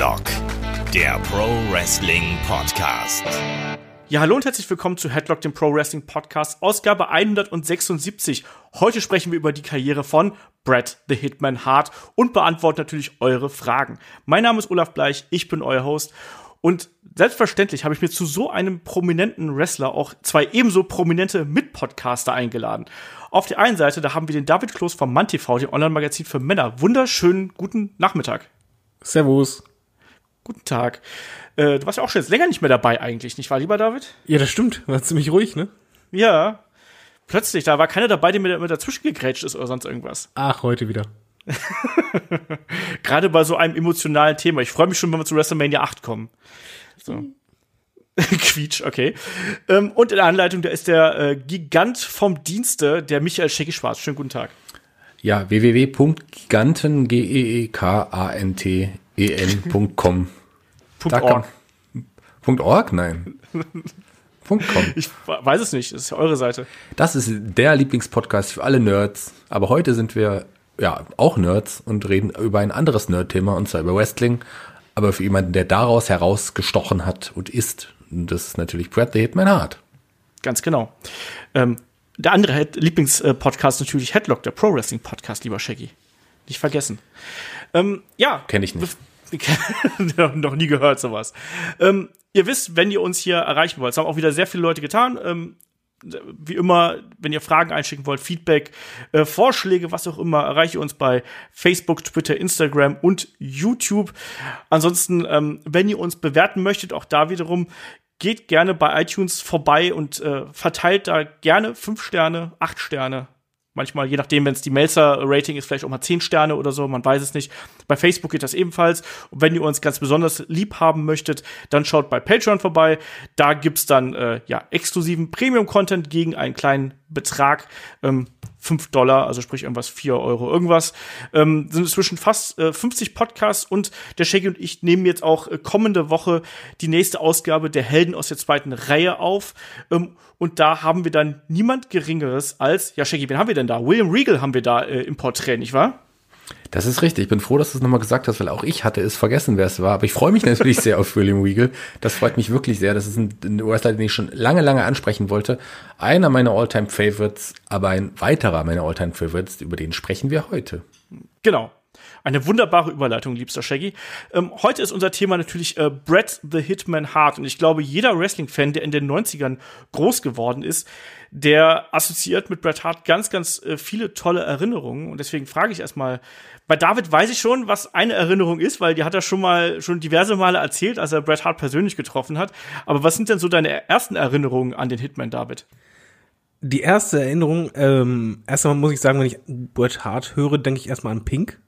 Headlock, der Pro Wrestling Podcast. Ja, hallo und herzlich willkommen zu Headlock, dem Pro Wrestling Podcast, Ausgabe 176. Heute sprechen wir über die Karriere von Brad the Hitman Hart und beantworten natürlich eure Fragen. Mein Name ist Olaf Bleich, ich bin euer Host und selbstverständlich habe ich mir zu so einem prominenten Wrestler auch zwei ebenso prominente Mitpodcaster eingeladen. Auf der einen Seite, da haben wir den David Kloß vom MannTV, dem Online-Magazin für Männer. Wunderschönen guten Nachmittag. Servus. Guten Tag. Äh, du warst ja auch schon jetzt länger nicht mehr dabei eigentlich, nicht wahr, lieber David? Ja, das stimmt. War ziemlich ruhig, ne? Ja. Plötzlich, da war keiner dabei, der mir, dazwischen gegrätscht ist oder sonst irgendwas. Ach, heute wieder. Gerade bei so einem emotionalen Thema. Ich freue mich schon, wenn wir zu WrestleMania 8 kommen. So. Quietsch, okay. Ähm, und in der Anleitung, da ist der äh, Gigant vom Dienste, der Michael Schecki Schwarz. Schönen guten Tag. Ja, www.giganten, g e e k a n t e n.com. Punkt .org. Punkt .org? Nein. Punkt .com. Ich weiß es nicht, das ist ja eure Seite. Das ist der Lieblingspodcast für alle Nerds. Aber heute sind wir ja auch Nerds und reden über ein anderes Nerd-Thema, und zwar über Wrestling. Aber für jemanden, der daraus herausgestochen hat und ist, das ist natürlich Brad the Hitman Hart. Ganz genau. Ähm, der andere Lieblingspodcast natürlich Headlock, der Pro Wrestling Podcast, lieber Shaggy. Nicht vergessen. Ähm, ja. Kenne ich nicht. noch nie gehört sowas. Ähm, ihr wisst, wenn ihr uns hier erreichen wollt, das haben auch wieder sehr viele Leute getan. Ähm, wie immer, wenn ihr Fragen einschicken wollt, Feedback, äh, Vorschläge, was auch immer, erreicht ihr uns bei Facebook, Twitter, Instagram und YouTube. Ansonsten, ähm, wenn ihr uns bewerten möchtet, auch da wiederum, geht gerne bei iTunes vorbei und äh, verteilt da gerne fünf Sterne, acht Sterne, Manchmal, je nachdem, wenn es die Melzer-Rating ist, vielleicht auch mal 10 Sterne oder so, man weiß es nicht. Bei Facebook geht das ebenfalls. Und wenn ihr uns ganz besonders lieb haben möchtet, dann schaut bei Patreon vorbei. Da gibt's dann äh, ja exklusiven Premium-Content gegen einen kleinen Betrag. Ähm, 5 Dollar, also sprich irgendwas 4 Euro irgendwas. Ähm, sind inzwischen fast äh, 50 Podcasts und der Shaggy und ich nehmen jetzt auch äh, kommende Woche die nächste Ausgabe der Helden aus der zweiten Reihe auf. Ähm, und da haben wir dann niemand Geringeres als, ja Shaggy, wen haben wir denn da? William Regal haben wir da äh, im Porträt, nicht wahr? Das ist richtig. Ich bin froh, dass du es nochmal gesagt hast, weil auch ich hatte es vergessen, wer es war. Aber ich freue mich natürlich sehr auf William Regal. Das freut mich wirklich sehr. Das ist ein, ein Wrestler, den ich schon lange, lange ansprechen wollte. Einer meiner Alltime favorites aber ein weiterer meiner Alltime favorites über den sprechen wir heute. Genau. Eine wunderbare Überleitung, liebster Shaggy. Ähm, heute ist unser Thema natürlich äh, Brett the Hitman Hart. Und ich glaube, jeder Wrestling-Fan, der in den 90ern groß geworden ist, der assoziiert mit Bret Hart ganz, ganz äh, viele tolle Erinnerungen. Und deswegen frage ich erstmal, bei David weiß ich schon, was eine Erinnerung ist, weil die hat er schon mal, schon diverse Male erzählt, als er Bret Hart persönlich getroffen hat. Aber was sind denn so deine ersten Erinnerungen an den Hitman, David? Die erste Erinnerung, ähm, erstmal muss ich sagen, wenn ich Bret Hart höre, denke ich erstmal an Pink.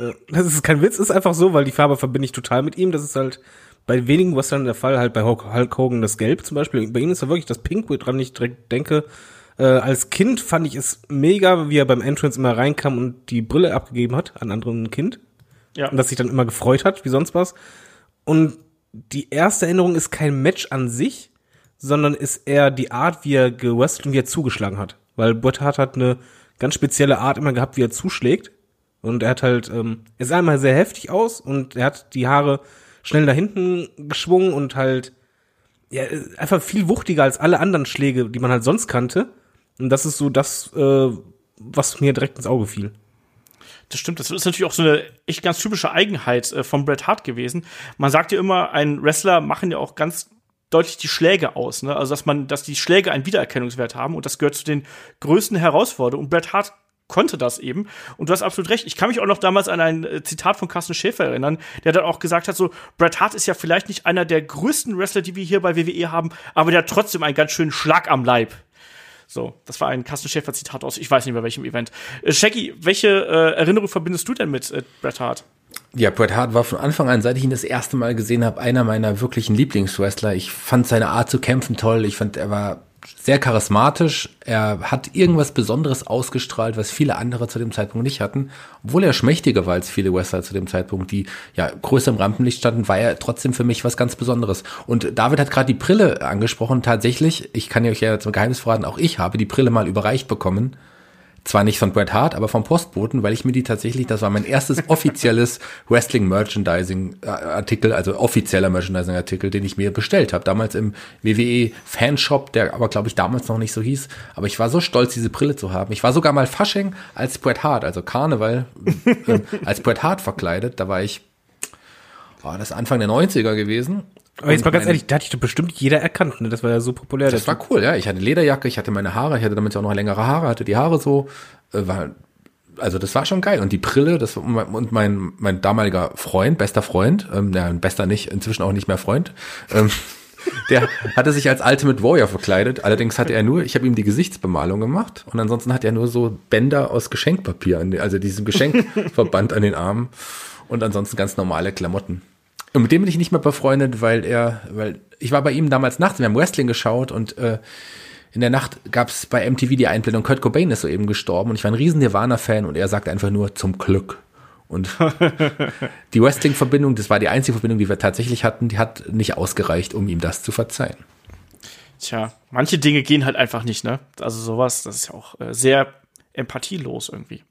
Äh, das ist kein Witz, ist einfach so, weil die Farbe verbinde ich total mit ihm. Das ist halt bei wenigen was dann der Fall, halt bei Hulk Hogan das Gelb zum Beispiel. Bei ihm ist ja wirklich das Pink, woran ich direkt denke. Äh, als Kind fand ich es mega, wie er beim Entrance immer reinkam und die Brille abgegeben hat an anderen Kind. Ja. Und das sich dann immer gefreut hat, wie sonst was. Und die erste Erinnerung ist kein Match an sich, sondern ist eher die Art, wie er gewrestelt und wie er zugeschlagen hat. Weil Bret Hart hat eine ganz spezielle Art immer gehabt, wie er zuschlägt. Und er hat halt, ähm, er sah einmal sehr heftig aus und er hat die Haare schnell nach hinten geschwungen und halt, ja, einfach viel wuchtiger als alle anderen Schläge, die man halt sonst kannte. Und das ist so das, äh, was mir direkt ins Auge fiel. Das stimmt, das ist natürlich auch so eine echt ganz typische Eigenheit äh, von Bret Hart gewesen. Man sagt ja immer, ein Wrestler machen ja auch ganz deutlich die Schläge aus, ne? Also dass man, dass die Schläge einen Wiedererkennungswert haben und das gehört zu den größten Herausforderungen. Und Bret Hart konnte das eben. Und du hast absolut recht. Ich kann mich auch noch damals an ein äh, Zitat von Carsten Schäfer erinnern, der dann auch gesagt hat, so, Bret Hart ist ja vielleicht nicht einer der größten Wrestler, die wir hier bei WWE haben, aber der hat trotzdem einen ganz schönen Schlag am Leib. So, das war ein Carsten Schäfer Zitat aus, ich weiß nicht mehr welchem Event. Äh, Shaggy, welche äh, Erinnerung verbindest du denn mit äh, Bret Hart? Ja, Bret Hart war von Anfang an, seit ich ihn das erste Mal gesehen habe, einer meiner wirklichen Lieblingswrestler. Ich fand seine Art zu kämpfen toll. Ich fand, er war sehr charismatisch. Er hat irgendwas Besonderes ausgestrahlt, was viele andere zu dem Zeitpunkt nicht hatten. Obwohl er schmächtiger war als viele Wrestler zu dem Zeitpunkt, die ja größer im Rampenlicht standen, war er trotzdem für mich was ganz Besonderes. Und David hat gerade die Brille angesprochen. Tatsächlich, ich kann euch ja zum Geheimnis verraten, auch ich habe die Brille mal überreicht bekommen. Zwar nicht von Bret Hart, aber vom Postboten, weil ich mir die tatsächlich, das war mein erstes offizielles Wrestling Merchandising Artikel, also offizieller Merchandising Artikel, den ich mir bestellt habe. Damals im WWE Fanshop, der aber glaube ich damals noch nicht so hieß. Aber ich war so stolz, diese Brille zu haben. Ich war sogar mal Fasching als Bret Hart, also Karneval, äh, als Bret Hart verkleidet. Da war ich, war das Anfang der 90er gewesen. Aber jetzt mal ganz meine- ehrlich, da hat dich doch bestimmt jeder erkannt, ne? Das war ja so populär. Das war cool, ja. Ich hatte Lederjacke, ich hatte meine Haare, ich hatte damit auch noch längere Haare, hatte die Haare so, äh, war, also das war schon geil. Und die Brille, das und mein, mein damaliger Freund, bester Freund, ähm, ja, bester nicht, inzwischen auch nicht mehr Freund, ähm, der hatte sich als Ultimate Warrior verkleidet. Allerdings hatte er nur, ich habe ihm die Gesichtsbemalung gemacht und ansonsten hat er nur so Bänder aus Geschenkpapier, an also diesem Geschenkverband an den Armen und ansonsten ganz normale Klamotten. Und mit dem bin ich nicht mehr befreundet, weil er, weil ich war bei ihm damals nachts, wir haben Wrestling geschaut und äh, in der Nacht gab's bei MTV die Einblendung, Kurt Cobain ist soeben gestorben und ich war ein riesen Nirvana-Fan und er sagt einfach nur zum Glück. Und die Wrestling-Verbindung, das war die einzige Verbindung, die wir tatsächlich hatten, die hat nicht ausgereicht, um ihm das zu verzeihen. Tja, manche Dinge gehen halt einfach nicht, ne? Also sowas, das ist ja auch äh, sehr empathielos irgendwie.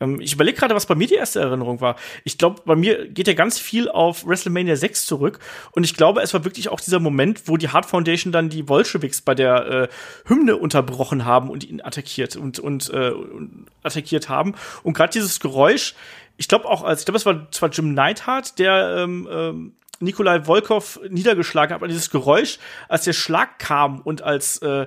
Ähm, ich überlege gerade, was bei mir die erste Erinnerung war. Ich glaube, bei mir geht ja ganz viel auf WrestleMania 6 zurück und ich glaube, es war wirklich auch dieser Moment, wo die Hart Foundation dann die Bolschewiks bei der äh, Hymne unterbrochen haben und ihn attackiert und, und, äh, attackiert haben. Und gerade dieses Geräusch, ich glaube auch, als ich glaube, es war zwar Jim Neidhart, der ähm, ähm, Nikolai Volkov niedergeschlagen hat, aber dieses Geräusch, als der Schlag kam und als äh,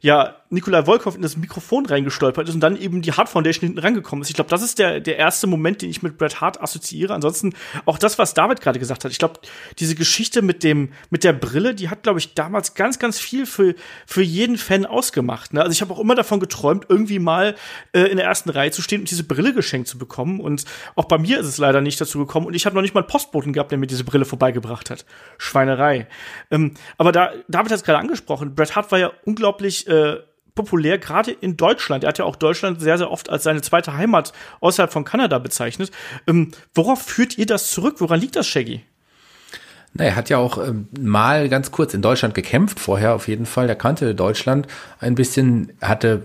ja, Nikolai Volkov in das Mikrofon reingestolpert ist und dann eben die Hart Foundation hinten rangekommen ist. Ich glaube, das ist der, der erste Moment, den ich mit Bret Hart assoziiere. Ansonsten auch das, was David gerade gesagt hat. Ich glaube, diese Geschichte mit dem, mit der Brille, die hat, glaube ich, damals ganz, ganz viel für, für jeden Fan ausgemacht. Ne? Also ich habe auch immer davon geträumt, irgendwie mal äh, in der ersten Reihe zu stehen und diese Brille geschenkt zu bekommen. Und auch bei mir ist es leider nicht dazu gekommen. Und ich habe noch nicht mal einen Postboten gehabt, der mir diese Brille vorbeigebracht hat. Schweinerei. Ähm, aber da, David hat es gerade angesprochen. Bret Hart war ja unglaublich äh, populär, gerade in Deutschland. Er hat ja auch Deutschland sehr, sehr oft als seine zweite Heimat außerhalb von Kanada bezeichnet. Ähm, worauf führt ihr das zurück? Woran liegt das, Shaggy? Na, er hat ja auch ähm, mal ganz kurz in Deutschland gekämpft, vorher auf jeden Fall. Er kannte Deutschland ein bisschen, hatte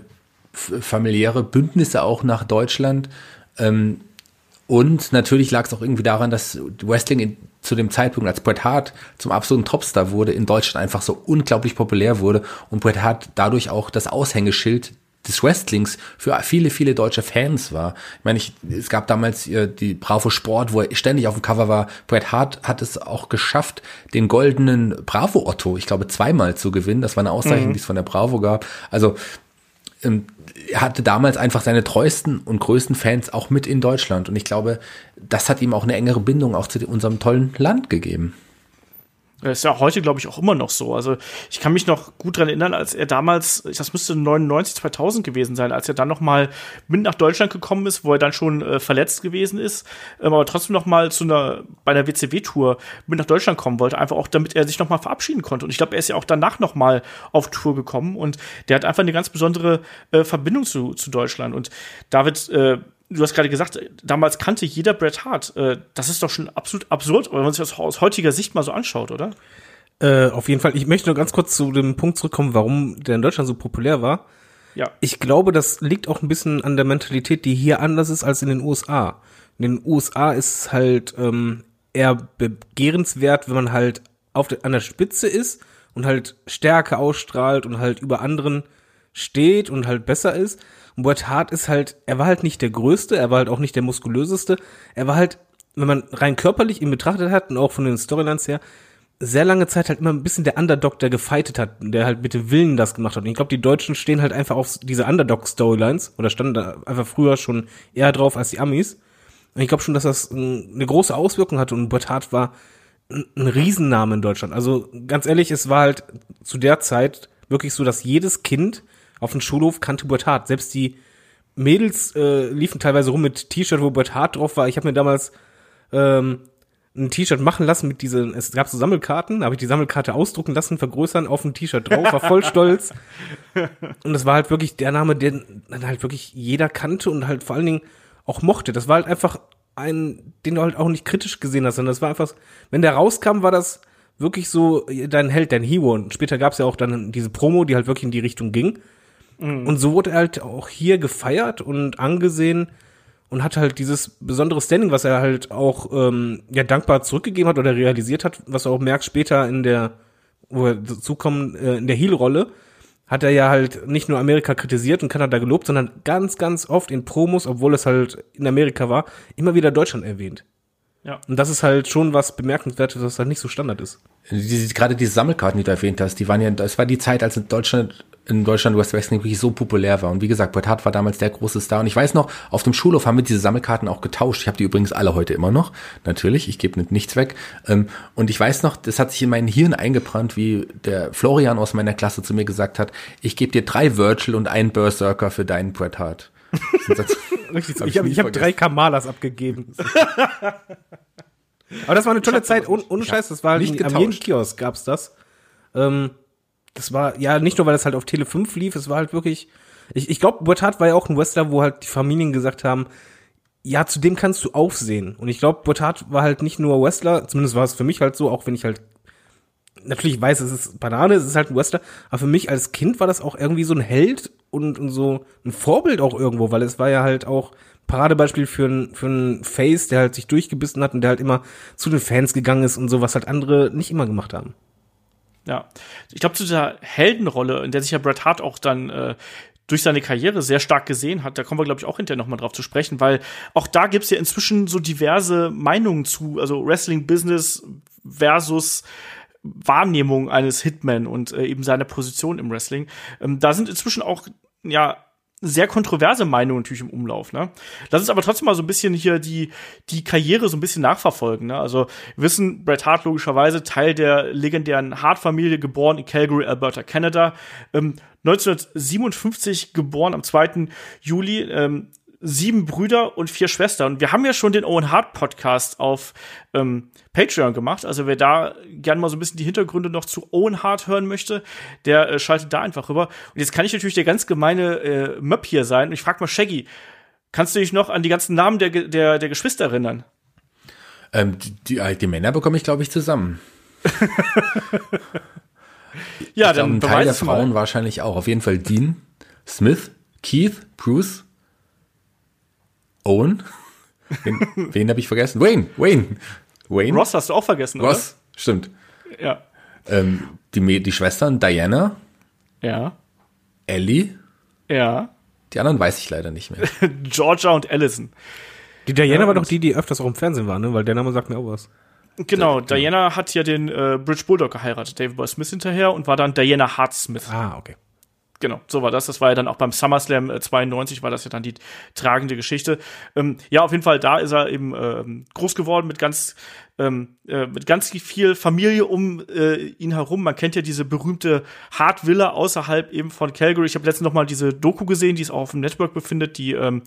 familiäre Bündnisse auch nach Deutschland. Ähm, und natürlich lag es auch irgendwie daran, dass Wrestling in, zu dem Zeitpunkt, als Bret Hart zum absoluten Topstar wurde, in Deutschland einfach so unglaublich populär wurde und Bret Hart dadurch auch das Aushängeschild des Wrestlings für viele, viele deutsche Fans war. Ich meine, ich, es gab damals äh, die Bravo Sport, wo er ständig auf dem Cover war. Bret Hart hat es auch geschafft, den goldenen Bravo Otto, ich glaube, zweimal zu gewinnen. Das war eine Auszeichnung, die es von der Bravo gab. Also hatte damals einfach seine treuesten und größten Fans auch mit in Deutschland. Und ich glaube, das hat ihm auch eine engere Bindung auch zu unserem tollen Land gegeben. Das ist ja heute, glaube ich, auch immer noch so. Also ich kann mich noch gut dran erinnern, als er damals, das müsste 99, 2000 gewesen sein, als er dann noch mal mit nach Deutschland gekommen ist, wo er dann schon äh, verletzt gewesen ist, ähm, aber trotzdem noch mal zu einer bei einer WCW-Tour mit nach Deutschland kommen wollte, einfach auch, damit er sich noch mal verabschieden konnte. Und ich glaube, er ist ja auch danach noch mal auf Tour gekommen und der hat einfach eine ganz besondere äh, Verbindung zu, zu Deutschland. Und David, äh, du hast gerade gesagt, damals kannte jeder Bret Hart. Äh, das ist doch schon absolut absurd, wenn man sich das aus heutiger Sicht mal so anschaut, oder? Äh, auf jeden Fall. Ich möchte nur ganz kurz zu dem Punkt zurückkommen, warum der in Deutschland so populär war. Ja. Ich glaube, das liegt auch ein bisschen an der Mentalität, die hier anders ist als in den USA. In den USA ist es halt ähm, eher begehrenswert, wenn man halt auf der, an der Spitze ist und halt Stärke ausstrahlt und halt über anderen steht und halt besser ist. Und Bret Hart ist halt, er war halt nicht der Größte, er war halt auch nicht der Muskulöseste. Er war halt, wenn man rein körperlich ihn betrachtet hat und auch von den Storylines her, sehr lange Zeit halt immer ein bisschen der Underdog, der gefightet hat, der halt mit dem Willen das gemacht hat. Und ich glaube, die Deutschen stehen halt einfach auf diese Underdog-Storylines oder standen da einfach früher schon eher drauf als die Amis. Und ich glaube schon, dass das eine große Auswirkung hatte und Bret Hart war ein Riesenname in Deutschland. Also ganz ehrlich, es war halt zu der Zeit wirklich so, dass jedes Kind auf dem Schulhof kannte Bret Hart. Selbst die Mädels äh, liefen teilweise rum mit T-Shirt, wo Bret Hart drauf war. Ich habe mir damals ähm, ein T-Shirt machen lassen mit diesen, es gab so Sammelkarten, habe ich die Sammelkarte ausdrucken lassen, vergrößern, auf ein T-Shirt drauf, war voll stolz. Und das war halt wirklich der Name, den dann halt wirklich jeder kannte und halt vor allen Dingen auch mochte. Das war halt einfach ein, den du halt auch nicht kritisch gesehen hast, sondern das war einfach, wenn der rauskam, war das wirklich so dein Held, dein Hero. Und später gab es ja auch dann diese Promo, die halt wirklich in die Richtung ging. Und so wurde er halt auch hier gefeiert und angesehen und hat halt dieses besondere Standing, was er halt auch ähm, ja dankbar zurückgegeben hat oder realisiert hat, was du auch merkst später in der, wo wir dazukommen, äh, in der Heel-Rolle, hat er ja halt nicht nur Amerika kritisiert und Kanada gelobt, sondern ganz, ganz oft in Promos, obwohl es halt in Amerika war, immer wieder Deutschland erwähnt. Ja. Und das ist halt schon was bemerkenswertes, was halt nicht so Standard ist. Diese, gerade diese Sammelkarten, die du erwähnt hast, die waren ja, das war die Zeit, als in Deutschland, in Deutschland West Wrestling wirklich so populär war. Und wie gesagt, Bret Hart war damals der große Star. Und ich weiß noch, auf dem Schulhof haben wir diese Sammelkarten auch getauscht. Ich habe die übrigens alle heute immer noch. Natürlich, ich gebe nichts weg. Ähm, und ich weiß noch, das hat sich in mein Hirn eingebrannt, wie der Florian aus meiner Klasse zu mir gesagt hat, ich gebe dir drei Virtual und einen Berserker für deinen Bret Hart. Richtig, ich habe ich hab drei Kamalas abgegeben. Aber das war eine tolle Zeit, ohne, Scheiß, das war nicht in, am jeden. Kiosk gab's das. Ähm, das war, ja, nicht nur, weil das halt auf Tele 5 lief, es war halt wirklich, ich, ich glaube, Bret Hart war ja auch ein Wrestler, wo halt die Familien gesagt haben, ja, zu dem kannst du aufsehen. Und ich glaube, Bret Hart war halt nicht nur Wrestler, zumindest war es für mich halt so, auch wenn ich halt natürlich weiß, es ist Banane, es ist halt ein Wrestler, aber für mich als Kind war das auch irgendwie so ein Held und, und so ein Vorbild auch irgendwo, weil es war ja halt auch Paradebeispiel für ein, für ein Face, der halt sich durchgebissen hat und der halt immer zu den Fans gegangen ist und so, was halt andere nicht immer gemacht haben. Ja, ich glaube, zu dieser Heldenrolle, in der sich ja Bret Hart auch dann äh, durch seine Karriere sehr stark gesehen hat, da kommen wir, glaube ich, auch hinterher nochmal drauf zu sprechen, weil auch da gibt's ja inzwischen so diverse Meinungen zu, also Wrestling-Business versus Wahrnehmung eines Hitman und äh, eben seine Position im Wrestling. Ähm, da sind inzwischen auch, ja, sehr kontroverse Meinungen natürlich im Umlauf. Ne? Lass uns aber trotzdem mal so ein bisschen hier die, die Karriere so ein bisschen nachverfolgen. Ne? Also wissen, Bret Hart logischerweise Teil der legendären Hart-Familie, geboren in Calgary, Alberta, Canada. Ähm, 1957 geboren am 2. Juli. Ähm, sieben Brüder und vier Schwestern. Und wir haben ja schon den Owen Hart Podcast auf ähm, Patreon gemacht. Also wer da gerne mal so ein bisschen die Hintergründe noch zu Owen Hart hören möchte, der äh, schaltet da einfach rüber. Und jetzt kann ich natürlich der ganz gemeine äh, Möpp hier sein. Und ich frage mal Shaggy, kannst du dich noch an die ganzen Namen der, der, der Geschwister erinnern? Ähm, die, die, die Männer bekomme ich, glaube ich, zusammen. Ja, Ich glaube, ein Teil der beweis mal. Frauen wahrscheinlich auch. Auf jeden Fall Dean, Smith, Keith, Bruce, Owen. Wen, wen habe ich vergessen? Wayne, Wayne. Wayne. Ross hast du auch vergessen, Ross, stimmt. oder? Ja. Ähm, die, die Schwestern Diana, Ja. Ellie. Ja. Die anderen weiß ich leider nicht mehr. Georgia und Allison. Die Diana Ja, war doch die, die öfters auch im Fernsehen war, ne? Weil der Name sagt mir auch was. Genau, Diana hat ja den äh, Bridge Bulldog geheiratet, David Boy Smith hinterher und war dann Diana Hart Smith. Ah, okay. Genau, so war das. Das war ja dann auch beim SummerSlam äh, 92, war das ja dann die tragende Geschichte. Ähm, ja, auf jeden Fall, da ist er eben ähm, groß geworden mit ganz, ähm, äh, mit ganz viel Familie um äh, ihn herum. Man kennt ja diese berühmte Hart Villa außerhalb eben von Calgary. Ich habe letztens noch mal diese Doku gesehen, die es auch auf dem Network befindet, die ähm,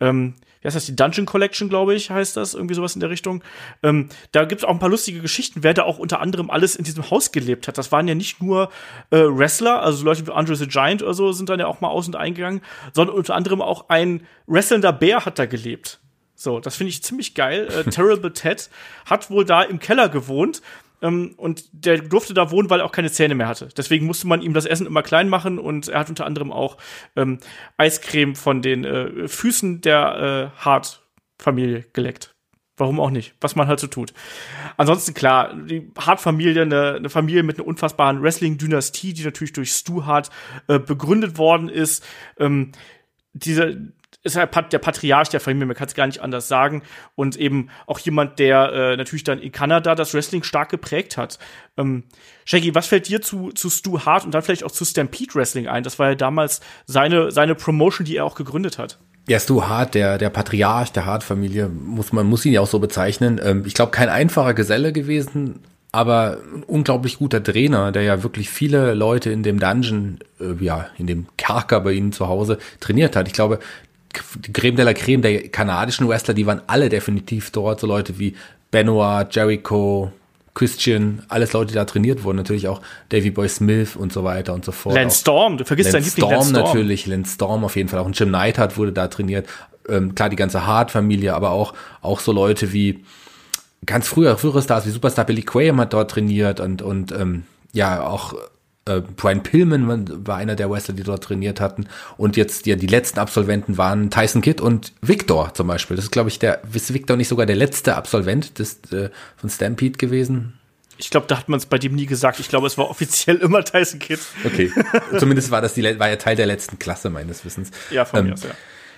ähm, wie heißt das, die Dungeon Collection, glaube ich, heißt das, irgendwie sowas in der Richtung. Ähm, da gibt's auch ein paar lustige Geschichten, wer da auch unter anderem alles in diesem Haus gelebt hat. Das waren ja nicht nur äh, Wrestler, also Leute wie Andre the Giant oder so sind dann ja auch mal aus und eingegangen, sondern unter anderem auch ein wrestlender Bär hat da gelebt. So, das finde ich ziemlich geil. Äh, Terrible Ted hat wohl da im Keller gewohnt. Ähm, und der durfte da wohnen, weil er auch keine Zähne mehr hatte. Deswegen musste man ihm das Essen immer klein machen und er hat unter anderem auch ähm, Eiscreme von den äh, Füßen der äh, Hart-Familie geleckt. Warum auch nicht? Was man halt so tut. Ansonsten klar, die Hart-Familie, eine, eine Familie mit einer unfassbaren Wrestling-Dynastie, die natürlich durch Stu Hart äh, begründet worden ist. Ähm, dieser ist halt der Patriarch der Familie, man kann es gar nicht anders sagen. Und eben auch jemand, der äh, natürlich dann in Kanada das Wrestling stark geprägt hat. Ähm, Shaggy, was fällt dir zu, zu Stu Hart und dann vielleicht auch zu Stampede Wrestling ein? Das war ja damals seine, seine Promotion, die er auch gegründet hat. Ja, Stu Hart, der, der Patriarch der Hart-Familie, muss man muss ihn ja auch so bezeichnen. Ähm, ich glaube, kein einfacher Geselle gewesen, aber ein unglaublich guter Trainer, der ja wirklich viele Leute in dem Dungeon, äh, ja, in dem Kerker bei ihnen zu Hause trainiert hat. Ich glaube, Creme de la Creme der kanadischen Wrestler, die waren alle definitiv dort, so Leute wie Benoit, Jericho, Christian, alles Leute, die da trainiert wurden, natürlich auch Davy Boy Smith und so weiter und so fort. Lance Storm, du vergisst deinen Lance Liebling Storm Lance Storm. natürlich, Lance Storm auf jeden Fall, auch ein Jim Neidhart wurde da trainiert. Ähm, klar, die ganze Hart-Familie, aber auch, auch so Leute wie ganz früher, frühere Stars wie Superstar Billy Graham hat dort trainiert und, und ähm, ja, auch äh, Brian Pillman war einer der Wrestler, die dort trainiert hatten. Und jetzt ja, die letzten Absolventen waren Tyson Kidd und Victor zum Beispiel. Das ist, glaube ich, der, ist Victor nicht sogar der letzte Absolvent des, äh, von Stampede gewesen? Ich glaube, da hat man es bei dem nie gesagt. Ich glaube, es war offiziell immer Tyson Kidd. Okay. Zumindest war das die, war ja Teil der letzten Klasse meines Wissens. Ja, von ähm, mir aus, ja.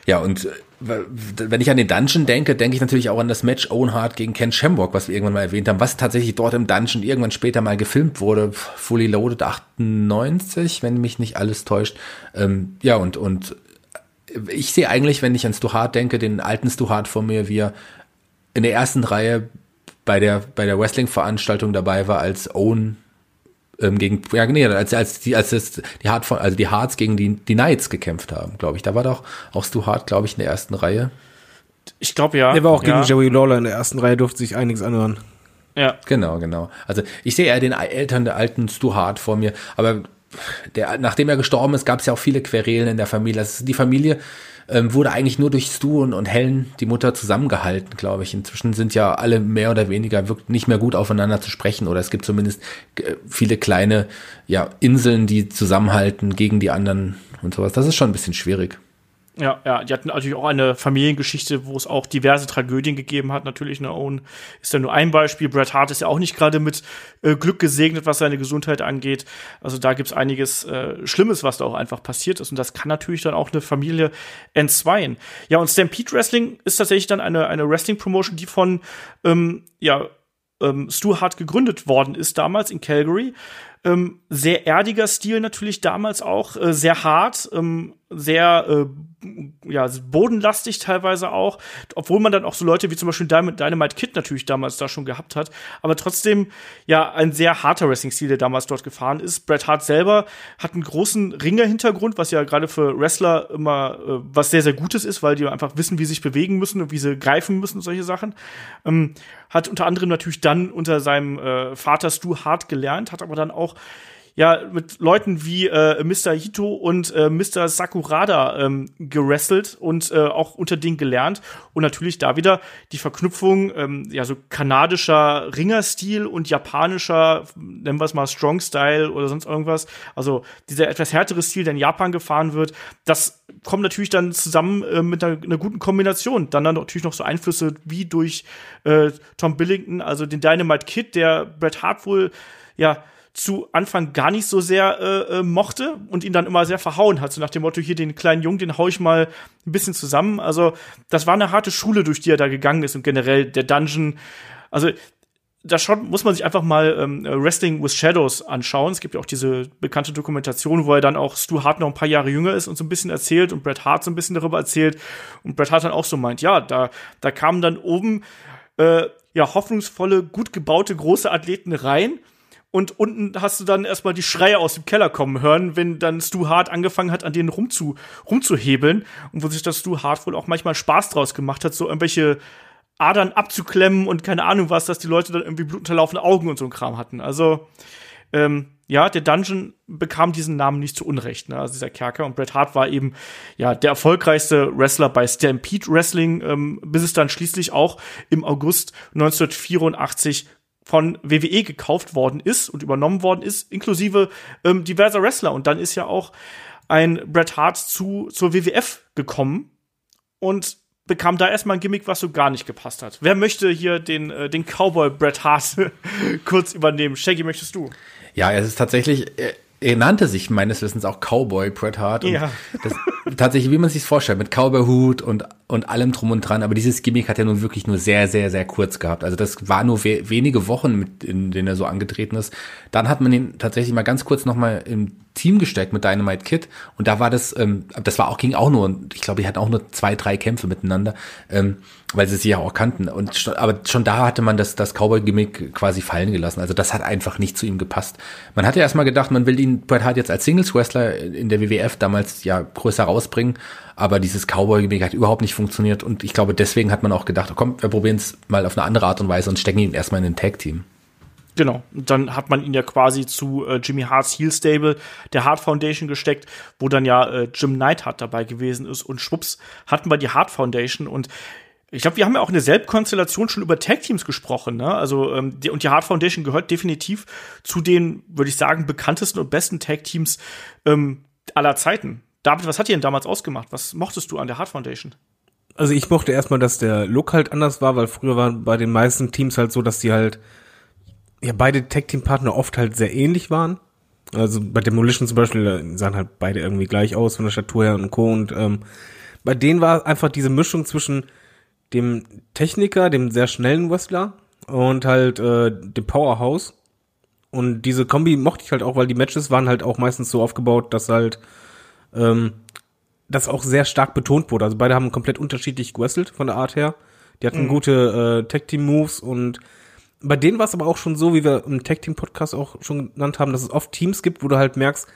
Ja, und äh, wenn ich an den Dungeon denke, denke ich natürlich auch an das Match Owen Hart gegen Ken Shamrock, was wir irgendwann mal erwähnt haben, was tatsächlich dort im Dungeon irgendwann später mal gefilmt wurde. Fully Loaded 98, wenn mich nicht alles täuscht. Ähm, ja, und, und ich sehe eigentlich, wenn ich an Stu Hart denke, den alten Stu Hart vor mir, wie er in der ersten Reihe bei der, bei der Wrestling-Veranstaltung dabei war, als Owen ähm, gegen, ja, nee, als, als die, als es die Hart von, also die Hearts gegen die, die Knights gekämpft haben, glaube ich. Da war doch auch Stu Hart, glaube ich, in der ersten Reihe. Ich glaube ja. Der war auch ja. gegen Joey Lawler in der ersten Reihe, durfte sich einiges anhören. Ja. Genau, genau. Also ich sehe eher den Eltern der alten Stu Hart vor mir, aber der, nachdem er gestorben ist, gab es ja auch viele Querelen in der Familie. Also die Familie ähm, wurde eigentlich nur durch Stu und, und Helen, die Mutter, zusammengehalten, glaube ich. Inzwischen sind ja alle mehr oder weniger wirklich nicht mehr gut aufeinander zu sprechen oder es gibt zumindest äh, viele kleine ja, Inseln, die zusammenhalten gegen die anderen und sowas. Das ist schon ein bisschen schwierig. Ja, ja, die hatten natürlich auch eine Familiengeschichte, wo es auch diverse Tragödien gegeben hat. Natürlich, ne, Owen ist ja nur ein Beispiel. Bret Hart ist ja auch nicht gerade mit äh, Glück gesegnet, was seine Gesundheit angeht. Also da gibt's einiges äh, Schlimmes, was da auch einfach passiert ist. Und das kann natürlich dann auch eine Familie entzweien. Ja, und Stampede Wrestling ist tatsächlich dann eine, eine Wrestling-Promotion, die von, ähm, ja, ähm, Stu Hart gegründet worden ist damals in Calgary. Ähm, sehr erdiger Stil natürlich damals auch, äh, sehr hart, ähm, sehr äh, ja, bodenlastig teilweise auch, obwohl man dann auch so Leute wie zum Beispiel Dynamite Kid natürlich damals da schon gehabt hat, aber trotzdem ja ein sehr harter Wrestling-Stil, der damals dort gefahren ist. Bret Hart selber hat einen großen Ringer-Hintergrund, was ja gerade für Wrestler immer äh, was sehr, sehr Gutes ist, weil die einfach wissen, wie sie sich bewegen müssen und wie sie greifen müssen und solche Sachen. Ähm, hat unter anderem natürlich dann unter seinem äh, Vater Stu Hart gelernt, hat aber dann auch ja mit Leuten wie äh, Mr. Hito und äh, Mr. Sakurada ähm, gerestelt und äh, auch unter denen gelernt und natürlich da wieder die Verknüpfung ähm, ja so kanadischer Ringerstil und japanischer nennen wir es mal Strong Style oder sonst irgendwas also dieser etwas härtere Stil der in Japan gefahren wird das kommt natürlich dann zusammen äh, mit einer, einer, guten Kombination dann dann natürlich noch so Einflüsse wie durch äh, Tom Billington also den Dynamite Kid der Bret Hart wohl ja zu Anfang gar nicht so sehr äh, äh, mochte und ihn dann immer sehr verhauen hat. So nach dem Motto, hier den kleinen Jungen, den hau ich mal ein bisschen zusammen. Also, das war eine harte Schule, durch die er da gegangen ist und generell der Dungeon. Also, da schon muss man sich einfach mal ähm, Wrestling with Shadows anschauen. Es gibt ja auch diese bekannte Dokumentation, wo er dann auch Stu Hart noch ein paar Jahre jünger ist und so ein bisschen erzählt und Bret Hart so ein bisschen darüber erzählt. Und Bret Hart dann auch so meint, ja, da, da kamen dann oben äh, ja hoffnungsvolle, gut gebaute große Athleten rein und unten hast du dann erstmal die Schreie aus dem Keller kommen hören, wenn dann Stu Hart angefangen hat, an denen rumzu, rumzuhebeln und wo sich das Stu Hart wohl auch manchmal Spaß draus gemacht hat, so irgendwelche Adern abzuklemmen und keine Ahnung was, dass die Leute dann irgendwie blutunterlaufene Augen und so ein Kram hatten. Also, ähm, ja, der Dungeon bekam diesen Namen nicht zu Unrecht, ne? also dieser Kerker. Und Bret Hart war eben ja der erfolgreichste Wrestler bei Stampede Wrestling, ähm, bis es dann schließlich auch im August 1984 von WWE gekauft worden ist und übernommen worden ist, inklusive ähm, diverser Wrestler. Und dann ist ja auch ein Bret Hart zu, zur WWF gekommen und bekam da erstmal ein Gimmick, was so gar nicht gepasst hat. Wer möchte hier den, äh, den Cowboy Bret Hart kurz übernehmen? Shaggy, möchtest du? Ja, es ist tatsächlich, äh, er nannte sich meines Wissens auch Cowboy Bret Hart. ja. Das, tatsächlich, wie man sich vorstellt, mit Cowboy-Hut und, und allem drum und dran. Aber dieses Gimmick hat er nun wirklich nur sehr, sehr, sehr kurz gehabt. Also das war nur we wenige Wochen, mit, in denen er so angetreten ist. Dann hat man ihn tatsächlich mal ganz kurz nochmal im Team gesteckt mit Dynamite Kid. Und da war das, ähm, das war auch, ging auch nur, ich glaube, die hatten auch nur zwei, drei Kämpfe miteinander. Ähm, weil sie sich ja auch kannten. Und schon, aber schon da hatte man das, das Cowboy-Gimmick quasi fallen gelassen. Also das hat einfach nicht zu ihm gepasst. Man hatte erstmal gedacht, man will ihn Bret Hart jetzt als Singles-Wrestler in der WWF damals ja größer rausbringen, aber dieses Cowboy-Gimmick hat überhaupt nicht funktioniert und ich glaube, deswegen hat man auch gedacht, komm, wir probieren es mal auf eine andere Art und Weise und stecken ihn erstmal in ein Tag-Team. Genau, und dann hat man ihn ja quasi zu äh, Jimmy Harts Heel Stable der Hart Foundation gesteckt, wo dann ja äh, Jim Neidhart dabei gewesen ist und schwupps hatten wir die Hart Foundation und Ich glaube, wir haben ja auch in derselben Konstellation schon über Tag-Teams gesprochen, ne? Also, ähm, die, und die Hard Foundation gehört definitiv zu den, würde ich sagen, bekanntesten und besten Tag-Teams ähm, aller Zeiten. David, was hat dir denn damals ausgemacht? Was mochtest du an der Hard Foundation? Also ich mochte erstmal, dass der Look halt anders war, weil früher war bei den meisten Teams halt so, dass die halt, ja, beide Tag-Team-Partner oft halt sehr ähnlich waren. Also bei Demolition zum Beispiel sahen halt beide irgendwie gleich aus von der Statur her und Co. Und ähm, bei denen war einfach diese Mischung zwischen dem Techniker, dem sehr schnellen Wrestler und halt äh, dem Powerhouse. Und diese Kombi mochte ich halt auch, weil die Matches waren halt auch meistens so aufgebaut, dass halt ähm, das auch sehr stark betont wurde. Also beide haben komplett unterschiedlich gewrestelt von der Art her. Die hatten mhm. gute äh, Tag-Team-Moves und bei denen war es aber auch schon so, wie wir im Tag-Team-Podcast auch schon genannt haben, dass es oft Teams gibt, wo du halt merkst,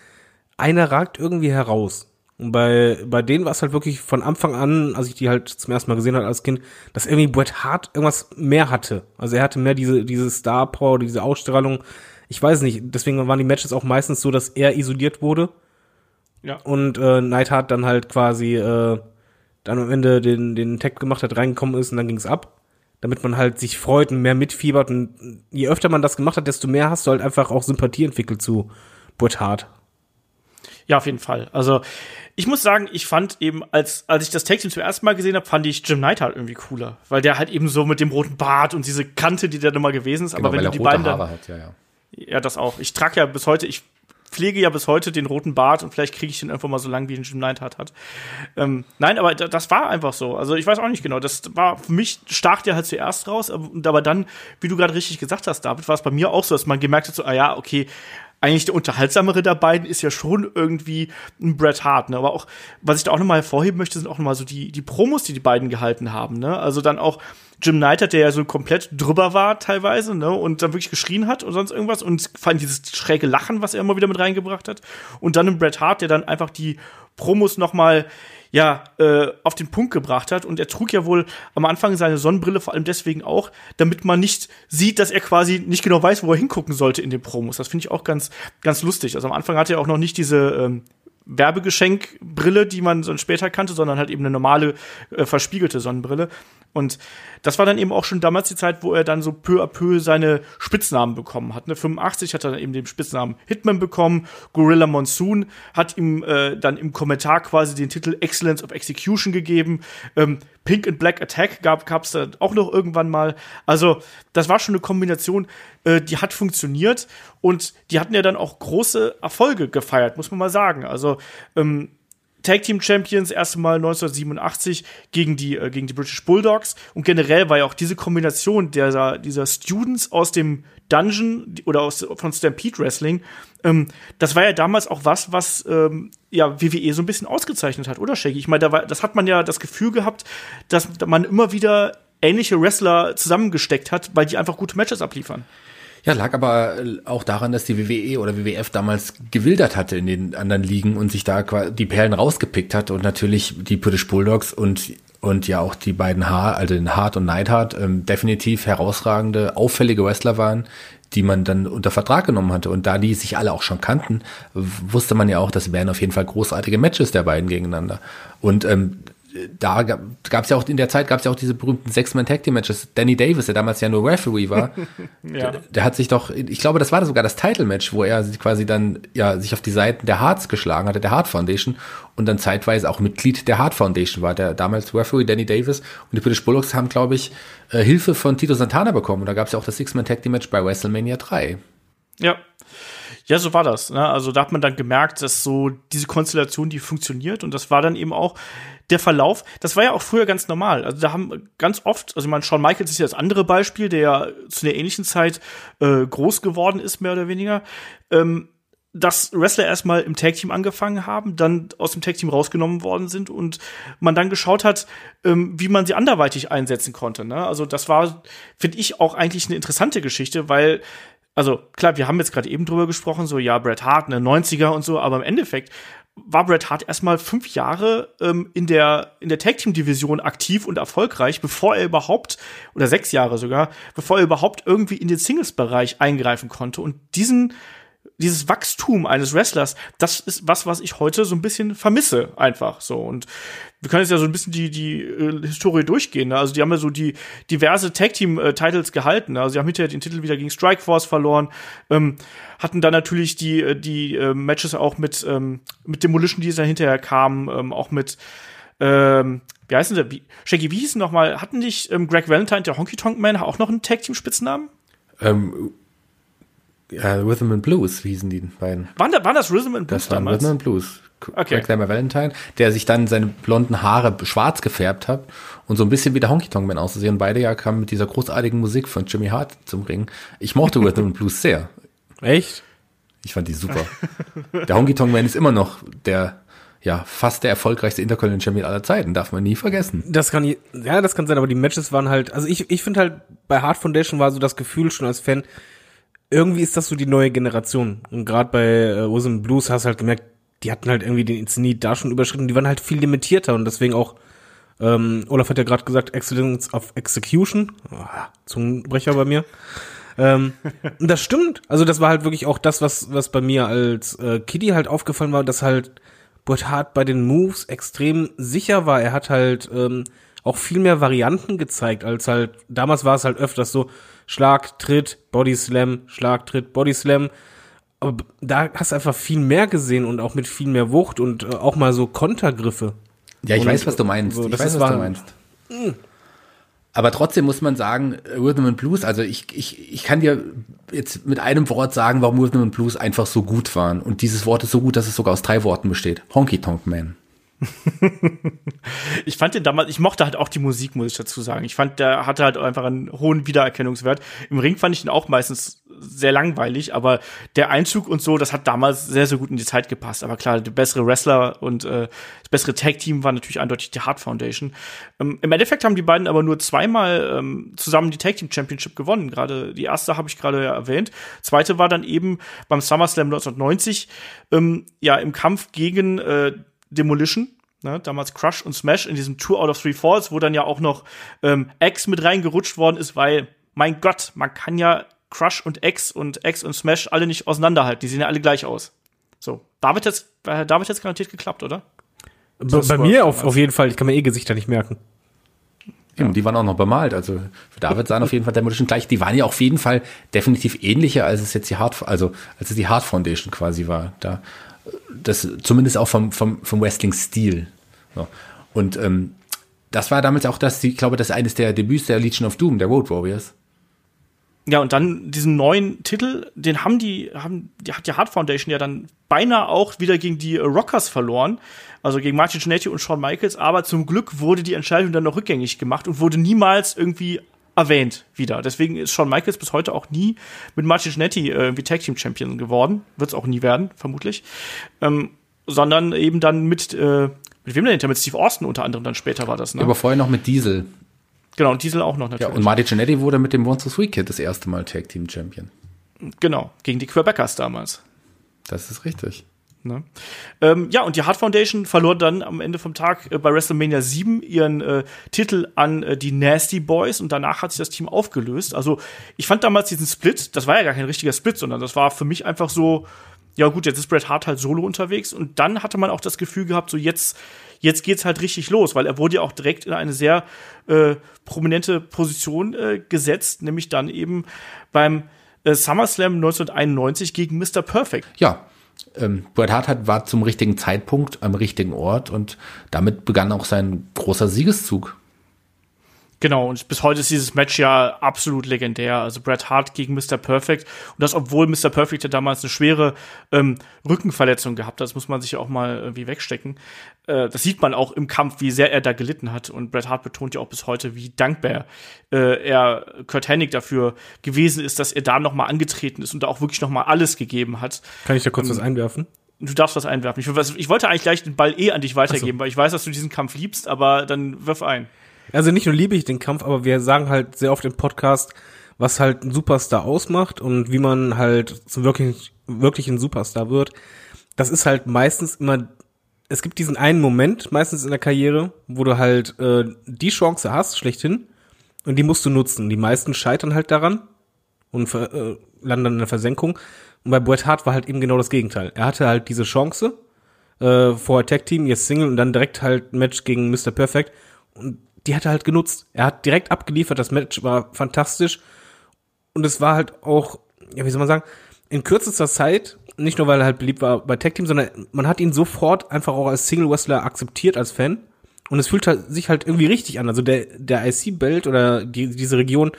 einer ragt irgendwie heraus. Und bei, bei denen war es halt wirklich von Anfang an, als ich die halt zum ersten Mal gesehen habe als Kind, dass irgendwie Bret Hart irgendwas mehr hatte. Also er hatte mehr diese, diese Star Power, diese Ausstrahlung. Ich weiß nicht, deswegen waren die Matches auch meistens so, dass er isoliert wurde. Ja. Und äh, Neidhart dann halt quasi äh, dann am Ende den, den Tag gemacht hat, reingekommen ist und dann ging's ab. Damit man halt sich freut und mehr mitfiebert. Und je öfter man das gemacht hat, desto mehr hast du halt einfach auch Sympathie entwickelt zu Bret Hart. Ja, auf jeden Fall. Also ich muss sagen, ich fand eben, als, als ich das Tag Team zum ersten Mal gesehen habe, fand ich Jim Neidhart irgendwie cooler. Weil der halt eben so mit dem roten Bart und diese Kante, die da immer gewesen ist. Genau, aber wenn du die beiden dann, hat, ja, ja. ja, das auch. Ich trage ja bis heute, ich pflege ja bis heute den roten Bart und vielleicht kriege ich den einfach mal so lang, wie ein Jim Neidhart hat. Ähm, nein, aber das war einfach so. Also ich weiß auch nicht genau. Das war für mich stach der halt zuerst raus, aber, dann, wie du gerade richtig gesagt hast, David, war es bei mir auch so, dass man gemerkt hat, so, ah ja, okay, eigentlich der unterhaltsamere der beiden ist ja schon irgendwie ein Bret Hart, ne? Aber auch, was ich da auch nochmal hervorheben möchte, sind auch nochmal so die, die Promos, die die beiden gehalten haben, ne? Also dann auch Jim Knight, der ja so komplett drüber war teilweise, ne? Und dann wirklich geschrien hat und sonst irgendwas und vor allem dieses schräge Lachen, was er immer wieder mit reingebracht hat. Und dann ein Bret Hart, der dann einfach die Promos nochmal ja, äh, auf den Punkt gebracht hat. Und er trug ja wohl am Anfang seine Sonnenbrille vor allem deswegen auch, damit man nicht sieht, dass er quasi nicht genau weiß, wo er hingucken sollte in den Promos. Das finde ich auch ganz, ganz lustig. Also am Anfang hatte er auch noch nicht diese ähm, Werbegeschenkbrille, die man so später kannte, sondern halt eben eine normale äh, verspiegelte Sonnenbrille. Und das war dann eben auch schon damals die Zeit, wo er dann so peu à peu seine Spitznamen bekommen hat. Ne? 85 hat er dann eben den Spitznamen Hitman bekommen. Gorilla Monsoon hat ihm äh, dann im Kommentar quasi den Titel Excellence of Execution gegeben. Ähm, Pink and Black Attack gab es da auch noch irgendwann mal. Also das war schon eine Kombination, äh, die hat funktioniert und die hatten ja dann auch große Erfolge gefeiert, muss man mal sagen. Also ähm, Tag Team Champions erste Mal 1987 gegen die äh, gegen die British Bulldogs. Und generell war ja auch diese Kombination dieser dieser Students aus dem Dungeon oder aus von Stampede Wrestling ähm, das war ja damals auch was was ähm, ja WWE so ein bisschen ausgezeichnet hat oder Shaggy? Ich meine da war, das hat man ja das Gefühl gehabt dass man immer wieder ähnliche Wrestler zusammengesteckt hat weil die einfach gute Matches abliefern ja, lag aber äh, auch daran, dass die WWE oder WWF damals gewildert hatte in den anderen Ligen und sich da die Perlen rausgepickt hat und natürlich die British Bulldogs und und ja auch die beiden Haar, also den Hart und Neidhart, ähm, definitiv herausragende, auffällige Wrestler waren, die man dann unter Vertrag genommen hatte. Und da die sich alle auch schon kannten, wusste man ja auch, das wären auf jeden Fall großartige Matches der beiden gegeneinander. Und ähm, da gab es ja auch in der Zeit gab es ja auch diese berühmten Six-Man Tag Team Matches. Danny Davis, der damals ja nur Referee war, ja. der, der, hat sich doch, ich glaube, das war sogar das Title Match, wo er quasi dann ja sich auf die Seiten der Hearts geschlagen hatte, der Hart Foundation und dann zeitweise auch Mitglied der Hart Foundation war, der damals Referee Danny Davis und die British Bulldogs haben, glaube ich, äh, Hilfe von Tito Santana bekommen und da gab es ja auch das Six-Man Tag Team Match bei WrestleMania 3. Ja, ja, so war das. Ne? Also da hat man dann gemerkt, dass so diese Konstellation, die funktioniert. Und das war dann eben auch der Verlauf. Das war ja auch früher ganz normal. Also da haben ganz oft, also man Shawn Michaels ist ja das andere Beispiel, der ja zu einer ähnlichen Zeit äh, groß geworden ist, mehr oder weniger. Ähm, dass Wrestler erstmal im Tag-Team angefangen haben, dann aus dem Tag-Team rausgenommen worden sind und man dann geschaut hat, ähm, wie man sie anderweitig einsetzen konnte. Ne? Also das war, finde ich, auch eigentlich eine interessante Geschichte, weil also klar, wir haben jetzt gerade eben drüber gesprochen, so ja, Bret Hart, ne, 90er und so, aber im Endeffekt war Bret Hart erstmal fünf Jahre ähm, in der in der Tag Team Division aktiv und erfolgreich, bevor er überhaupt oder sechs Jahre sogar, bevor er überhaupt irgendwie in den Singles Bereich eingreifen konnte. Und diesen dieses Wachstum eines Wrestlers, das ist was, was ich heute so ein bisschen vermisse, einfach so. Und wir können jetzt ja so ein bisschen die, die äh, Historie durchgehen. Ne? Also die haben ja so die diverse Tag-Team-Titles gehalten. Ne? Also sie haben hinterher den Titel wieder gegen Strikeforce verloren, ähm, hatten dann natürlich die, äh, die äh, Matches auch mit, ähm, mit Demolition, die dann hinterher kamen, ähm, auch mit ähm, wie heißen der? Shaggy, wie hießen noch mal? Hatten nicht ähm, Greg Valentine, der Honky Tonk Man, auch noch einen Tag-Team-Spitznamen? Ähm, ja, Rhythm and Blues, wie hießen die beiden? Waren, da, waren das Rhythm and Blues Das waren damals? Rhythm and Blues. Okay. Greg Glamour Valentine, der sich dann seine blonden Haare schwarz gefärbt hat und so ein bisschen wie der Honky Tonk Man auszusehen. Beide ja kamen mit dieser großartigen Musik von Jimmy Hart zum Ring. Ich mochte Rhythm and Blues sehr. Echt? Ich fand die super. Der Honky Tonk Man ist immer noch der, ja, fast der erfolgreichste Intercontinental Champion aller Zeiten. Darf man nie vergessen. Das kann, ja, das kann sein, aber die Matches waren halt, also ich, ich finde halt, bei Hard Foundation war so das Gefühl schon als Fan, irgendwie ist das so die neue Generation. Und gerade bei äh, Rhythm Blues hast du halt gemerkt, die hatten halt irgendwie den Zenit da schon überschritten, die waren halt viel limitierter und deswegen auch, ähm, Olaf hat ja gerade gesagt, Excellence of Execution. Ah, Zungenbrecher bei mir. ähm, das stimmt. Also das war halt wirklich auch das, was, was bei mir als äh, Kitty halt aufgefallen war, dass halt Bret Hart bei den Moves extrem sicher war. Er hat halt ähm, auch viel mehr Varianten gezeigt, als halt, damals war es halt öfters so, Schlag, Tritt, Body Slam, Schlag, Tritt, Body Slam. Aber da hast du einfach viel mehr gesehen und auch mit viel mehr Wucht und äh, auch mal so Kontergriffe. Ja, ich Und weiß, was du meinst. so, ich weiß, was wahr. du meinst. Aber trotzdem muss man sagen, Rhythm and Blues, also ich, ich, ich kann dir jetzt mit einem Wort sagen, warum Rhythm and Blues einfach so gut waren. Und dieses Wort ist so gut, dass es sogar aus drei Worten besteht. Honky Tonk Man. Ich fand den damals, ich mochte halt auch die Musik, muss ich dazu sagen. Ich fand, der hatte halt einfach einen hohen Wiedererkennungswert. Im Ring fand ich ihn auch meistens sehr langweilig, aber der Einzug und so, das hat damals sehr, sehr gut in die Zeit gepasst. Aber klar, der bessere Wrestler und äh, das bessere Tag-Team war natürlich eindeutig die Hart Foundation. Ähm, Im Endeffekt haben die beiden aber nur zweimal ähm, zusammen die Tag-Team Championship gewonnen. Gerade die erste habe ich gerade ja erwähnt. Zweite war dann eben beim SummerSlam 1990 ähm, ja im Kampf gegen äh, Demolition. Ne, damals Crush und Smash in diesem Two out of Three Falls, wo dann ja auch noch ähm, X mit reingerutscht worden ist, weil, mein Gott, man kann ja Crush und X und X und Smash alle nicht auseinanderhalten. Die sehen ja alle gleich aus. So, David jetzt, äh, David jetzt garantiert geklappt, oder? Bei, bei mir auf, auf jeden Fall, ich kann mir eh Gesichter nicht merken. Eben, die waren auch noch bemalt. Also für David sahen auf jeden Fall Demolition gleich. Die waren ja auf jeden Fall definitiv ähnlicher, als es jetzt die Hard, also als es die Hard Foundation quasi war. Da das zumindest auch vom vom vom Wrestling-Stil. So. Und ähm, das war damals auch das, ich glaube, das ist eines der Debüts der Legion of Doom, der Road Warriors. Ja, und dann diesen neuen Titel, den haben die, haben, die hat die Hart Foundation ja dann beinahe auch wieder gegen die Rockers verloren. Also gegen Martin Jannetty und Shawn Michaels. Aber zum Glück wurde die Entscheidung dann noch rückgängig gemacht und wurde niemals irgendwie erwähnt wieder. Deswegen ist Shawn Michaels bis heute auch nie mit Martin Jannetty äh, irgendwie Tag Team Champion geworden. Wird es auch nie werden, vermutlich. Ähm, sondern eben dann mit, äh, mit wem denn hinter? Mit Steve Austin unter anderem dann später war das, ne? Aber vorher noch mit Diesel. genau, und Diesel auch noch Ja, natürlich. und Marty Jannetty wurde mit dem One to Sweet Kid das erste Mal Tag Team Champion. genau, gegen die Quebecers damals. Das ist richtig. Ne? Ähm, ja, und die Hart Foundation verlor dann am Ende vom Tag äh, bei WrestleMania 7 ihren äh, Titel an äh, die Nasty Boys und danach hat sich das Team aufgelöst. Also ich fand damals diesen Split, das war ja gar kein richtiger Split, sondern das war für mich einfach so, ja gut, jetzt ist Bret Hart halt solo unterwegs und dann hatte man auch das Gefühl gehabt, so jetzt, jetzt geht's halt richtig los, weil er wurde ja auch direkt in eine sehr äh, prominente Position äh, gesetzt, nämlich dann eben beim äh, SummerSlam 1991 gegen Mr. Perfect. Ja, ähm, Bret Hart hat, war zum richtigen Zeitpunkt am richtigen Ort und damit begann auch sein großer Siegeszug. Genau, und bis heute ist dieses Match ja absolut legendär. Also Bret Hart gegen Mr. Perfect. Und das, obwohl Mr. Perfect ja damals eine schwere ähm, Rückenverletzung gehabt hat. Das muss man sich ja auch mal irgendwie wegstecken. Äh, das sieht man auch im Kampf, wie sehr er da gelitten hat. Und Bret Hart betont ja auch bis heute, wie dankbar äh, er Kurt Hennig dafür gewesen ist, dass er da noch mal angetreten ist und da auch wirklich noch mal alles gegeben hat. Kann ich da kurz Ähm, was einwerfen? Du darfst was einwerfen. Ich, ich wollte eigentlich gleich den Ball eh an dich weitergeben, weil ich weiß, dass du diesen Kampf liebst, aber dann wirf ein. Also nicht nur liebe ich den Kampf, aber wir sagen halt sehr oft im Podcast, was halt ein Superstar ausmacht und wie man halt zum wirklich, wirklichen Superstar wird. Das ist halt meistens immer, es gibt diesen einen Moment, meistens in der Karriere, wo du halt äh, die Chance hast, schlechthin, und die musst du nutzen. Die meisten scheitern halt daran und äh, landen in der Versenkung. Und bei Bret Hart war halt eben genau das Gegenteil. Er hatte halt diese Chance, äh, vorher Tag Team, jetzt Single und dann direkt halt Match gegen Mr. Perfect. Und die hat er halt genutzt. Er hat direkt abgeliefert, das Match war fantastisch. Und es war halt auch, ja, wie soll man sagen, in kürzester Zeit, nicht nur weil er halt beliebt war bei Tag Team, sondern man hat ihn sofort einfach auch als Single Wrestler akzeptiert als Fan. Und es fühlt halt, sich halt irgendwie richtig an. Also der, der IC-Belt oder die, diese Region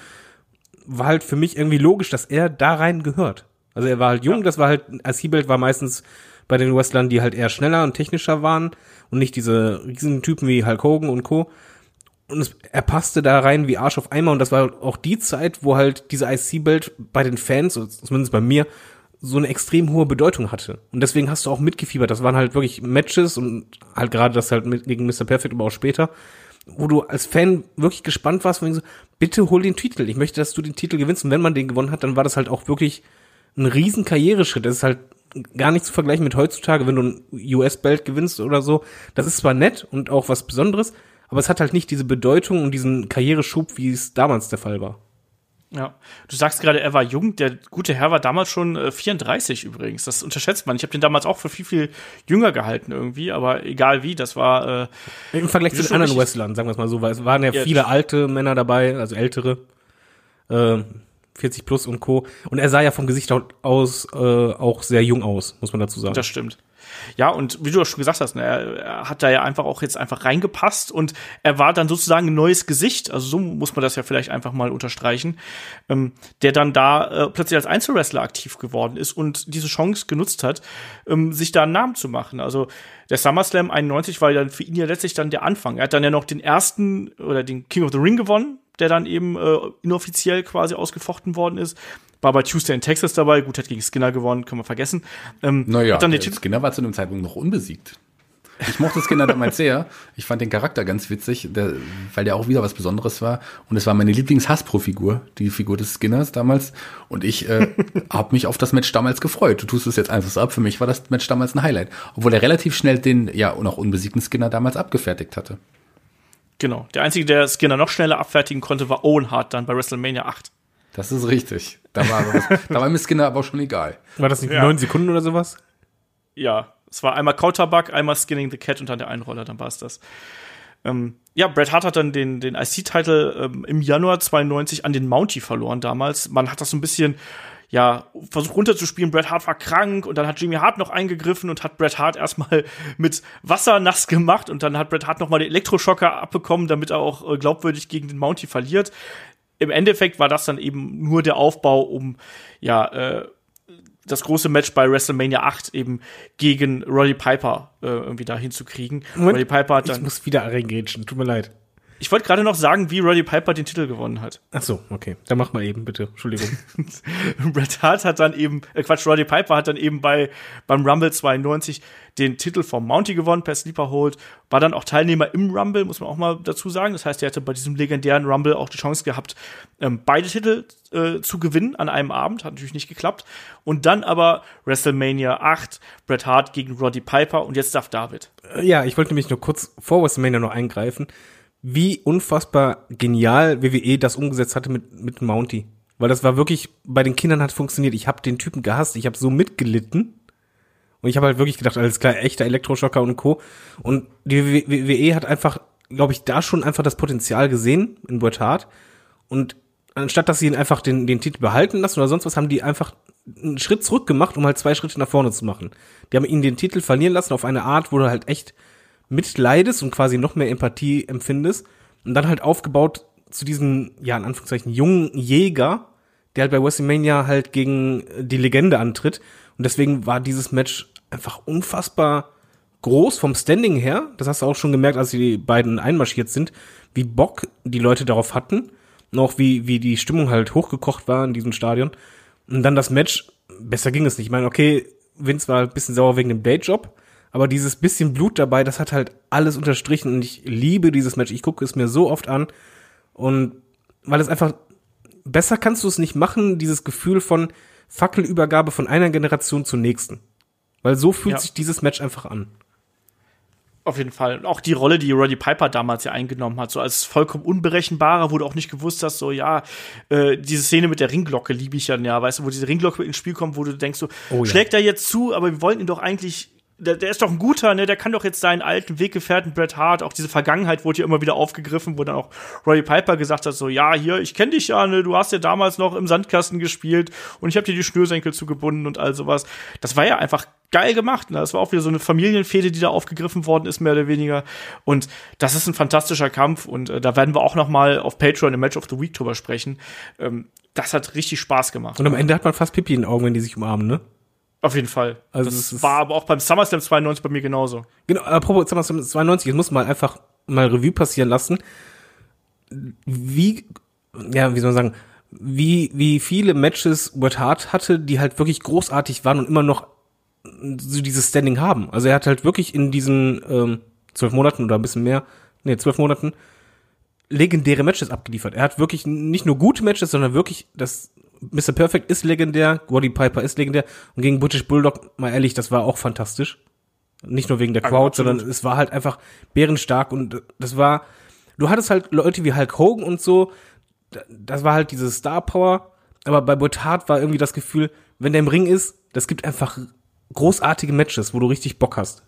war halt für mich irgendwie logisch, dass er da rein gehört. Also er war halt jung, ja. das war halt, IC-Belt war meistens bei den Wrestlern, die halt eher schneller und technischer waren und nicht diese riesigen Typen wie Hulk Hogan und Co. Und es, er passte da rein wie Arsch auf Eimer und das war auch die Zeit, wo halt diese IC-Belt bei den Fans, zumindest bei mir, so eine extrem hohe Bedeutung hatte. Und deswegen hast du auch mitgefiebert. Das waren halt wirklich Matches und halt gerade das halt mit, gegen Mr. Perfect, aber auch später, wo du als Fan wirklich gespannt warst, wenn so, bitte hol den Titel. Ich möchte, dass du den Titel gewinnst. Und wenn man den gewonnen hat, dann war das halt auch wirklich ein riesen Karriereschritt. Das ist halt gar nicht zu vergleichen mit heutzutage, wenn du ein US-Belt gewinnst oder so. Das ist zwar nett und auch was Besonderes, aber es hat halt nicht diese Bedeutung und diesen Karriereschub, wie es damals der Fall war. Ja, du sagst gerade, er war jung. Der gute Herr war damals schon äh, 34 übrigens. Das unterschätzt man. Ich habe den damals auch für viel, viel jünger gehalten irgendwie, aber egal wie, das war. Äh, Im Vergleich zu den anderen Wrestlern, sagen wir es mal so, weil es waren ja, ja viele alte Männer dabei, also ältere. Äh, 40 plus und Co. Und er sah ja vom Gesicht aus äh, auch sehr jung aus, muss man dazu sagen. Das stimmt. Ja, und wie du auch schon gesagt hast, ne, er, hat da ja einfach auch jetzt einfach reingepasst und er war dann sozusagen ein neues Gesicht, also so muss man das ja vielleicht einfach mal unterstreichen, ähm, der dann da äh, plötzlich als Einzelwrestler aktiv geworden ist und diese Chance genutzt hat, ähm, sich da einen Namen zu machen. Also der SummerSlam 91 war ja für ihn ja letztlich dann der Anfang. Er hat dann ja noch den ersten oder den King of the Ring gewonnen, der dann eben äh, inoffiziell quasi ausgefochten worden ist. War bei Tuesday in Texas dabei, gut, hat gegen Skinner gewonnen, können wir vergessen. Ähm, naja, dann der Skinner war zu dem Zeitpunkt noch unbesiegt. Ich mochte Skinner damals sehr. Ich fand den Charakter ganz witzig, der, weil der auch wieder was Besonderes war. Und es war meine Lieblings-Hasbro-Figur, die Figur des Skinners damals. Und ich äh, habe mich auf das Match damals gefreut. Du tust es jetzt einfach so ab. Für mich war das Match damals ein Highlight. Obwohl er relativ schnell den, ja, und auch unbesiegten Skinner damals abgefertigt hatte. Genau. Der einzige, der Skinner noch schneller abfertigen konnte, war Owen Hart dann bei WrestleMania 8. Das ist richtig. Da war, aber was, da war mir Skinner aber auch schon egal. War das nicht ja. neun Sekunden oder sowas? Ja. Es war einmal Kauterbug, einmal Skinning the Cat und dann der Einroller, dann war es das. Ähm, ja, Bret Hart hat dann den, den IC-Titel ähm, im Januar 92 an den Mountie verloren damals. Man hat das so ein bisschen ja, versucht runterzuspielen. Bret Hart war krank und dann hat Jimmy Hart noch eingegriffen und hat Bret Hart erstmal mit Wasser nass gemacht und dann hat Bret Hart nochmal den Elektroschocker abbekommen, damit er auch äh, glaubwürdig gegen den Mountie verliert. Im Endeffekt war das dann eben nur der Aufbau, um ja, äh, das große Match bei WrestleMania 8 eben gegen Roddy Piper äh, irgendwie da hinzukriegen. Roddy Piper hat dann. Ich muss wieder reingrätschen, tut mir leid. Ich wollte gerade noch sagen, wie Roddy Piper den Titel gewonnen hat. Ach so, okay. Dann mach mal eben, bitte. Entschuldigung. Bret Hart hat dann eben, äh Quatsch, Roddy Piper hat dann eben bei, beim Rumble 92 den Titel vom Mountie gewonnen per Sleeper Hold. War dann auch Teilnehmer im Rumble, muss man auch mal dazu sagen. Das heißt, er hatte bei diesem legendären Rumble auch die Chance gehabt, ähm, beide Titel äh, zu gewinnen an einem Abend. Hat natürlich nicht geklappt. Und dann aber WrestleMania 8, Bret Hart gegen Roddy Piper und jetzt darf David. Äh, ja, ich wollte nämlich nur kurz vor WrestleMania noch eingreifen wie unfassbar genial WWE das umgesetzt hatte mit, mit Mounty. Weil das war wirklich, bei den Kindern hat funktioniert. Ich habe den Typen gehasst, ich habe so mitgelitten. Und ich habe halt wirklich gedacht, alles klar, echter Elektroschocker und Co. Und die WWE hat einfach, glaube ich, da schon einfach das Potenzial gesehen in Bret Hart. Und anstatt dass sie ihn einfach den, den Titel behalten lassen oder sonst was, haben die einfach einen Schritt zurück gemacht, um halt zwei Schritte nach vorne zu machen. Die haben ihn den Titel verlieren lassen auf eine Art, wo du halt echt mitleidest und quasi noch mehr Empathie empfindest und dann halt aufgebaut zu diesem, ja, in Anführungszeichen, jungen Jäger, der halt bei WrestleMania halt gegen die Legende antritt. Und deswegen war dieses Match einfach unfassbar groß vom Standing her. Das hast du auch schon gemerkt, als die beiden einmarschiert sind, wie Bock die Leute darauf hatten. Und auch wie, wie die Stimmung halt hochgekocht war in diesem Stadion. Und dann das Match, besser ging es nicht. Ich meine, okay, Vince war ein bisschen sauer wegen dem Dayjob, aber dieses bisschen Blut dabei, das hat halt alles unterstrichen und ich liebe dieses Match. Ich gucke es mir so oft an und weil es einfach besser kannst du es nicht machen, dieses Gefühl von Fackelübergabe von einer Generation zur nächsten. Weil so fühlt ja. sich dieses Match einfach an. Auf jeden Fall. Und auch die Rolle, die Roddy Piper damals ja eingenommen hat, so als vollkommen unberechenbarer, wo du auch nicht gewusst hast, so ja, äh, diese Szene mit der Ringglocke liebe ich ja, ja, weißt du, wo diese Ringglocke ins Spiel kommt, wo du denkst, so, Oh ja. schlägt er jetzt zu, aber wir wollten ihn doch eigentlich. Der, der ist doch ein guter, ne? Der kann doch jetzt seinen alten Weggefährten Bret Hart, auch diese Vergangenheit wurde ja immer wieder aufgegriffen, wo dann auch Roddy Piper gesagt hat, so, ja, hier, ich kenne dich ja, ne? Du hast ja damals noch im Sandkasten gespielt und ich habe dir die Schnürsenkel zugebunden und all sowas. Das war ja einfach geil gemacht. Ne? Das war auch wieder so eine Familienfehde, die da aufgegriffen worden ist, mehr oder weniger. Und das ist ein fantastischer Kampf und äh, da werden wir auch noch mal auf Patreon im Match of the Week drüber sprechen. Ähm, das hat richtig Spaß gemacht. Und am Ende hat man fast Pipi in den Augen, wenn die sich umarmen, ne? Auf jeden Fall. Also das war aber auch beim SummerSlam 92 bei mir genauso. Genau, apropos SummerSlam 92, ich muss mal einfach mal Revue passieren lassen. Wie, ja, wie soll man sagen, wie, wie viele Matches Bret Hart hatte, die halt wirklich großartig waren und immer noch so dieses Standing haben. Also er hat halt wirklich in diesen ähm, zwölf Monaten oder ein bisschen mehr, nee, zwölf Monaten, legendäre Matches abgeliefert. Er hat wirklich nicht nur gute Matches, sondern wirklich das Mr. Perfect ist legendär, Roddy Piper ist legendär und gegen British Bulldog, mal ehrlich, das war auch fantastisch. Nicht nur wegen der Crowd, absolut. sondern es war halt einfach bärenstark und das war, du hattest halt Leute wie Hulk Hogan und so, da- das war halt diese Star Power, aber bei Bret Hart war irgendwie das Gefühl, wenn der im Ring ist, das gibt einfach großartige Matches, wo du richtig Bock hast.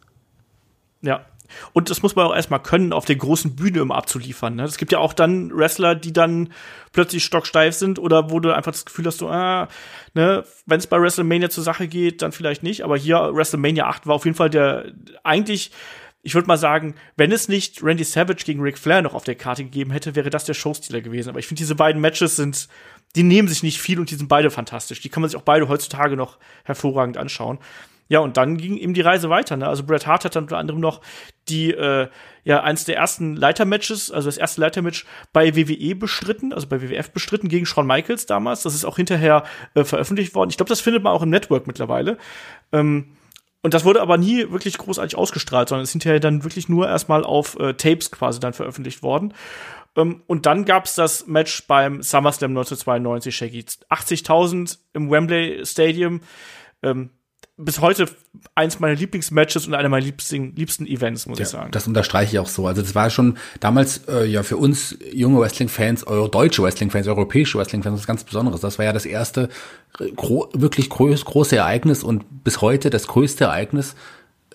Ja. Und das muss man auch erstmal können, auf der großen Bühne immer abzuliefern. Ne? Es gibt ja auch dann Wrestler, die dann plötzlich stocksteif sind oder wo du einfach das Gefühl hast, so, ah, ne, wenn es bei WrestleMania zur Sache geht, dann vielleicht nicht. Aber hier WrestleMania 8 war auf jeden Fall der eigentlich, ich würde mal sagen, wenn es nicht Randy Savage gegen Ric Flair noch auf der Karte gegeben hätte, wäre das der Showstealer gewesen. Aber ich finde, diese beiden Matches sind, die nehmen sich nicht viel und die sind beide fantastisch. Die kann man sich auch beide heutzutage noch hervorragend anschauen. Ja, und dann ging ihm die Reise weiter. Ne? Also Bret Hart hat dann unter anderem noch die, äh, ja, eins der ersten Leitermatches, also das erste Leitermatch bei WWE bestritten, also bei WWF bestritten gegen Shawn Michaels damals. Das ist auch hinterher äh, veröffentlicht worden. Ich glaube, das findet man auch im Network mittlerweile. Ähm, und das wurde aber nie wirklich großartig ausgestrahlt, sondern ist hinterher dann wirklich nur erstmal auf äh, Tapes quasi dann veröffentlicht worden. Ähm, und dann gab's das Match beim SummerSlam 1992, Shaggy. 80.000 im Wembley Stadium. Ähm, bis heute eins meiner Lieblingsmatches und einer meiner liebsten, liebsten Events, muss ich sagen. Das unterstreiche ich auch so. Also das war schon damals äh, ja für uns junge Wrestling-Fans, euro deutsche Wrestling-Fans, europäische Wrestling-Fans was ganz Besonderes. Das war ja das erste gro wirklich groß, große Ereignis und bis heute das größte Ereignis,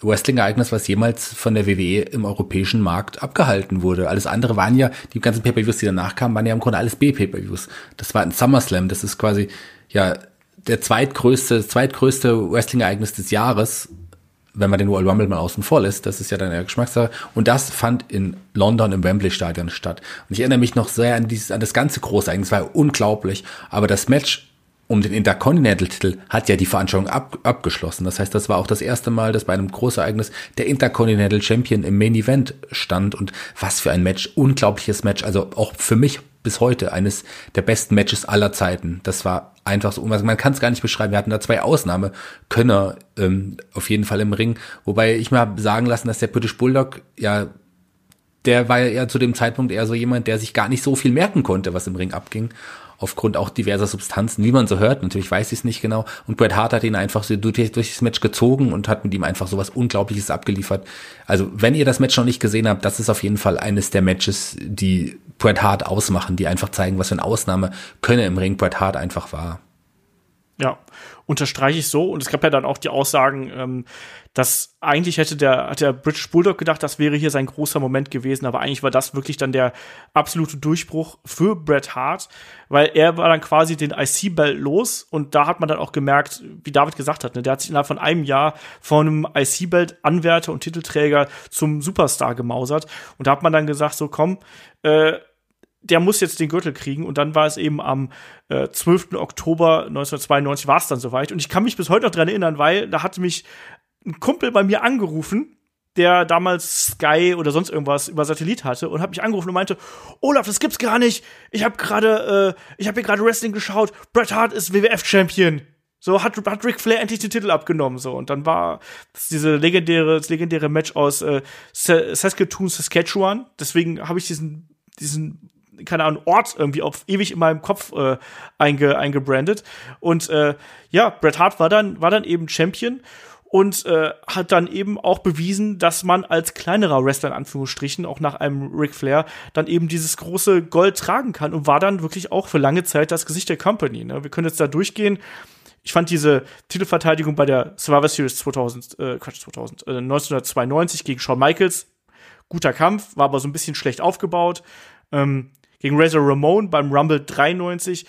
Wrestling-Ereignis, was jemals von der WWE im europäischen Markt abgehalten wurde. Alles andere waren ja, die ganzen Pay-Per-Views, die danach kamen, waren ja im Grunde alles B-Pay-Per-Views. Das war ein SummerSlam, das ist quasi, ja, der zweitgrößte, zweitgrößte Wrestling-Ereignis des Jahres, wenn man den Royal Rumble mal außen vor lässt, das ist ja dann der Geschmackssache. Und das fand in London im Wembley Stadion statt. Und ich erinnere mich noch sehr an dieses, an das ganze große Ereignis, war unglaublich. Aber das Match um den Intercontinental-Titel hat ja die Veranstaltung ab, abgeschlossen. Das heißt, das war auch das erste Mal, dass bei einem Großereignis der Intercontinental Champion im Main Event stand. Und was für ein Match, unglaubliches Match. Also auch für mich bis heute eines der besten Matches aller Zeiten. Das war einfach so, also man kann es gar nicht beschreiben. Wir hatten da zwei Ausnahmekönner ähm, auf jeden Fall im Ring. Wobei ich mir sagen lassen, dass der British Bulldog ja der war ja zu dem Zeitpunkt eher so jemand, der sich gar nicht so viel merken konnte, was im Ring abging. Aufgrund auch diverser Substanzen, wie man so hört. Natürlich weiß ich es nicht genau. Und Bret Hart hat ihn einfach so durch, das Match gezogen und hat mit ihm einfach so was Unglaubliches abgeliefert. Also, wenn ihr das Match noch nicht gesehen habt, das ist auf jeden Fall eines der Matches, die Bret Hart ausmachen, die einfach zeigen, was für eine Ausnahme Könne im Ring Bret Hart einfach war. Ja, unterstreiche ich so. Und es gab ja dann auch die Aussagen, ähm, dass eigentlich hätte der, hat der British Bulldog gedacht, das wäre hier sein großer Moment gewesen, aber eigentlich war das wirklich dann der absolute Durchbruch für Bret Hart, weil er war dann quasi den IC-Belt los und da hat man dann auch gemerkt, wie David gesagt hat, ne, der hat sich innerhalb von einem Jahr von einem IC-Belt-Anwärter und Titelträger zum Superstar gemausert und da hat man dann gesagt, so komm, äh, der muss jetzt den Gürtel kriegen. Und dann war es eben am äh, 12. Oktober 1992 war es dann soweit. Und ich kann mich bis heute noch dran erinnern, weil da hatte mich ein Kumpel bei mir angerufen, der damals Sky oder sonst irgendwas über Satellit hatte und hat mich angerufen und meinte, Olaf, das gibt's gar nicht. Ich habe gerade, äh, ich habe hier gerade Wrestling geschaut. Bret Hart ist WWF-Champion. So hat, hat Ric Flair endlich den Titel abgenommen. So und dann war das diese legendäre, das legendäre Match aus äh, Saskatoon, Saskatchewan. Deswegen habe ich diesen, diesen keine Ahnung, Ort irgendwie auf ewig in meinem Kopf äh, einge, eingebrandet. Und äh, ja, Bret Hart war dann, war dann eben Champion. Und äh, hat dann eben auch bewiesen, dass man als kleinerer Wrestler in Anführungsstrichen auch nach einem Ric Flair dann eben dieses große Gold tragen kann und war dann wirklich auch für lange Zeit das Gesicht der Company. Ne? Wir können jetzt da durchgehen. Ich fand diese Titelverteidigung bei der Survivor Series 2000, äh, Quatsch, 2000, äh, 1992 gegen Shawn Michaels, guter Kampf, war aber so ein bisschen schlecht aufgebaut. Ähm, gegen Razor Ramon beim Rumble 93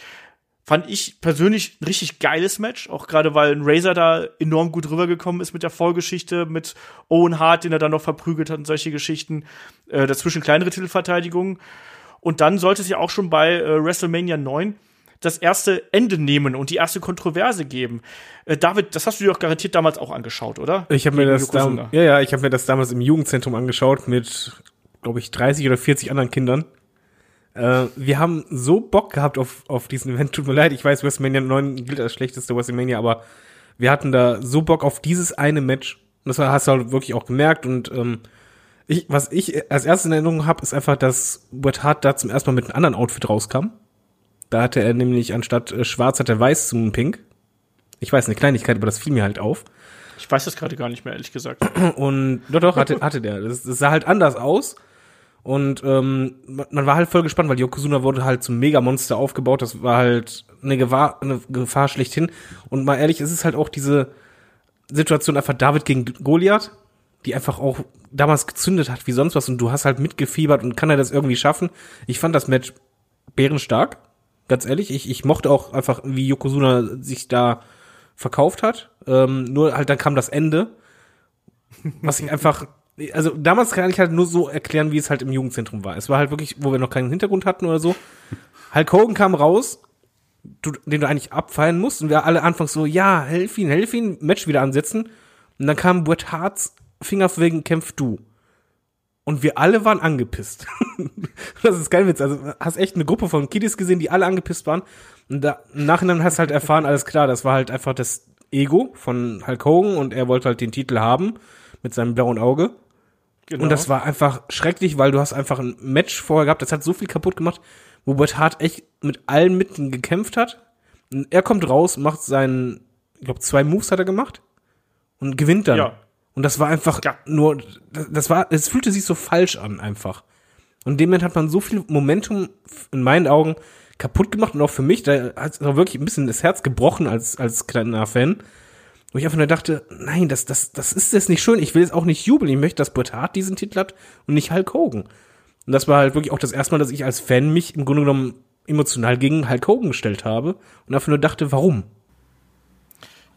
fand ich persönlich ein richtig geiles Match, auch gerade weil ein Razor da enorm gut rübergekommen ist mit der Vorgeschichte, mit Owen Hart, den er dann noch verprügelt hat und solche Geschichten. Äh, dazwischen kleinere Titelverteidigungen. Und dann sollte es ja auch schon bei äh, WrestleMania 9 das erste Ende nehmen und die erste Kontroverse geben. Äh, David, das hast du dir doch garantiert damals auch angeschaut, oder? Ich habe mir das ja, ja, ich habe mir das damals im Jugendzentrum angeschaut mit glaube ich 30 oder 40 anderen Kindern. Äh, wir haben so Bock gehabt auf, auf diesen Event. Tut mir leid, ich weiß, WrestleMania 9 gilt als schlechteste WrestleMania, aber wir hatten da so Bock auf dieses eine Match. Und das hast du halt wirklich auch gemerkt. Und ähm, ich, was ich als erstes in Erinnerung habe, ist einfach, dass Bret Hart da zum ersten Mal mit einem anderen Outfit rauskam. Da hatte er nämlich anstatt äh, schwarz hat er weiß zum Pink. Ich weiß, eine Kleinigkeit, aber das fiel mir halt auf. Ich weiß das gerade gar nicht mehr, ehrlich gesagt. Und doch, doch, hatte, hatte der. Das, das sah halt anders aus. Und ähm, man war halt voll gespannt, weil Yokozuna wurde halt zum Megamonster aufgebaut. Das war halt eine Gefahr, eine Gefahr schlechthin. Und mal ehrlich, es ist halt auch diese Situation einfach David gegen Goliath, die einfach auch damals gezündet hat wie sonst was. Und du hast halt mitgefiebert und kann er das irgendwie schaffen. Ich fand das Match bärenstark, ganz ehrlich. Ich, ich mochte auch einfach, wie Yokozuna sich da verkauft hat. Ähm, nur halt dann kam das Ende, was ich einfach also damals kann ich halt nur so erklären, wie es halt im Jugendzentrum war. Es war halt wirklich, wo wir noch keinen Hintergrund hatten oder so. Hulk Hogan kam raus, du, den du eigentlich abfallen musst und wir alle anfangs so, ja, helf ihn, helf ihn, Match wieder ansetzen. Und dann kam Bret Harts Finger wegen Kämpf du. Und wir alle waren angepisst. das ist kein Witz. Also hast echt eine Gruppe von Kiddies gesehen, die alle angepisst waren. Und da, im Nachhinein hast du halt erfahren, alles klar, das war halt einfach das Ego von Hulk Hogan und er wollte halt den Titel haben mit seinem blauen Auge. Genau. Und das war einfach schrecklich, weil du hast einfach ein Match vorher gehabt, das hat so viel kaputt gemacht, wo Bret Hart echt mit allen Mitteln gekämpft hat. Und er kommt raus, macht seinen, ich glaube, zwei Moves hat er gemacht und gewinnt dann. Ja. Und das war einfach ja. nur, das war, es fühlte sich so falsch an einfach. Und in dem Moment hat man so viel Momentum in meinen Augen kaputt gemacht und auch für mich, da hat es auch wirklich ein bisschen das Herz gebrochen als, als kleiner Fan, wo ich einfach nur dachte, nein, das, das, das ist jetzt nicht schön. Ich will jetzt auch nicht jubeln. Ich möchte, dass Bret Hart diesen Titel hat und nicht Hulk Hogan. Und das war halt wirklich auch das erste Mal, dass ich als Fan mich im Grunde genommen emotional gegen Hulk Hogan gestellt habe und einfach nur dachte, warum?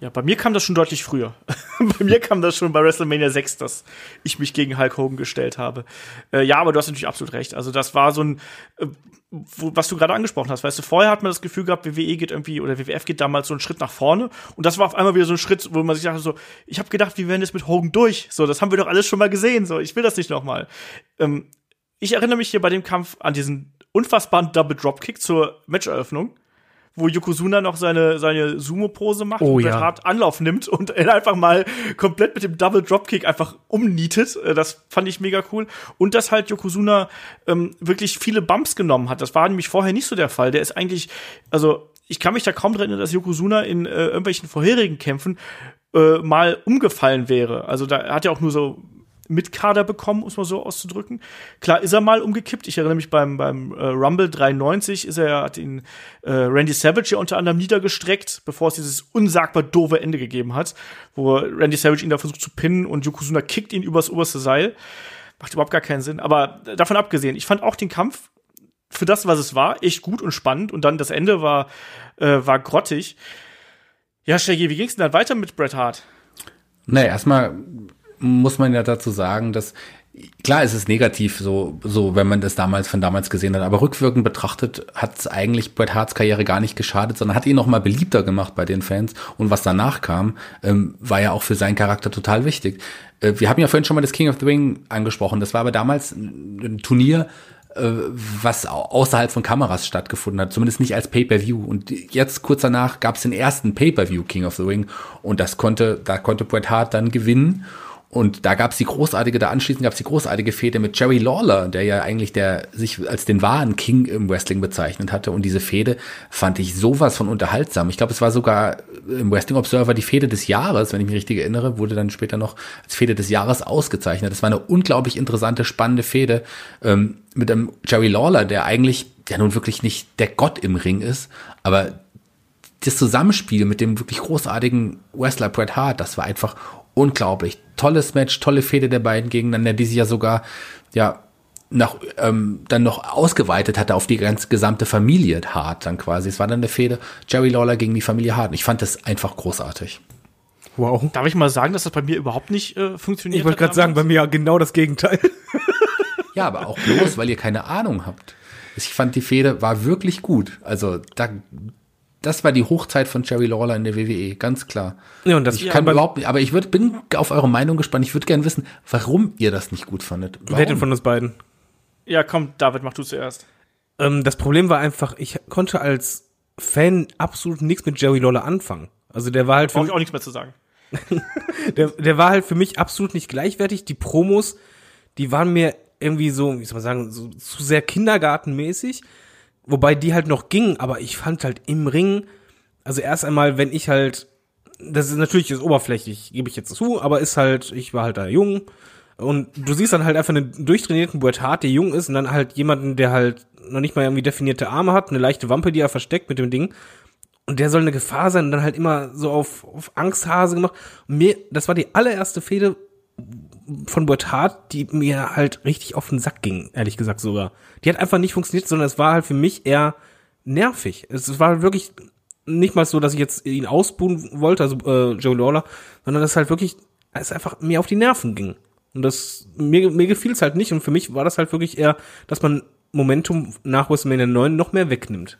Ja, bei mir kam das schon deutlich früher. bei mir kam das schon bei WrestleMania 6, dass ich mich gegen Hulk Hogan gestellt habe. Äh, ja, aber du hast natürlich absolut recht. Also das war so ein, äh, wo, was du gerade angesprochen hast. Weißt du, vorher hat man das Gefühl gehabt, WWE geht irgendwie oder WWF geht damals so einen Schritt nach vorne und das war auf einmal wieder so ein Schritt, wo man sich dachte so, ich habe gedacht, wir werden jetzt mit Hogan durch. So, das haben wir doch alles schon mal gesehen. So, ich will das nicht noch mal. Ähm, ich erinnere mich hier bei dem Kampf an diesen unfassbaren Double Dropkick zur Matcheröffnung wo Yokozuna noch seine, seine Sumo-Pose macht oh, und ja. Hart Anlauf nimmt und er einfach mal komplett mit dem Double Dropkick einfach umnietet. Äh, das fand ich mega cool. Und dass halt Yokozuna ähm, wirklich viele Bumps genommen hat. Das war nämlich vorher nicht so der Fall. Der ist eigentlich, also ich kann mich da kaum dran erinnern, dass Yokozuna in äh, irgendwelchen vorherigen Kämpfen äh, mal umgefallen wäre. Also da hat er auch nur so mit Kader bekommen, muss man so auszudrücken. Klar ist er mal umgekippt. Ich erinnere mich beim, beim äh, Rumble 93 ist er, hat ihn äh, Randy Savage ja unter anderem niedergestreckt, bevor es dieses unsagbar doofe Ende gegeben hat, wo Randy Savage ihn da versucht zu pinnen und Yokozuna kickt ihn übers oberste Seil. Macht überhaupt gar keinen Sinn. Aber davon abgesehen, ich fand auch den Kampf für das, was es war, echt gut und spannend. Und dann das Ende war, äh, war grottig. Ja, Shaggy, wie ging's denn dann weiter mit Bret Hart? Naja, erstmal muss man ja dazu sagen, dass klar ist es negativ, so, so, wenn man das damals von damals gesehen hat, aber rückwirkend betrachtet hat es eigentlich Bret Harts Karriere gar nicht geschadet, sondern hat ihn noch mal beliebter gemacht bei den Fans und was danach kam, ähm, war ja auch für seinen Charakter total wichtig. Äh, wir haben ja vorhin schon mal das King of the Ring angesprochen, das war aber damals ein Turnier, äh, was außerhalb von Kameras stattgefunden hat, zumindest nicht als Pay-per-View. Und jetzt kurz danach gab es den ersten Pay-per-View King of the Ring und das konnte, da konnte Bret Hart dann gewinnen Und da gab's die großartige, da anschließend gab's die großartige Fehde mit Jerry Lawler, der ja eigentlich der sich als den wahren King im Wrestling bezeichnet hatte. Und diese Fehde fand ich sowas von unterhaltsam. Ich glaube, es war sogar im Wrestling Observer die Fehde des Jahres, wenn ich mich richtig erinnere, wurde dann später noch als Fehde des Jahres ausgezeichnet. Das war eine unglaublich interessante, spannende Fehde ähm, mit einem Jerry Lawler, der eigentlich ja nun wirklich nicht der Gott im Ring ist, aber das Zusammenspiel mit dem wirklich großartigen Wrestler Bret Hart, das war einfach unglaublich. Tolles Match, tolle Fehde der beiden gegeneinander, die sich ja sogar, ja, nach, ähm, dann noch ausgeweitet hatte auf die ganze gesamte Familie Hart dann quasi. Es war dann eine Fehde Jerry Lawler gegen die Familie Hart. Und ich fand das einfach großartig. Wow. Darf ich mal sagen, dass das bei mir überhaupt nicht äh, funktioniert? Ich wollte gerade sagen, bei mir ja genau das Gegenteil. ja, aber auch bloß, weil ihr keine Ahnung habt. Ich fand die Fehde war wirklich gut. Also da, das war die Hochzeit von Jerry Lawler in der WWE, ganz klar. Ja, und das ich kann überhaupt nicht, aber ich würd, bin auf eure Meinung gespannt. Ich würde gerne wissen, warum ihr das nicht gut fandet. Warum? Wer denn von uns beiden? Ja, komm, David, mach du zuerst. Ähm, das Problem war einfach, ich konnte als Fan absolut nichts mit Jerry Lawler anfangen. Also der war halt für Brauch ich auch nichts mehr zu sagen. der, der war halt für mich absolut nicht gleichwertig. Die Promos, die waren mir irgendwie so, wie soll man sagen, so zu sehr kindergartenmäßig. Wobei die halt noch gingen, aber ich fand halt im Ring, also erst einmal, wenn ich halt, das ist natürlich ist oberflächlich, gebe ich jetzt zu, aber ist halt, ich war halt da jung und du siehst dann halt einfach einen durchtrainierten Bret Hart, der jung ist und dann halt jemanden, der halt noch nicht mal irgendwie definierte Arme hat, eine leichte Wampe, die er versteckt mit dem Ding und der soll eine Gefahr sein und dann halt immer so auf, auf Angsthase gemacht. Und mir, das war die allererste Fehde von Bret Hart, die mir halt richtig auf den Sack ging, ehrlich gesagt sogar. Die hat einfach nicht funktioniert, sondern es war halt für mich eher nervig. Es war wirklich nicht mal so, dass ich jetzt ihn ausbuhen wollte, also äh, Joe Lawler, sondern dass halt wirklich es einfach mir auf die Nerven ging. Und das mir mir gefiel es halt nicht und für mich war das halt wirklich eher, dass man Momentum nach WrestleMania 9 noch mehr wegnimmt.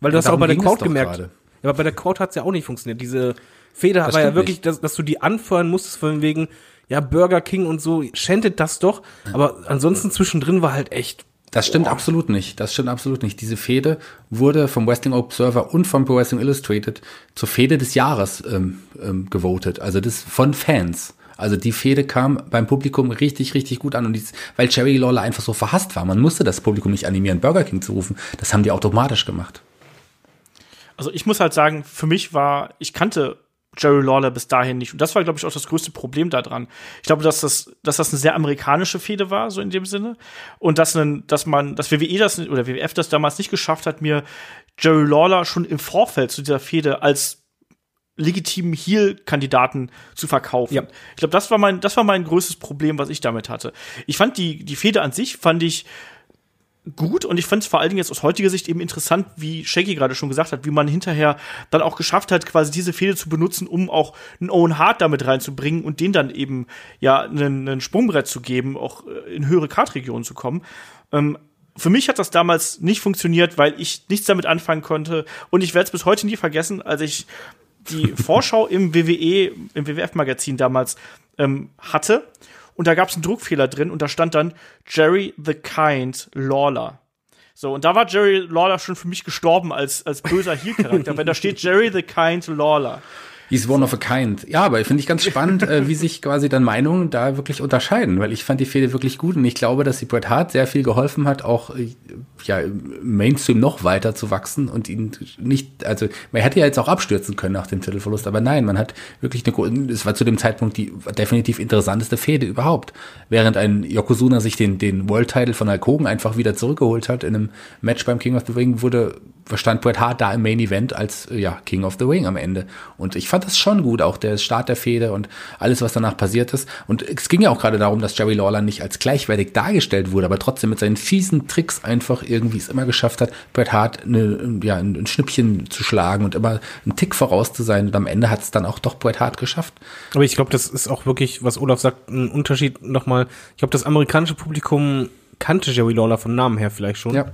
Weil du hast auch bei der Crowd gemerkt. Grade. Ja, aber bei der Crowd hat es ja auch nicht funktioniert. Diese Feder war ja wirklich, dass, dass du die anfeuern musstest von wegen, ja, Burger King und so, schendet das doch. Aber ansonsten zwischendrin war halt echt. Das stimmt boah. absolut nicht. Das stimmt absolut nicht. Diese Fehde wurde vom Wrestling Observer und vom Pro Wrestling Illustrated zur Fehde des Jahres ähm, ähm, gewotet. Also das von Fans. Also die Fehde kam beim Publikum richtig, richtig gut an. Und dies, weil Jerry Lawler einfach so verhasst war. Man musste das Publikum nicht animieren, Burger King zu rufen. Das haben die automatisch gemacht. Also ich muss halt sagen, für mich war, ich kannte Jerry Lawler bis dahin nicht. Und das war, glaube ich, auch das größte Problem daran. Ich glaube, dass das, dass das eine sehr amerikanische Fehde war, so in dem Sinne. Und dass, ein, dass man, dass WWE das oder WWF das damals nicht geschafft hat, mir Jerry Lawler schon im Vorfeld zu dieser Fehde als legitimen Heel-Kandidaten zu verkaufen. Ja. Ich glaube, das war mein, das war mein größtes Problem, was ich damit hatte. Ich fand die, die Fehde an sich, fand ich, gut und ich fand es vor allen Dingen jetzt aus heutiger Sicht eben interessant, wie Shaggy gerade schon gesagt hat, wie man hinterher dann auch geschafft hat, quasi diese Fehde zu benutzen, um auch einen Owen Hart damit reinzubringen und den dann eben ja einen, einen Sprungbrett zu geben, auch äh, in höhere Kartregionen zu kommen. Ähm, für mich hat das damals nicht funktioniert, weil ich nichts damit anfangen konnte und ich werde es bis heute nie vergessen, als ich die Vorschau im WWE, im WWF-Magazin damals ähm, hatte und da gab es einen Druckfehler drin und da stand dann Jerry the Kind Lawler. So, und da war Jerry Lawler schon für mich gestorben als, als böser Heel-Charakter, wenn da steht Jerry the Kind Lawler. He's one of a kind. Ja, aber finde ich ganz spannend, äh, wie sich quasi dann Meinungen da wirklich unterscheiden, weil ich fand die Fehde wirklich gut und ich glaube, dass die Bret Hart sehr viel geholfen hat, auch äh, ja Mainstream noch weiter zu wachsen und ihn nicht, also man hätte ja jetzt auch abstürzen können nach dem Titelverlust, aber nein, man hat wirklich eine, es war zu dem Zeitpunkt die definitiv interessanteste Fehde überhaupt, während ein Yokozuna sich den den World Title von Hulk Hogan einfach wieder zurückgeholt hat in einem Match beim King of the Ring, wurde stand Bret Hart da im Main Event als ja King of the Ring amEnde und ich fand das schon gut, auch der Start der Fehde und alles, was danach passiert ist. Und es ging ja auch gerade darum, dass Jerry Lawler nicht als gleichwertig dargestellt wurde, aber trotzdem mit seinen fiesen Tricks einfach irgendwie es immer geschafft hat, Bret Hart eine, ja, ein Schnippchen zu schlagen und immer einen Tick voraus zu sein. Und am Ende hat es dann auch doch Bret Hart geschafft. Aber ich glaube, das ist auch wirklich, was Olaf sagt, ein Unterschied nochmal. Ich glaube, das amerikanische Publikum kannte Jerry Lawler von Namen her vielleicht schon. Ja.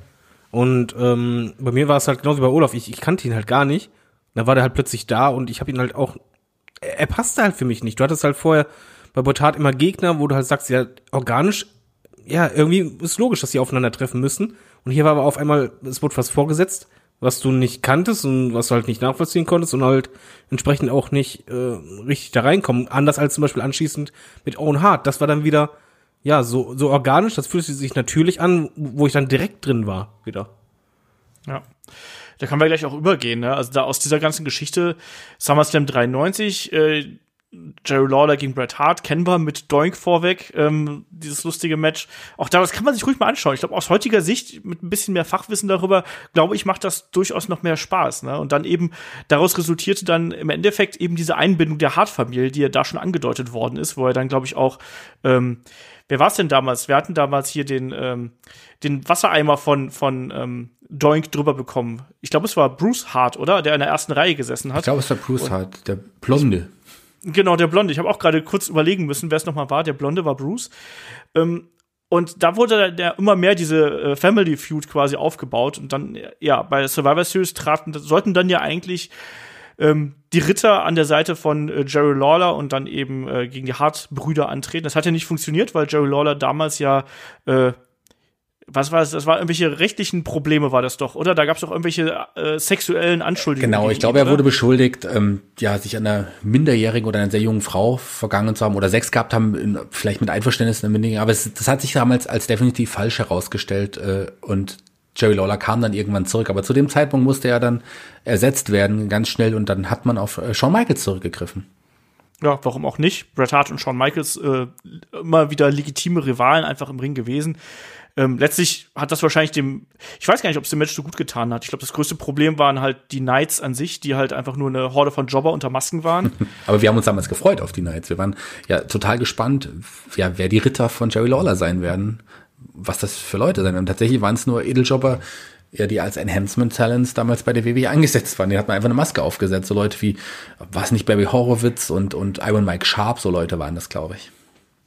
Und ähm, bei mir war es halt genauso wie bei Olaf. Ich, ich kannte ihn halt gar nicht. Da war der halt plötzlich da und ich habe ihn halt auch. Er, er passte halt für mich nicht. Du hattest halt vorher bei Botat immer Gegner, wo du halt sagst, ja, organisch, ja, irgendwie ist logisch, dass sie aufeinandertreffen müssen. Und hier war aber auf einmal, es wurde was vorgesetzt, was du nicht kanntest und was du halt nicht nachvollziehen konntest und halt entsprechend auch nicht äh, richtig da reinkommen. Anders als zum Beispiel anschließend mit Owen Hart. Das war dann wieder, ja, so, so organisch, das fühlte sich natürlich an, wo ich dann direkt drin war, wieder. Ja. Da können wir gleich auch übergehen, ne? Also da aus dieser ganzen Geschichte, SummerSlam 93, äh, Jerry Lawler gegen Bret Hart kennen wir mit Doink vorweg, ähm, dieses lustige Match. Auch da, das kann man sich ruhig mal anschauen. Ich glaube, aus heutiger Sicht, mit ein bisschen mehr Fachwissen darüber, glaube ich, macht das durchaus noch mehr Spaß. Ne? Und dann eben, daraus resultierte dann im Endeffekt eben diese Einbindung der Hart-Familie, die ja da schon angedeutet worden ist, wo er dann, glaube ich, auch, ähm, wer war es denn damals? Wir hatten damals hier den, ähm, den Wassereimer von, von ähm, Doink drüber bekommen. Ich glaube, es war Bruce Hart, oder? Der in der ersten Reihe gesessen hat. Ich glaube, es war Bruce Hart, der Blonde. Genau, der Blonde. Ich habe auch gerade kurz überlegen müssen, wer es nochmal war. Der Blonde war Bruce. Ähm, und da wurde der immer mehr diese äh, Family Feud quasi aufgebaut. Und dann, ja, bei Survivor Series traten, sollten dann ja eigentlich ähm, die Ritter an der Seite von äh, Jerry Lawler und dann eben äh, gegen die Hart-Brüder antreten. Das hat ja nicht funktioniert, weil Jerry Lawler damals ja äh, was war das? Das war irgendwelche rechtlichen Probleme, war das doch, oder? Da gab es doch irgendwelche äh, sexuellen Anschuldigungen. Genau, ich glaube, er wurde beschuldigt, ähm, ja, sich an einer minderjährigen oder einer sehr jungen Frau vergangen zu haben oder Sex gehabt haben, vielleicht mit Einverständnis einer Minderjährigen. Aber es, das hat sich damals als definitiv falsch herausgestellt äh, und Jerry Lawler kam dann irgendwann zurück. Aber zu dem Zeitpunkt musste er dann ersetzt werden, ganz schnell, und dann hat man auf äh, Shawn Michaels zurückgegriffen. Ja, warum auch nicht? Bret Hart und Shawn Michaels äh, immer wieder legitime Rivalen einfach im Ring gewesen. Ähm, letztlich hat das wahrscheinlich dem, ich weiß gar nicht, ob es dem Match so gut getan hat. Ich glaube, das größte Problem waren halt die Knights an sich, die halt einfach nur eine Horde von Jobber unter Masken waren. Aber wir haben uns damals gefreut auf die Knights. Wir waren ja total gespannt, ja, wer die Ritter von Jerry Lawler sein werden, was das für Leute sein werden. Tatsächlich waren es nur Edeljobber, ja, die als Enhancement Talents damals bei der WWE eingesetzt waren. Die hat man einfach eine Maske aufgesetzt. So Leute wie, war es nicht Barry Horowitz und, und Iron Mike Sharp, so Leute waren das, glaube ich.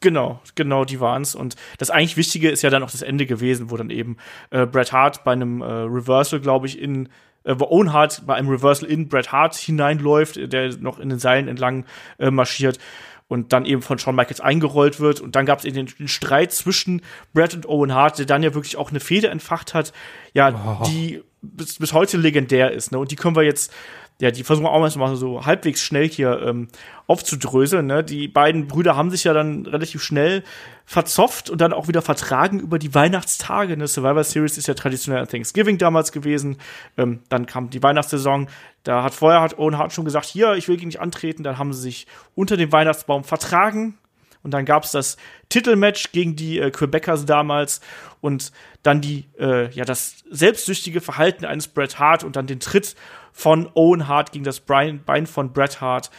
Genau, genau, die waren's. Und das eigentlich Wichtige ist ja dann auch das Ende gewesen, wo dann eben äh, Bret Hart bei einem äh, Reversal, glaube ich, in äh, wo Owen Hart bei einem Reversal in Bret Hart hineinläuft, der noch in den Seilen entlang äh, marschiert und dann eben von Shawn Michaels eingerollt wird. Und dann gab es den, den Streit zwischen Bret und Owen Hart, der dann ja wirklich auch eine Fehde entfacht hat, ja, oh. die bis, bis heute legendär ist. Ne? Und die können wir jetzt ja, die versuchen auch mal so halbwegs schnell hier ähm, aufzudröseln. Ne? Die beiden Brüder haben sich ja dann relativ schnell verzofft und dann auch wieder vertragen über die Weihnachtstage. Ne? Survivor Series ist ja traditionell an Thanksgiving damals gewesen. Ähm, dann kam die Weihnachtssaison. Da hat vorher hat Owen Hart schon gesagt, hier, ich will gegen dich antreten. Dann haben sie sich unter dem Weihnachtsbaum vertragen. Und dann gab's das Titelmatch gegen die äh, Quebecers damals und dann die, äh, ja, das selbstsüchtige Verhalten eines Bret Hart und dann den Tritt von Owen Hart gegen das Bein von Bret Hart.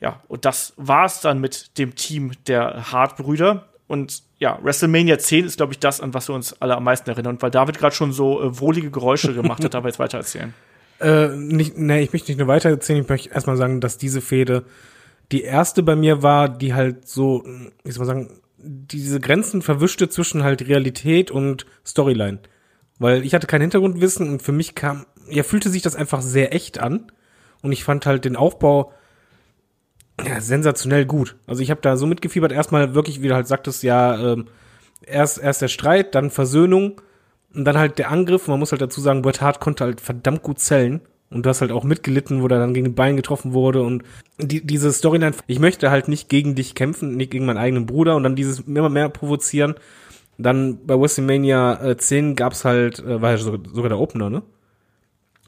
Ja, und das war's dann mit dem Team der Hart-Brüder. Und ja, WrestleMania 10 ist, glaube ich, das, an was wir uns alle am meisten erinnern. Und weil David gerade schon so äh, wohlige Geräusche gemacht hat, darf er jetzt weiter erzählen. Äh, nicht, nee, ich möchte nicht nur weiter erzählen. Ich möchte erstmal sagen, dass diese Fehde die erste bei mir war, die halt so, wie soll man sagen, diese Grenzen verwischte zwischen halt Realität und Storyline. Weil ich hatte kein Hintergrundwissen und für mich kam ja, fühlte sich das einfach sehr echt an. Und ich fand halt den Aufbau ja, sensationell gut. Also ich habe da so mitgefiebert, erstmal wirklich, wie du halt sagtest, ja, ähm, erst, erst der Streit, dann Versöhnung und dann halt der Angriff. Man muss halt dazu sagen, Bret Hart konnte halt verdammt gut zählen. Und du hast halt auch mitgelitten, wo er dann gegen den Bein getroffen wurde. Und die, diese Storyline, ich möchte halt nicht gegen dich kämpfen, nicht gegen meinen eigenen Bruder und dann dieses immer mehr provozieren. Dann bei WrestleMania äh, 10 gab's halt, äh, war ja sogar der Opener, ne?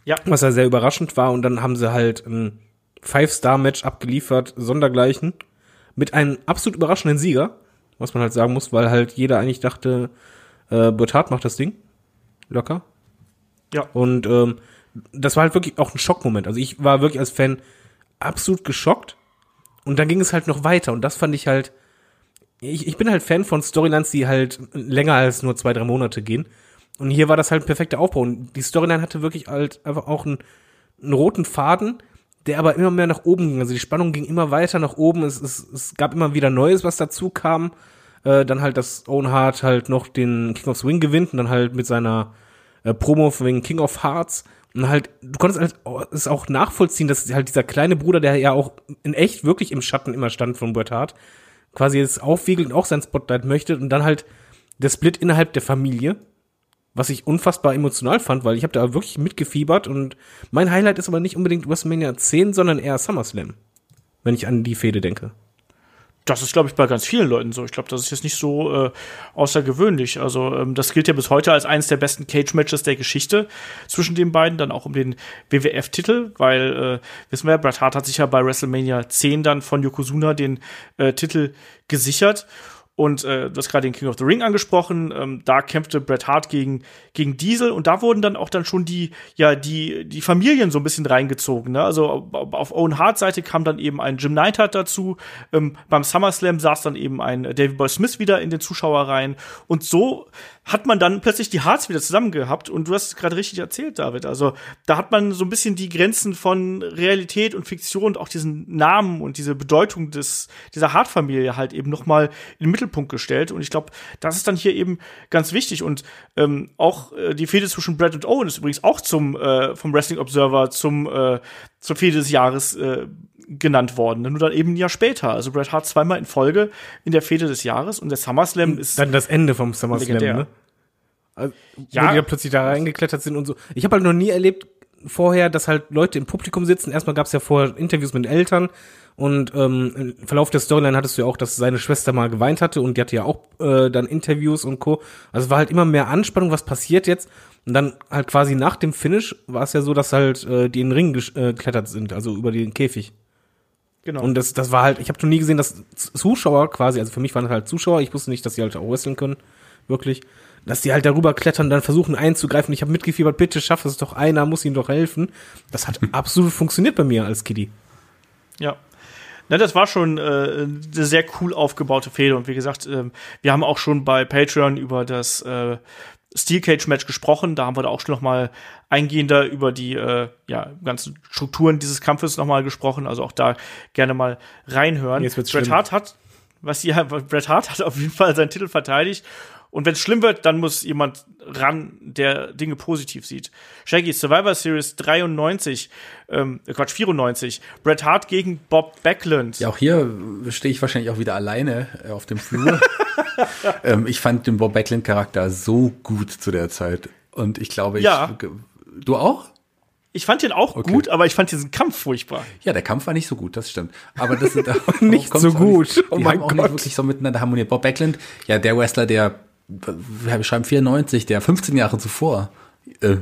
Ja. Was ja sehr überraschend war. Und dann haben sie halt ein Five-Star-Match abgeliefert, sondergleichen, mit einem absolut überraschenden Sieger, was man halt sagen muss, weil halt jeder eigentlich dachte, äh, Bret Hart macht das Ding. Locker. Ja. Und ähm, das war halt wirklich auch ein Schockmoment. Also ich war wirklich als Fan absolut geschockt. Und dann ging es halt noch weiter. Und das fand ich halt. Ich, ich bin halt Fan von Storylines, die halt länger als nur zwei, drei Monate gehen. Und hier war das halt ein perfekter Aufbau. Und die Storyline hatte wirklich halt einfach auch einen, einen roten Faden, der aber immer mehr nach oben ging. Also die Spannung ging immer weiter nach oben. Es, es, es gab immer wieder Neues, was dazu kam. Äh, dann halt, dass Owen Hart halt noch den King of Swing gewinnt und dann halt mit seiner äh, Promo wegen King of Hearts. Und halt, du konntest halt es auch nachvollziehen, dass halt dieser kleine Bruder, der ja auch in echt wirklich im Schatten immer stand von Bret Hart, quasi jetzt aufwiegelt und auch sein Spotlight möchte und dann halt der Split innerhalb der Familie was ich unfassbar emotional fand, weil ich habe da wirklich mitgefiebert und mein Highlight ist aber nicht unbedingt WrestleMania 10, sondern eher SummerSlam, wenn ich an die Fehde denke. Das ist, glaube ich, bei ganz vielen Leuten so. Ich glaube, das ist jetzt nicht so äh, außergewöhnlich. Also ähm, das gilt ja bis heute als eines der besten Cage-Matches der Geschichte zwischen den beiden, dann auch um den WWF-Titel, weil, äh, wissen wir, Bret Hart hat sich ja bei WrestleMania 10 dann von Yokozuna den äh, Titel gesichert. Und äh, du hast gerade den King of the Ring angesprochen. Ähm, da kämpfte Bret Hart gegen, gegen Diesel und da wurden dann auch dann schon die, ja, die, die Familien so ein bisschen reingezogen. Ne? Also auf Owen Hart Seite kam dann eben ein Jim Neidhart dazu. Ähm, beim SummerSlam saß dann eben ein David Boy Smith wieder in den Zuschauerreihen. Und so hat man dann plötzlich die Hearts wieder zusammen gehabt und du hast es gerade richtig erzählt, David. Also da hat man so ein bisschen die Grenzen von Realität und Fiktion und auch diesen Namen und diese Bedeutung des dieser Hart-Familie halt eben noch mal in den Mittelpunkt gestellt und ich glaube, das ist dann hier eben ganz wichtig und ähm, auch äh, die Fehde zwischen Brad und Owen ist übrigens auch zum äh, vom Wrestling Observer zum äh, zur Fehde des Jahres äh, genannt worden. Nur dann eben ein Jahr später. Also Bret Hart zweimal in Folge in der Fehde des Jahres und der SummerSlam ist. Dann das Ende vom SummerSlam, ne? Also, ja. Wo die da plötzlich da reingeklettert sind und so. Ich habe halt noch nie erlebt vorher, dass halt Leute im Publikum sitzen. Erstmal gab es ja vorher Interviews mit Eltern und ähm, im Verlauf der Storyline hattest du ja auch, dass seine Schwester mal geweint hatte und die hatte ja auch äh, dann Interviews und Co. Also es war halt immer mehr Anspannung, was passiert jetzt. Und dann halt quasi nach dem Finish war es ja so, dass halt äh, die in den Ring äh, geklettert sind, also über den Käfig. Genau. Und das, das war halt, ich habe noch nie gesehen, dass Zuschauer quasi, also für mich waren das halt Zuschauer, ich wusste nicht, dass sie halt auch wresteln können, wirklich, dass die halt darüber klettern, dann versuchen einzugreifen. Ich habe mitgefiebert, bitte schaff es doch einer, muss ihnen doch helfen. Das hat absolut funktioniert bei mir als Kiddie. Ja. Na, das war schon äh, eine sehr cool aufgebaute Fehde. Und wie gesagt, äh, wir haben auch schon bei Patreon über das äh, Steel Cage Match gesprochen. Da haben wir da auch schon noch mal eingehender über die äh, ja, ganzen Strukturen dieses Kampfes noch mal gesprochen. Also auch da gerne mal reinhören. Jetzt wird's Bret Hart hat, was ja, Bret Hart hat auf jeden Fall seinen Titel verteidigt. Und wenn es schlimm wird, dann muss jemand ran, der Dinge positiv sieht. Shaggy, Survivor Series 93, ähm, äh, Quatsch, 94, Bret Hart gegen Bob Backlund. Ja, auch hier stehe ich wahrscheinlich auch wieder alleine äh, auf dem Flur. ähm, ich fand den Bob Backlund-Charakter so gut zu der Zeit. Und ich glaube, ich. Ja. Du auch? Ich fand den auch okay. gut, aber ich fand diesen Kampf furchtbar. Ja, der Kampf war nicht so gut, das stimmt. Aber das sind nicht so gut. Nicht, oh mein haben auch Gott. nicht wirklich so miteinander harmoniert. Bob Backlund, ja, der Wrestler, der wir schreiben 94, der 15 Jahre zuvor äh,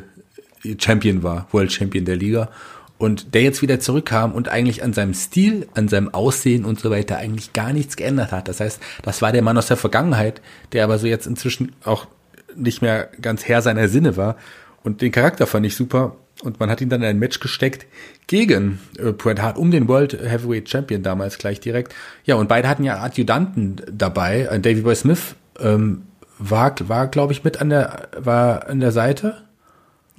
Champion war, World Champion der Liga. Und der jetzt wieder zurückkam und eigentlich an seinem Stil, an seinem Aussehen und so weiter eigentlich gar nichts geändert hat. Das heißt, das war der Mann aus der Vergangenheit, der aber so jetzt inzwischen auch nicht mehr ganz Herr seiner Sinne war. Und den Charakter fand ich super. Und man hat ihn dann in ein Match gesteckt gegen äh, Bret Hart um den World Heavyweight Champion damals gleich direkt. Ja, und beide hatten ja Adjutanten dabei. Äh, Davey Boy Smith ähm, war, war glaube ich, mit an der, war an der Seite.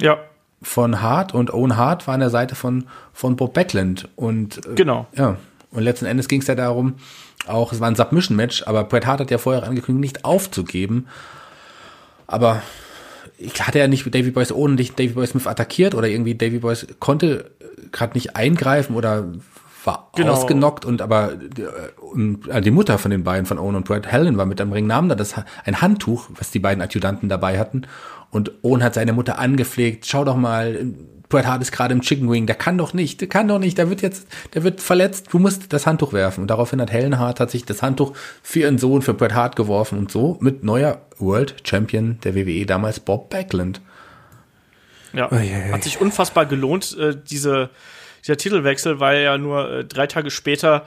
Ja. Von Hart und Owen Hart war an der Seite von, von Bob Backlund. Und, äh, genau. Ja. Und letzten Endes ging es ja darum, auch, es war ein Submission-Match, aber Bret Hart hat ja vorher angekündigt, nicht aufzugeben. Aber ich hatte ja nicht Davy Boyce ohne dich Davy Boy Smith attackiert oder irgendwie Davy Boyce konnte gerade nicht eingreifen oder war genau. ausgenockt und aber und, äh, die Mutter von den beiden, von Owen und Brad, Helen, war mit am Ring, nahm da das, ein Handtuch, was die beiden Adjutanten dabei hatten und Owen hat seine Mutter angepflegt, schau doch mal, Bret Hart ist gerade im Chicken Wing, der kann doch nicht, der kann doch nicht, der wird jetzt, der wird verletzt, du musst das Handtuch werfen. Und daraufhin hat Helen Hart hat sich das Handtuch für ihren Sohn, für Bret Hart geworfen und so mit neuer World Champion der WWE damals Bob Backlund. Ja, oh, yeah, yeah. hat sich unfassbar gelohnt, äh, diese dieser Titelwechsel, weil ja nur äh, drei Tage später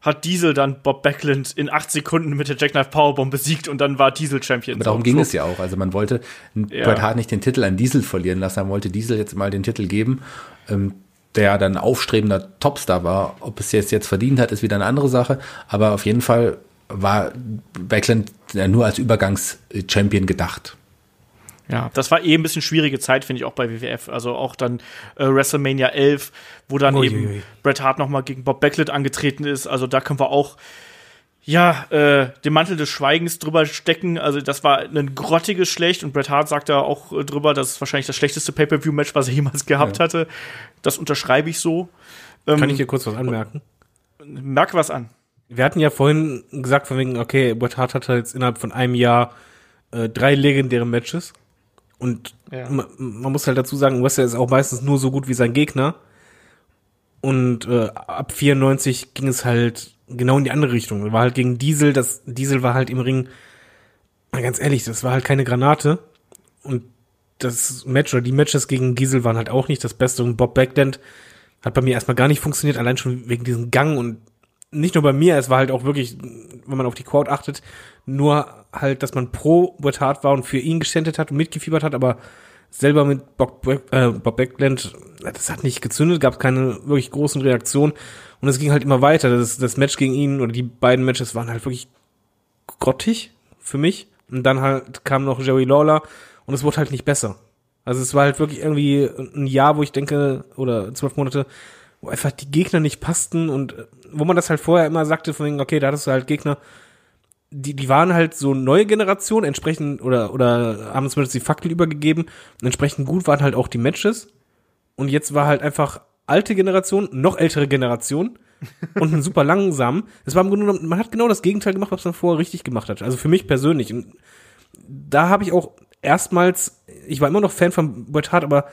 hat Diesel dann Bob Backlund in acht Sekunden mit der Jackknife Powerbomb besiegt und dann war Diesel Champion. Aber darum ging es ja auch. Also man wollte ja. Bret Hart nicht den Titel an Diesel verlieren lassen, man wollte Diesel jetzt mal den Titel geben, ähm, der dann aufstrebender Topstar war. Ob es jetzt jetzt verdient hat, ist wieder eine andere Sache. Aber auf jeden Fall war Backlund ja nur als Übergangs-Champion gedacht. Ja, das war eh ein bisschen schwierige Zeit, finde ich, auch bei WWF. Also auch dann äh, WrestleMania 11, wo dann Uiuiui. eben Bret Hart nochmal gegen Bob Backlund angetreten ist. Also da können wir auch, ja, äh, den Mantel des Schweigens drüber stecken. Also das war ein grottiges Schlecht und Bret Hart sagt da auch äh, drüber, das ist wahrscheinlich das schlechteste Pay-Per-View-Match, was er jemals gehabt ja. hatte. Das unterschreibe ich so. Ähm, Kann ich hier kurz was anmerken? Merk was an. Wir hatten ja vorhin gesagt, von wegen, okay, Bret Hart hatte jetzt innerhalb von einem Jahr äh, drei legendäre Matches. Und Ja. man, man muss halt dazu sagen, Wrestler ist auch meistens nur so gut wie sein Gegner. Und äh, ab 94 ging es halt genau in die andere Richtung. War halt gegen Diesel, das Diesel war halt im Ring, mal ganz ehrlich, das war halt keine Granate. Und das Match oder die Matches gegen Diesel waren halt auch nicht das Beste. Und Bob Backlund hat bei mir erstmal gar nicht funktioniert, allein schon wegen diesem Gang und nicht nur bei mir, es war halt auch wirklich, wenn man auf die Crowd achtet, nur halt, dass man pro Bret Hart war und für ihn gestandet hat und mitgefiebert hat, aber selber mit Bob, Beck- äh, Bob Backlund, das hat nicht gezündet, gab keine wirklich großen Reaktionen und es ging halt immer weiter. Das, das Match gegen ihn oder die beiden Matches waren halt wirklich grottig für mich und dann halt kam noch Jerry Lawler und es wurde halt nicht besser. Also es war halt wirklich irgendwie ein Jahr, wo ich denke, oder zwölf Monate, wo einfach die Gegner nicht passten und äh, wo man das halt vorher immer sagte, von wegen, okay, da hattest du halt Gegner, die, die waren halt so neue Generation, entsprechend, oder, oder haben zumindest die Fackel übergegeben, und entsprechend gut waren halt auch die Matches. Und jetzt war halt einfach alte Generation, noch ältere Generation und ein super langsam. Es war im Grunde genommen, man hat genau das Gegenteil gemacht, was man vorher richtig gemacht hat. Also für mich persönlich. Und da habe ich auch erstmals, ich war immer noch Fan von Bret Hart, aber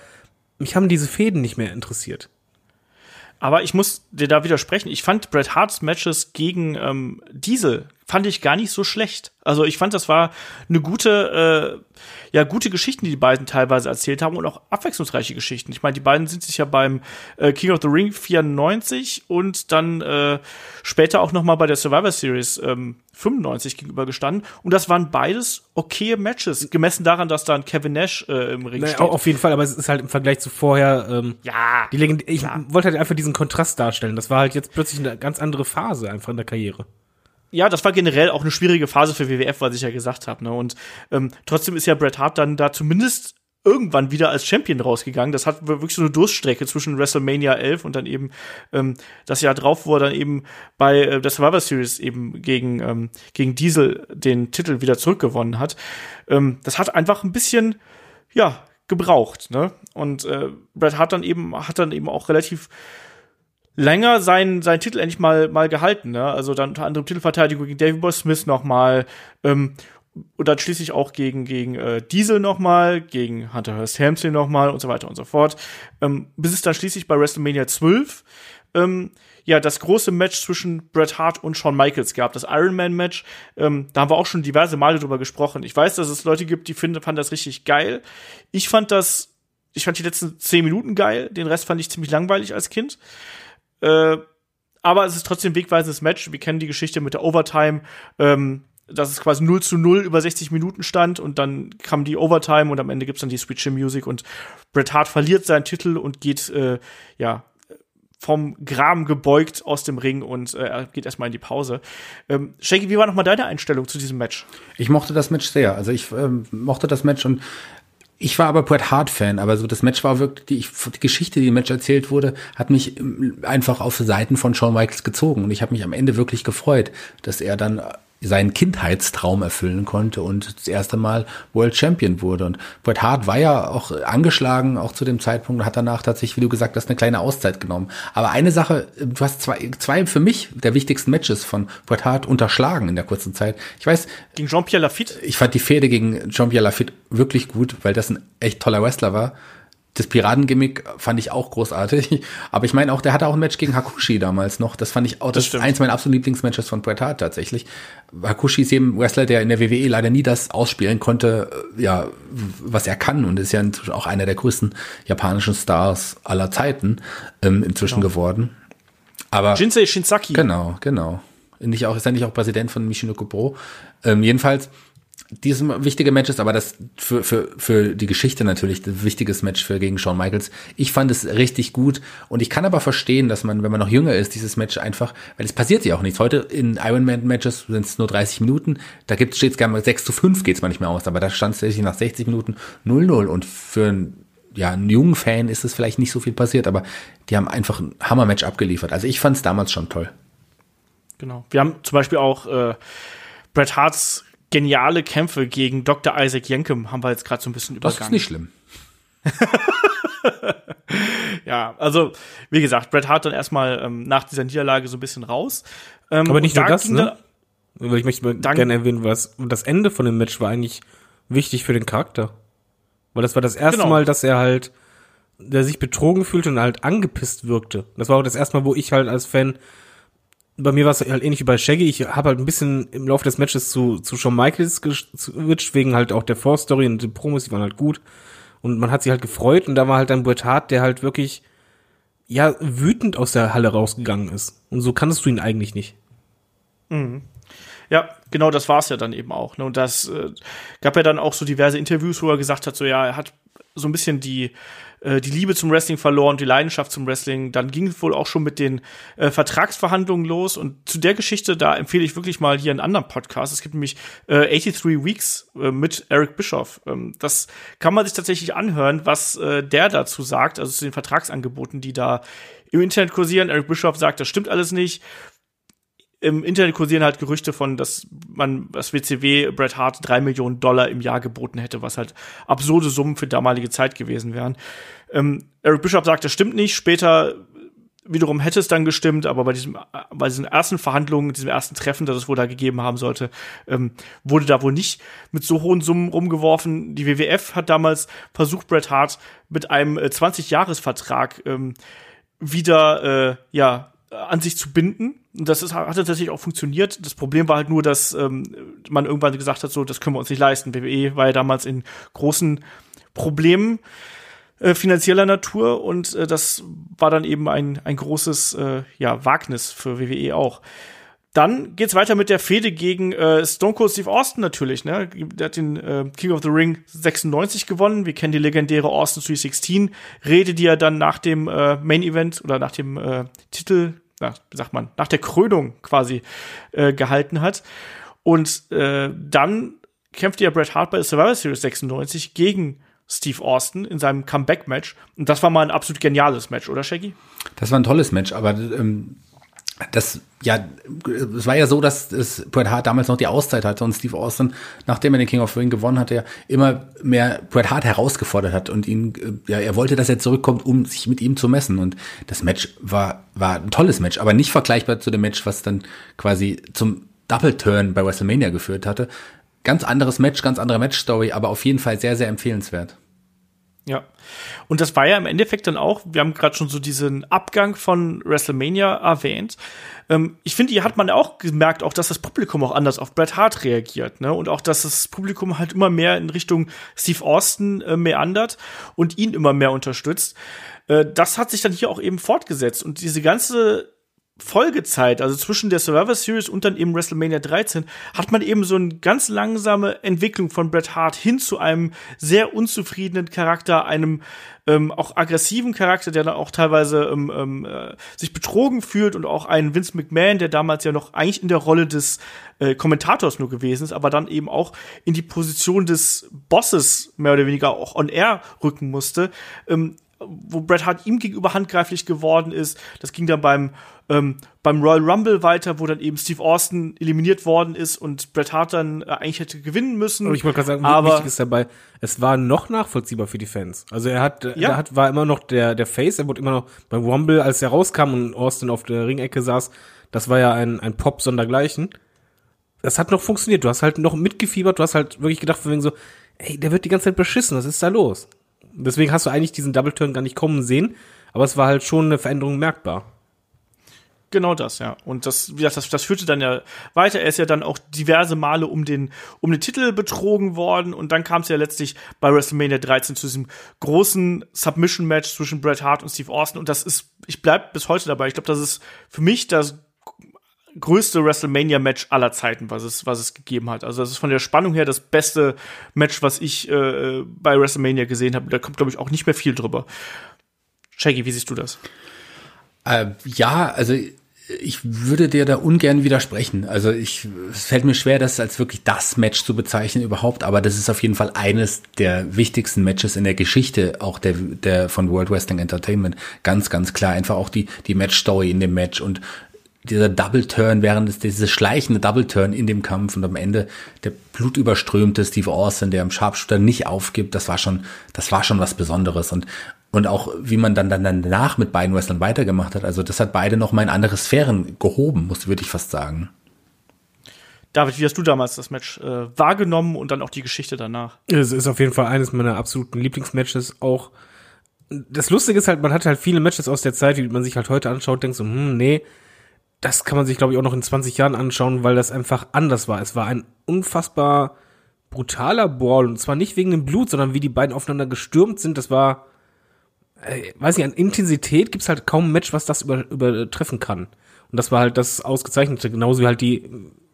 mich haben diese Fäden nicht mehr interessiert. Aber ich muss dir da widersprechen. Ich fand Bret Harts Matches gegen ähm, Diesel fand ich gar nicht so schlecht. Also ich fand, das war eine gute, äh, ja, gute Geschichten, die die beiden teilweise erzählt haben und auch abwechslungsreiche Geschichten. Ich meine, die beiden sind sich ja beim äh, King of the Ring 94 und dann äh, später auch noch mal bei der Survivor Series ähm, 95 gegenübergestanden. Und das waren beides okaye Matches, gemessen daran, dass dann Kevin Nash äh, im Ring Naja, steht. auf jeden Fall, aber es ist halt im Vergleich zu vorher, ähm, ja, die Legend ich klar. wollte halt einfach diesen Kontrast darstellen. Das war halt jetzt plötzlich eine ganz andere Phase einfach in der Karriere. Ja, das war generell auch eine schwierige Phase für WWF, was ich ja gesagt habe. Ne? Und ähm, trotzdem ist ja Bret Hart dann da zumindest irgendwann wieder als Champion rausgegangen. Das hat wirklich so eine Durststrecke zwischen WrestleMania 11 und dann eben ähm, das Jahr drauf, wo er dann eben bei äh, der Survivor Series eben gegen, ähm, gegen Diesel den Titel wieder zurückgewonnen hat. Ähm, das hat einfach ein bisschen, ja, gebraucht. Ne? Und äh, Bret Hart dann eben, hat dann eben auch relativ länger seinen, seinen Titel endlich mal, mal gehalten. Ne? Also dann unter anderem Titelverteidigung gegen David Boy Smith nochmal. Ähm, und dann schließlich auch gegen, gegen äh, Diesel nochmal, gegen Hunter Hearst Helmsley nochmal und so weiter und so fort. Ähm, bis es dann schließlich bei WrestleMania 12 ähm, ja das große Match zwischen Bret Hart und Shawn Michaels gab, das Iron Man Match. Ähm, da haben wir auch schon diverse Male drüber gesprochen. Ich weiß, dass es Leute gibt, die finden, fanden das richtig geil. Ich fand das, ich fand die letzten zehn Minuten geil. Den Rest fand ich ziemlich langweilig als Kind. Äh, aber es ist trotzdem ein wegweisendes Match. Wir kennen die Geschichte mit der Overtime, ähm, dass es quasi 0 zu 0 über 60 Minuten stand und dann kam die Overtime und am Ende gibt's dann die Switch Music und Bret Hart verliert seinen Titel und geht, äh, ja, vom Graben gebeugt aus dem Ring und äh, geht erstmal in die Pause. Ähm, Shaggy, wie war nochmal deine Einstellung zu diesem Match? Ich mochte das Match sehr. Also ich ähm, mochte das Match und ich war aber Bret Hart Fan, aber so das Match war wirklich die, die Geschichte, die im Match erzählt wurde, hat mich ähm, einfach auf Seiten von Shawn Michaels gezogen und ich habe mich am Ende wirklich gefreut, dass er dann seinen Kindheitstraum erfüllen konnte und das erste Mal World Champion wurde. Und Bret Hart war ja auch angeschlagen, auch zu dem Zeitpunkt, und hat danach tatsächlich, wie du gesagt hast, eine kleine Auszeit genommen. Aber eine Sache, du hast zwei, zwei für mich der wichtigsten Matches von Bret Hart unterschlagen in der kurzen Zeit. Ich weiß, Gegen Jean-Pierre Lafitte? ich fand die Fehde gegen Jean-Pierre Lafitte wirklich gut, weil das ein echt toller Wrestler war. Das Piratengimmick fand ich auch großartig. Aber ich meine auch, der hatte auch ein Match gegen Hakushi damals noch. Das fand ich auch, das, ist stimmt. eins meiner absoluten Lieblingsmatches von Bret Hart tatsächlich. Hakushi ist eben Wrestler, der in der WWE leider nie das ausspielen konnte, äh, ja, was er kann und ist ja inzwischen auch einer der größten japanischen Stars aller Zeiten ähm, inzwischen geworden. Aber Jinsei Shinsaki. Genau, genau. Nicht auch, ist er nicht auch Präsident von Michinoku Pro? Ähm, jedenfalls, diese wichtige Matches, aber das für, für, für die Geschichte natürlich ein wichtiges Match für gegen Shawn Michaels. Ich fand es richtig gut und ich kann aber verstehen, dass man, wenn man noch jünger ist, dieses Match einfach, weil es passiert ja auch nichts. Heute in Ironman Matches sind es nur 30 Minuten, da gibt es gerne mal 6 zu 5 geht es manchmal aus, aber da stand es tatsächlich nach 60 Minuten 0-0 und für einen ja, einen jungen Fan ist es vielleicht nicht so viel passiert, aber die haben einfach ein Hammer-Match abgeliefert. Also ich fand es damals schon toll. Genau. Wir haben zum Beispiel auch äh, Bret Harts geniale Kämpfe gegen Dr. Isaac Yankem haben wir jetzt gerade so ein bisschen Das übergangen. ist nicht schlimm. Ja, also wie gesagt, Bret Hart dann erstmal ähm, nach dieser Niederlage so ein bisschen raus. Ähm, Aber nicht nur da das, ne? Ich möchte gerne erwähnen, was das Ende von dem Match war eigentlich wichtig für den Charakter. Weil das war das erste Genau. Mal, dass er halt, der sich betrogen fühlte und halt angepisst wirkte. Das war auch das erste Mal, wo ich halt als Fan, bei mir war es halt ähnlich wie bei Shaggy, ich habe halt ein bisschen im Laufe des Matches zu, zu Shawn Michaels geswitcht, wegen halt auch der Vorstory und den Promos, die waren halt gut. Und man hat sich halt gefreut und da war halt ein Bret Hart, der halt wirklich, ja, wütend aus der Halle rausgegangen ist. Und so kannst du ihn eigentlich nicht. Ja, genau das war es ja dann eben auch. Ne? Und das äh, gab ja dann auch so diverse Interviews, wo er gesagt hat, so ja, er hat so ein bisschen die äh, die Liebe zum Wrestling verloren, die Leidenschaft zum Wrestling. Dann ging es wohl auch schon mit den äh, Vertragsverhandlungen los. Und zu der Geschichte, da empfehle ich wirklich mal hier einen anderen Podcast. Es gibt nämlich äh, 83 Weeks äh, mit Eric Bischoff. Ähm, das kann man sich tatsächlich anhören, was äh, der dazu sagt, also zu den Vertragsangeboten, die da im Internet kursieren. Eric Bischoff sagt, das stimmt alles nicht im Internet kursieren halt Gerüchte von, dass man das WCW Bret Hart drei Millionen Dollar im Jahr geboten hätte, was halt absurde Summen für damalige Zeit gewesen wären. Ähm, Eric Bishop sagt, das stimmt nicht. Später wiederum hätte es dann gestimmt, aber bei diesem, bei diesen ersten Verhandlungen, diesem ersten Treffen, das es wohl da gegeben haben sollte, ähm, wurde da wohl nicht mit so hohen Summen rumgeworfen. Die WWF hat damals versucht, Bret Hart mit einem äh, 20-Jahres-Vertrag ähm, wieder, äh, ja, an sich zu binden. Und das ist, hat tatsächlich auch funktioniert. Das Problem war halt nur, dass ähm, man irgendwann gesagt hat, so, das können wir uns nicht leisten. WWE war ja damals in großen Problemen äh, finanzieller Natur und äh, das war dann eben ein, ein großes äh, ja, Wagnis für WWE auch. Dann geht's weiter mit der Fehde gegen äh, Stone Cold Steve Austin natürlich. Ne? Der hat den äh, King of the Ring 96 gewonnen. Wir kennen die legendäre Austin 316 Rede, die er dann nach dem äh, Main Event oder nach dem äh, Titel, na, wie sagt man, nach der Krönung quasi äh, gehalten hat. Und äh, dann kämpfte ja Bret Hart bei der Survivor Series 96 gegen Steve Austin in seinem Comeback-Match. Und das war mal ein absolut geniales Match, oder Shaggy? Das war ein tolles Match, aber ähm, das, ja, es war ja so, dass es Bret Hart damals noch die Auszeit hatte und Steve Austin, nachdem er den King of Ring gewonnen hatte, ja immer mehr Bret Hart herausgefordert hat und ihn, äh, ja, er wollte, dass er zurückkommt, um sich mit ihm zu messen. Und das Match war, war ein tolles Match, aber nicht vergleichbar zu dem Match, was dann quasi zum Double Turn bei WrestleMania geführt hatte. Ganz anderes Match, ganz andere Matchstory, aber auf jeden Fall sehr, sehr empfehlenswert. Ja. Und das war ja im Endeffekt dann auch, wir haben gerade schon so diesen Abgang von WrestleMania erwähnt. Ähm, ich finde, hier hat man auch gemerkt, auch dass das Publikum auch anders auf Bret Hart reagiert, ne? Und auch, dass das Publikum halt immer mehr in Richtung Steve Austin äh, meandert und ihn immer mehr unterstützt. Äh, das hat sich dann hier auch eben fortgesetzt. Und diese ganze Folgezeit, also zwischen der Survivor Series und dann eben WrestleMania 13, hat man eben so eine ganz langsame Entwicklung von Bret Hart hin zu einem sehr unzufriedenen Charakter, einem ähm, auch aggressiven Charakter, der dann auch teilweise ähm, ähm, äh, sich betrogen fühlt und auch einen Vince McMahon, der damals ja noch eigentlich in der Rolle des äh, Kommentators nur gewesen ist, aber dann eben auch in die Position des Bosses mehr oder weniger auch on air rücken musste. Ähm, wo Bret Hart ihm gegenüber handgreiflich geworden ist. Das ging dann beim, ähm, beim Royal Rumble weiter, wo dann eben Steve Austin eliminiert worden ist und Bret Hart dann äh, eigentlich hätte gewinnen müssen. Aber ich wollte gerade sagen, aber wichtig ist dabei, es war noch nachvollziehbar für die Fans. Also er hat, Ja. er hat, war immer noch der, der Face, er wurde immer noch beim Rumble, als er rauskam und Austin auf der Ringecke saß, das war ja ein, ein Pop sondergleichen. Das hat noch funktioniert. Du hast halt noch mitgefiebert, du hast halt wirklich gedacht, von wegen so, ey, der wird die ganze Zeit beschissen, was ist da los? Deswegen hast du eigentlich diesen Double Turn gar nicht kommen sehen, aber es war halt schon eine Veränderung merkbar. Genau das, ja. Und das, wie gesagt, das, das führte dann ja weiter. Er ist ja dann auch diverse Male um den, um den Titel betrogen worden. Und dann kam es ja letztlich bei WrestleMania 13 zu diesem großen Submission-Match zwischen Bret Hart und Steve Austin. Und das ist, ich bleib bis heute dabei. Ich glaube, das ist für mich das größte WrestleMania-Match aller Zeiten, was es, was es gegeben hat. Also das ist von der Spannung her das beste Match, was ich äh, bei WrestleMania gesehen habe. Da kommt, glaube ich, auch nicht mehr viel drüber. Shaggy, wie siehst du das? Äh, ja, also ich würde dir da ungern widersprechen. Also ich, es fällt mir schwer, das als wirklich das Match zu bezeichnen überhaupt, aber das ist auf jeden Fall eines der wichtigsten Matches in der Geschichte, auch der, der von World Wrestling Entertainment. Ganz, ganz klar. Einfach auch die, die Match-Story in dem Match und dieser Double Turn, während es dieses schleichende Double Turn in dem Kampf und am Ende der blutüberströmte Steve Austin, der am Sharpshooter nicht aufgibt, das war schon, das war schon was Besonderes und und auch wie man dann, dann danach mit beiden Wrestlern weitergemacht hat. Also das hat beide noch mal in andere Sphären gehoben, muss würde ich fast sagen. David, wie hast du damals das Match äh, wahrgenommen und dann auch die Geschichte danach? Es ist auf jeden Fall eines meiner absoluten Lieblingsmatches. Auch das Lustige ist halt, man hat halt viele Matches aus der Zeit, die man sich halt heute anschaut, denkt so, hm, nee, das kann man sich, glaube ich, auch noch in 20 Jahren anschauen, weil das einfach anders war. Es war ein unfassbar brutaler Brawl. Und zwar nicht wegen dem Blut, sondern wie die beiden aufeinander gestürmt sind. Das war, äh, weiß nicht, an Intensität gibt's halt kaum ein Match, was das über, übertreffen kann. Und das war halt das Ausgezeichnete. Genauso wie halt die,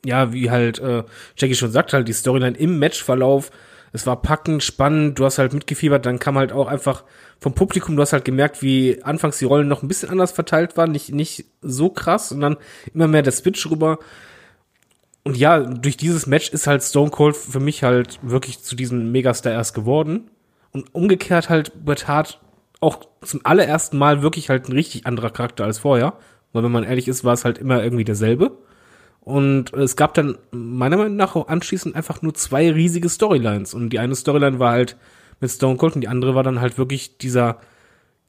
ja, wie halt äh, Jackie schon sagt, halt die Storyline im Matchverlauf. Es war packend, spannend, du hast halt mitgefiebert, dann kam halt auch einfach vom Publikum, du hast halt gemerkt, wie anfangs die Rollen noch ein bisschen anders verteilt waren, nicht, nicht so krass dann immer mehr der Switch rüber. Und ja, durch dieses Match ist halt Stone Cold für mich halt wirklich zu diesem Megastar erst geworden. Und umgekehrt halt Bret Hart auch zum allerersten Mal wirklich halt ein richtig anderer Charakter als vorher. Weil wenn man ehrlich ist, war es halt immer irgendwie derselbe. Und es gab dann meiner Meinung nach auch anschließend einfach nur zwei riesige Storylines. Und die eine Storyline war halt mit Stone Cold und die andere war dann halt wirklich dieser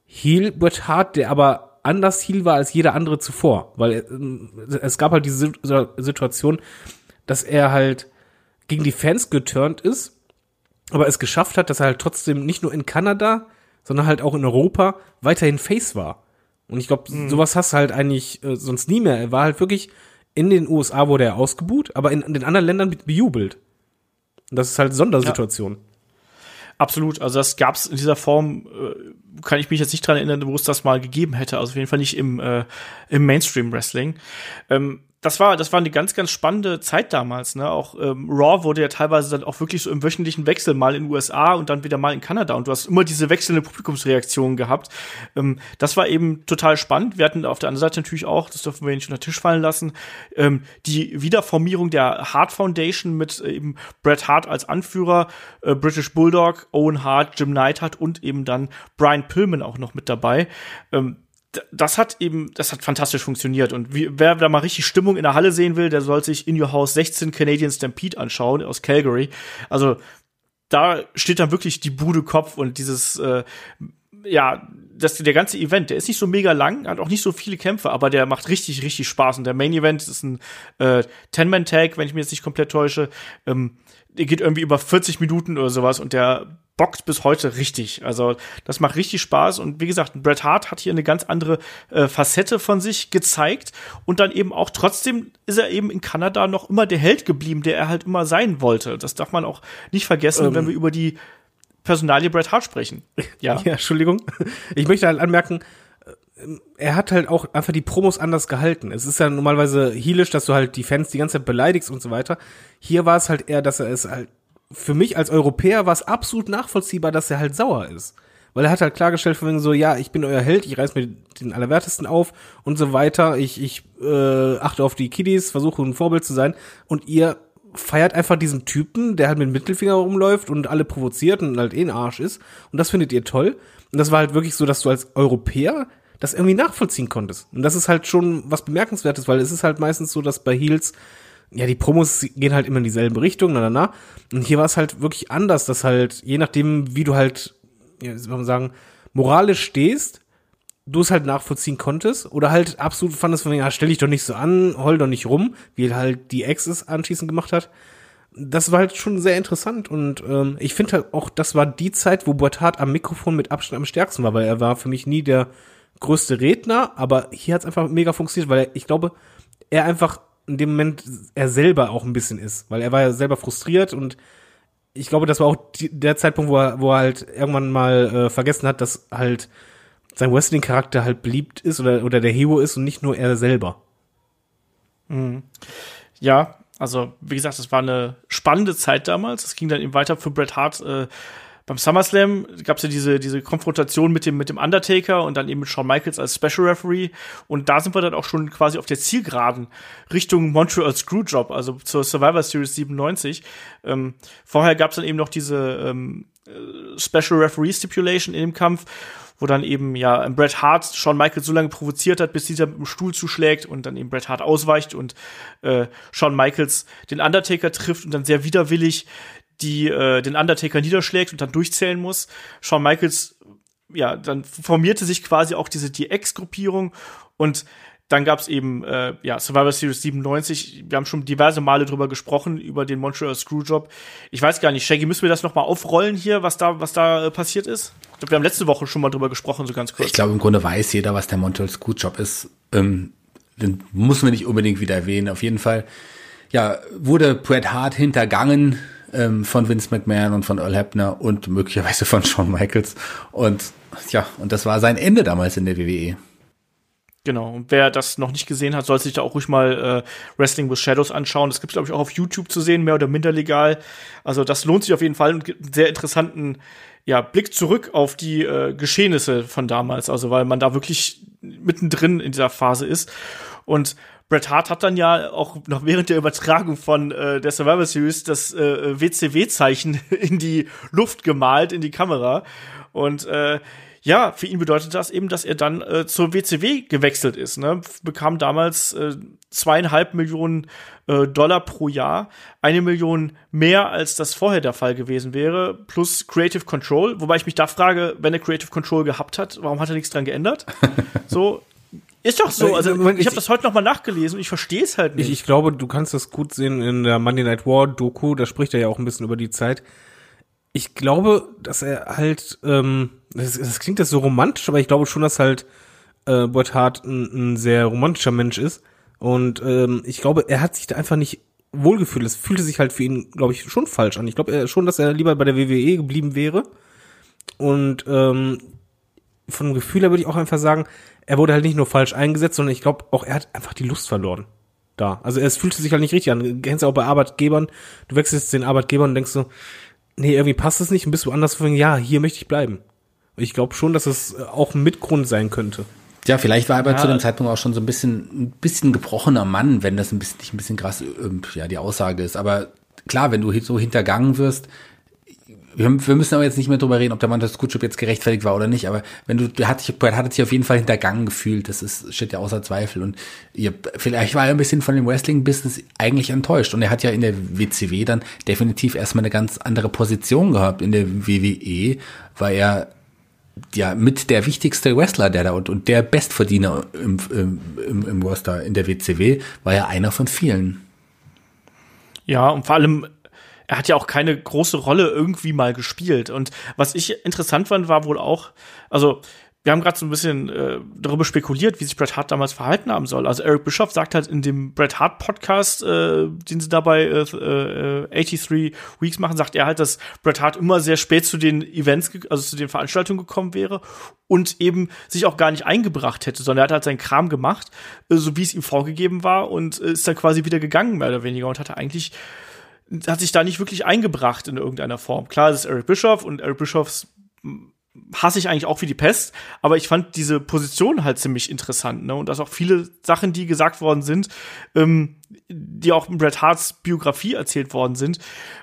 Heel Bret Hart, der aber anders Heel war als jeder andere zuvor, weil äh, es gab halt diese Situation, dass er halt gegen die Fans geturnt ist, aber es geschafft hat, dass er halt trotzdem nicht nur in Kanada, sondern halt auch in Europa weiterhin Face war. Und ich glaube, mhm. sowas hast du halt eigentlich äh, sonst nie mehr. Er war halt wirklich in den USA wurde er ausgebuht, aber in, in den anderen Ländern bejubelt. Und das ist halt Sondersituation. Ja. Absolut, also das gab es in dieser Form, äh, kann ich mich jetzt nicht dran erinnern, wo es das mal gegeben hätte. Also auf jeden Fall nicht im, äh, im Mainstream-Wrestling. Ähm, das war, das war eine ganz, ganz spannende Zeit damals. Ne? Auch ähm, Raw wurde ja teilweise dann auch wirklich so im wöchentlichen Wechsel mal in den USA und dann wieder mal in Kanada. Und du hast immer diese wechselnde Publikumsreaktionen gehabt. Ähm, das war eben total spannend. Wir hatten auf der anderen Seite natürlich auch, das dürfen wir nicht unter den Tisch fallen lassen, ähm, die Wiederformierung der Hart Foundation mit äh, eben Bret Hart als Anführer, äh, British Bulldog, Owen Hart, Jim Neidhart und eben dann Brian Pillman auch noch mit dabei. Ähm, das hat eben, das hat fantastisch funktioniert. Und wie, wer da mal richtig Stimmung in der Halle sehen will, der soll sich In Your House 16 Canadian Stampede anschauen aus Calgary. Also da steht dann wirklich die Bude Kopf und dieses, äh, ja, das, der ganze Event, der ist nicht so mega lang, hat auch nicht so viele Kämpfe, aber der macht richtig, richtig Spaß. Und der Main Event ist ein äh, Ten-Man-Tag, wenn ich mich jetzt nicht komplett täusche. Ähm, der geht irgendwie über 40 Minuten oder sowas und der bockt bis heute richtig. Also das macht richtig Spaß und wie gesagt, Bret Hart hat hier eine ganz andere äh, Facette von sich gezeigt und dann eben auch trotzdem ist er eben in Kanada noch immer der Held geblieben, der er halt immer sein wollte. Das darf man auch nicht vergessen, ähm. wenn wir über die Personalie Bret Hart sprechen. Ja. ja, Entschuldigung. Ich möchte halt anmerken, er hat halt auch einfach die Promos anders gehalten. Es ist ja normalerweise heelisch, dass du halt die Fans die ganze Zeit beleidigst und so weiter. Hier war es halt eher, dass er es halt für mich als Europäer war es absolut nachvollziehbar, dass er halt sauer ist. Weil er hat halt klargestellt von wegen so, ja, ich bin euer Held, ich reiß mir den Allerwertesten auf und so weiter. Ich, ich äh, achte auf die Kiddies, versuche ein Vorbild zu sein. Und ihr feiert einfach diesen Typen, der halt mit dem Mittelfinger rumläuft und alle provoziert und halt eh ein Arsch ist. Und das findet ihr toll. Und das war halt wirklich so, dass du als Europäer das irgendwie nachvollziehen konntest. Und das ist halt schon was Bemerkenswertes, weil es ist halt meistens so, dass bei Heels ja, die Promos gehen halt immer in dieselbe Richtung, na, na, na. Und hier war es halt wirklich anders, dass halt, je nachdem, wie du halt, ja, wie soll man sagen, moralisch stehst, du es halt nachvollziehen konntest oder halt absolut fandest von, ja, stell dich doch nicht so an, heul doch nicht rum, wie halt die Ex es anschließend gemacht hat. Das war halt schon sehr interessant und ähm, ich finde halt auch, das war die Zeit, wo Boitard am Mikrofon mit Abstand am stärksten war, weil er war für mich nie der größte Redner, aber hier hat es einfach mega funktioniert, weil er, ich glaube, er einfach in dem Moment er selber auch ein bisschen ist, weil er war ja selber frustriert und ich glaube, das war auch die, der Zeitpunkt, wo er, wo er halt irgendwann mal äh, vergessen hat, dass halt sein Wrestling-Charakter halt beliebt ist oder, oder der Hero ist und nicht nur er selber. Mhm. Ja, also wie gesagt, es war eine spannende Zeit damals. Es ging dann eben weiter für Bret Hart äh, beim SummerSlam gab es ja diese, diese Konfrontation mit dem, mit dem Undertaker und dann eben mit Shawn Michaels als Special Referee. Und da sind wir dann auch schon quasi auf der Zielgeraden Richtung Montreal Screwjob, also zur Survivor Series 97. Ähm, vorher gab es dann eben noch diese ähm, äh, Special Referee Stipulation in dem Kampf wo dann eben ja Bret Hart Shawn Michaels so lange provoziert hat, bis dieser mit dem Stuhl zuschlägt und dann eben Bret Hart ausweicht und äh, Shawn Michaels den Undertaker trifft und dann sehr widerwillig die äh, den Undertaker niederschlägt und dann durchzählen muss. Shawn Michaels, ja, dann formierte sich quasi auch diese DX-Gruppierung und dann gab es eben äh, ja, Survivor Series 97. Wir haben schon diverse Male drüber gesprochen, über den Montreal Screwjob. Ich weiß gar nicht, Shaggy, müssen wir das noch mal aufrollen hier, was da, was da äh, passiert ist? Ich glaube, wir haben letzte Woche schon mal drüber gesprochen, so ganz kurz. Ich glaube, im Grunde weiß jeder, was der Montreal Screwjob ist. Ähm, den muss man nicht unbedingt wieder erwähnen. Auf jeden Fall, ja, wurde Bret Hart hintergangen ähm, von Vince McMahon und von Earl Hebner und möglicherweise von Shawn Michaels. Und ja, und das war sein Ende damals in der WWE. Genau, und wer das noch nicht gesehen hat, sollte sich da auch ruhig mal äh, Wrestling with Shadows anschauen. Das gibt es, glaube ich, auch auf YouTube zu sehen, mehr oder minder legal. Also das lohnt sich auf jeden Fall und gibt einen sehr interessanten ja, Blick zurück auf die äh, Geschehnisse von damals. Also weil man da wirklich mittendrin in dieser Phase ist. Und Bret Hart hat dann ja auch noch während der Übertragung von äh, der Survivor Series das äh, WCW-Zeichen in die Luft gemalt, in die Kamera. Und äh, ja, für ihn bedeutet das eben, dass er dann äh, zur WCW gewechselt ist. Ne? Bekam damals äh, zweieinhalb Millionen äh, Dollar pro Jahr, eine Million mehr als das vorher der Fall gewesen wäre, plus Creative Control. Wobei ich mich da frage, wenn er Creative Control gehabt hat, warum hat er nichts dran geändert? so, ist doch so. Also ich, ich habe das heute noch mal nachgelesen und ich verstehe es halt nicht. Ich, ich glaube, du kannst das gut sehen in der Monday Night War Doku. Da spricht er ja auch ein bisschen über die Zeit. Ich glaube, dass er halt, ähm, das, das klingt jetzt so romantisch, aber ich glaube schon, dass halt äh, Bret Hart ein, ein sehr romantischer Mensch ist. Und ähm, ich glaube, er hat sich da einfach nicht wohlgefühlt. Es fühlte sich halt für ihn, glaube ich, schon falsch an. Ich glaube schon, dass er lieber bei der WWE geblieben wäre. Und ähm, von dem Gefühl her würde ich auch einfach sagen, er wurde halt nicht nur falsch eingesetzt, sondern ich glaube auch, er hat einfach die Lust verloren. Da. Also es fühlte sich halt nicht richtig an. Du kennst ja auch bei Arbeitgebern, du wechselst den Arbeitgeber und denkst so, nee, irgendwie passt es nicht und bist du anders von, ja, hier möchte ich bleiben. Und ich glaube schon, dass es auch ein Mitgrund sein könnte. Ja, vielleicht war er aber ja. zu dem Zeitpunkt auch schon so ein bisschen, ein bisschen gebrochener Mann, wenn das ein bisschen, nicht ein bisschen krass, ja, die Aussage ist. Aber klar, wenn du so hintergangen wirst, wir, wir müssen aber jetzt nicht mehr drüber reden, ob der Mann Screwjob jetzt gerechtfertigt war oder nicht, aber wenn du, der hat sich, Brad hat sich auf jeden Fall hintergangen gefühlt, das ist, steht ja außer Zweifel und ihr, vielleicht war er ein bisschen von dem Wrestling-Business eigentlich enttäuscht und er hat ja in der WCW dann definitiv erstmal eine ganz andere Position gehabt. In der WWE war er ja mit der wichtigste Wrestler, der da und, und der Bestverdiener im, im, im Roster in der WCW, war ja einer von vielen. Ja, und vor allem er hat ja auch keine große Rolle irgendwie mal gespielt. Und was ich interessant fand, war wohl auch, also wir haben gerade so ein bisschen äh, darüber spekuliert, wie sich Bret Hart damals verhalten haben soll. Also Eric Bischoff sagt halt in dem Bret Hart Podcast, äh, den sie dabei äh, äh, 83 Weeks machen, sagt er halt, dass Bret Hart immer sehr spät zu den Events, also zu den Veranstaltungen gekommen wäre und eben sich auch gar nicht eingebracht hätte, sondern er hat halt seinen Kram gemacht, äh, so wie es ihm vorgegeben war und äh, ist dann quasi wieder gegangen, mehr oder weniger, und hatte eigentlich hat sich da nicht wirklich eingebracht in irgendeiner Form. Klar, es ist Eric Bischoff und Eric Bischoffs hasse ich eigentlich auch wie die Pest, aber ich fand diese Position halt ziemlich interessant, ne? Und dass auch viele Sachen, die gesagt worden sind, ähm, die auch in Bret Harts Biografie erzählt worden sind,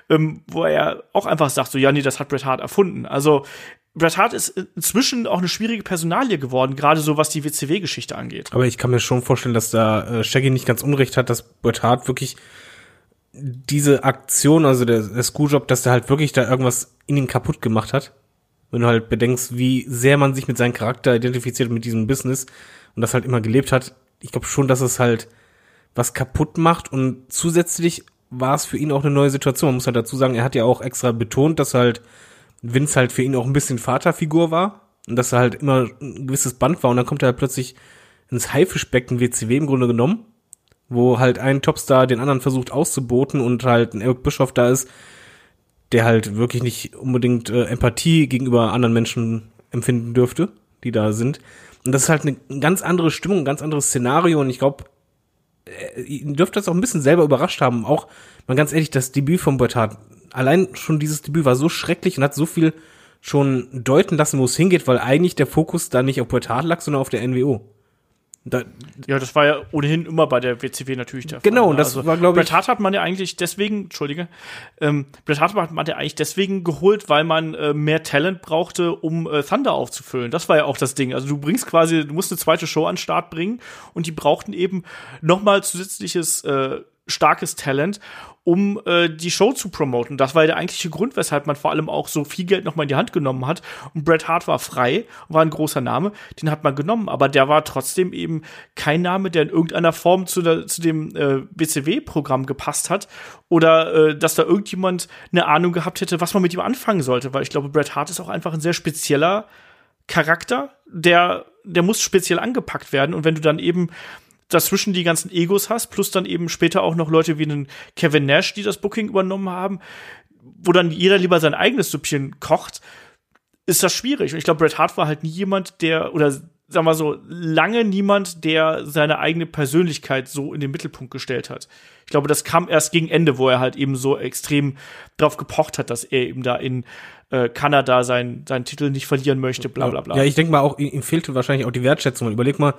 ähm, wo er auch einfach sagt, so, ja, nee, das hat Bret Hart erfunden. Also Bret Hart ist inzwischen auch eine schwierige Personalie geworden, gerade so was die WCW-Geschichte angeht. Aber ich kann mir schon vorstellen, dass da äh, Shaggy nicht ganz unrecht hat, dass Bret Hart wirklich diese Aktion, also der, der Screwjob, dass der halt wirklich da irgendwas in ihn kaputt gemacht hat. Wenn du halt bedenkst, wie sehr man sich mit seinem Charakter identifiziert mit diesem Business und das halt immer gelebt hat. Ich glaube schon, dass es halt was kaputt macht und zusätzlich war es für ihn auch eine neue Situation. Man muss halt dazu sagen, er hat ja auch extra betont, dass halt Vince halt für ihn auch ein bisschen Vaterfigur war und dass er halt immer ein gewisses Band war und dann kommt er halt plötzlich ins Haifischbecken WCW im Grunde genommen wo halt ein Topstar den anderen versucht auszuboten und halt ein Eric Bischoff da ist, der halt wirklich nicht unbedingt äh, Empathie gegenüber anderen Menschen empfinden dürfte, die da sind. Und das ist halt eine ganz andere Stimmung, ein ganz anderes Szenario und ich glaube, äh, ihr dürft das auch ein bisschen selber überrascht haben. Auch, mal ganz ehrlich, das Debüt von Bertard, allein schon dieses Debüt war so schrecklich und hat so viel schon deuten lassen, wo es hingeht, weil eigentlich der Fokus da nicht auf Bertard lag, sondern auf der NWO. Da, ja, das war ja ohnehin immer bei der WCW natürlich der Fall. Genau, und ne? das also, war, glaube ich. Bret Hart hat man ja eigentlich deswegen, Entschuldige, ähm, Bret Hart hat man ja eigentlich deswegen geholt, weil man äh, mehr Talent brauchte, um äh, Thunder aufzufüllen. Das war ja auch das Ding. Also du bringst quasi, du musst eine zweite Show an den Start bringen und die brauchten eben nochmal zusätzliches äh, starkes Talent, um äh, die Show zu promoten. Das war der eigentliche Grund, weshalb man vor allem auch so viel Geld nochmal in die Hand genommen hat. Und Bret Hart war frei, war ein großer Name, den hat man genommen, aber der war trotzdem eben kein Name, der in irgendeiner Form zu, der, zu dem äh, BCW-Programm gepasst hat oder äh, dass da irgendjemand eine Ahnung gehabt hätte, was man mit ihm anfangen sollte, weil ich glaube, Bret Hart ist auch einfach ein sehr spezieller Charakter, der, der muss speziell angepackt werden und wenn du dann eben dazwischen die ganzen Egos hast, plus dann eben später auch noch Leute wie einen Kevin Nash, die das Booking übernommen haben, wo dann jeder lieber sein eigenes Süppchen kocht, ist das schwierig. Und ich glaube, Bret Hart war halt nie jemand, der, oder sagen wir so, lange niemand, der seine eigene Persönlichkeit so in den Mittelpunkt gestellt hat. Ich glaube, das kam erst gegen Ende, wo er halt eben so extrem drauf gepocht hat, dass er eben da in äh, Kanada seinen, seinen Titel nicht verlieren möchte, bla bla bla. Ja, ich denke mal auch, ihm fehlte wahrscheinlich auch die Wertschätzung. Überleg mal,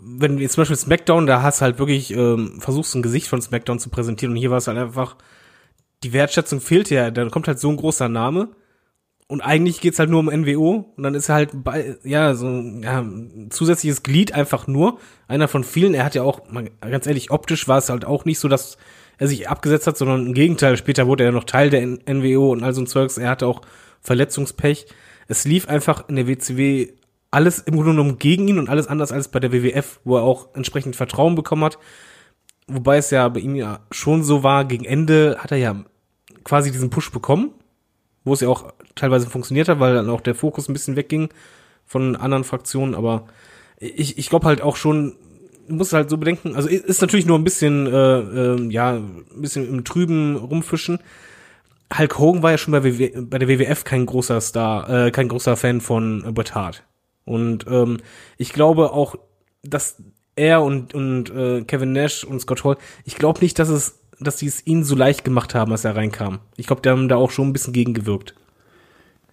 wenn jetzt zum Beispiel SmackDown, da hast du halt wirklich ähm, versuchst ein Gesicht von SmackDown zu präsentieren und hier war es halt einfach, die Wertschätzung fehlt ja, da kommt halt so ein großer Name und eigentlich geht's halt nur um NWO und dann ist er halt bei, ja, so ja, ein zusätzliches Glied einfach nur, einer von vielen, er hat ja auch, mal, ganz ehrlich, optisch war es halt auch nicht so, dass er sich abgesetzt hat, sondern im Gegenteil, später wurde er noch Teil der NWO und all so ein Zeugs, er hatte auch Verletzungspech. Es lief einfach in der WCW alles im Grunde genommen gegen ihn und alles anders als bei der WWF, wo er auch entsprechend Vertrauen bekommen hat. Wobei es ja bei ihm ja schon so war, gegen Ende hat er ja quasi diesen Push bekommen, wo es ja auch teilweise funktioniert hat, weil dann auch der Fokus ein bisschen wegging von anderen Fraktionen, aber ich, ich glaube halt auch schon, muss halt so bedenken, also ist natürlich nur ein bisschen, äh, äh, ja, ein bisschen im Trüben rumfischen. Hulk Hogan war ja schon bei, WW, bei der WWF kein großer Star, äh, kein großer Fan von Bret Hart. Und ähm, ich glaube auch, dass er und, und äh, Kevin Nash und Scott Hall, ich glaube nicht, dass es, dass die es ihnen so leicht gemacht haben, als er reinkam. Ich glaube, die haben da auch schon ein bisschen gegengewirkt.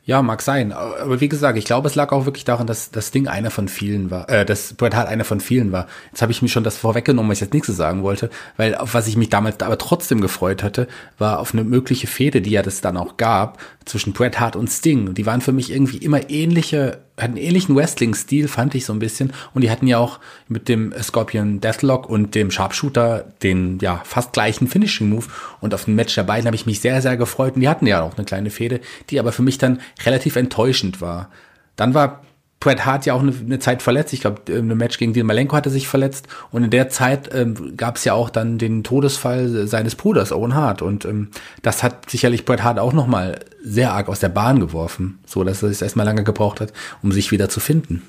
Ja, mag sein. Aber wie gesagt, ich glaube, es lag auch wirklich daran, dass das Ding einer von vielen war, äh, dass Bret Hart einer von vielen war. Jetzt habe ich mir schon das vorweggenommen, was ich jetzt nichts sagen wollte, weil auf was ich mich damals aber trotzdem gefreut hatte, war auf eine mögliche Fehde, die ja das dann auch gab, zwischen Bret Hart und Sting. Die waren für mich irgendwie immer ähnliche, hatten ähnlichen Wrestling-Stil, fand ich so ein bisschen. Und die hatten ja auch mit dem Scorpion Deathlock und dem Sharpshooter den ja fast gleichen Finishing-Move. Und auf dem Match der beiden habe ich mich sehr, sehr gefreut. Und die hatten ja auch eine kleine Fehde, die aber für mich dann relativ enttäuschend war. Dann war Bret Hart ja auch eine, eine Zeit verletzt. Ich glaube, ein Match gegen Dean Malenko hatte sich verletzt. Und in der Zeit ähm, gab es ja auch dann den Todesfall seines Bruders, Owen Hart. Und ähm, das hat sicherlich Bret Hart auch nochmal sehr arg aus der Bahn geworfen. So, dass er es erstmal lange gebraucht hat, um sich wieder zu finden.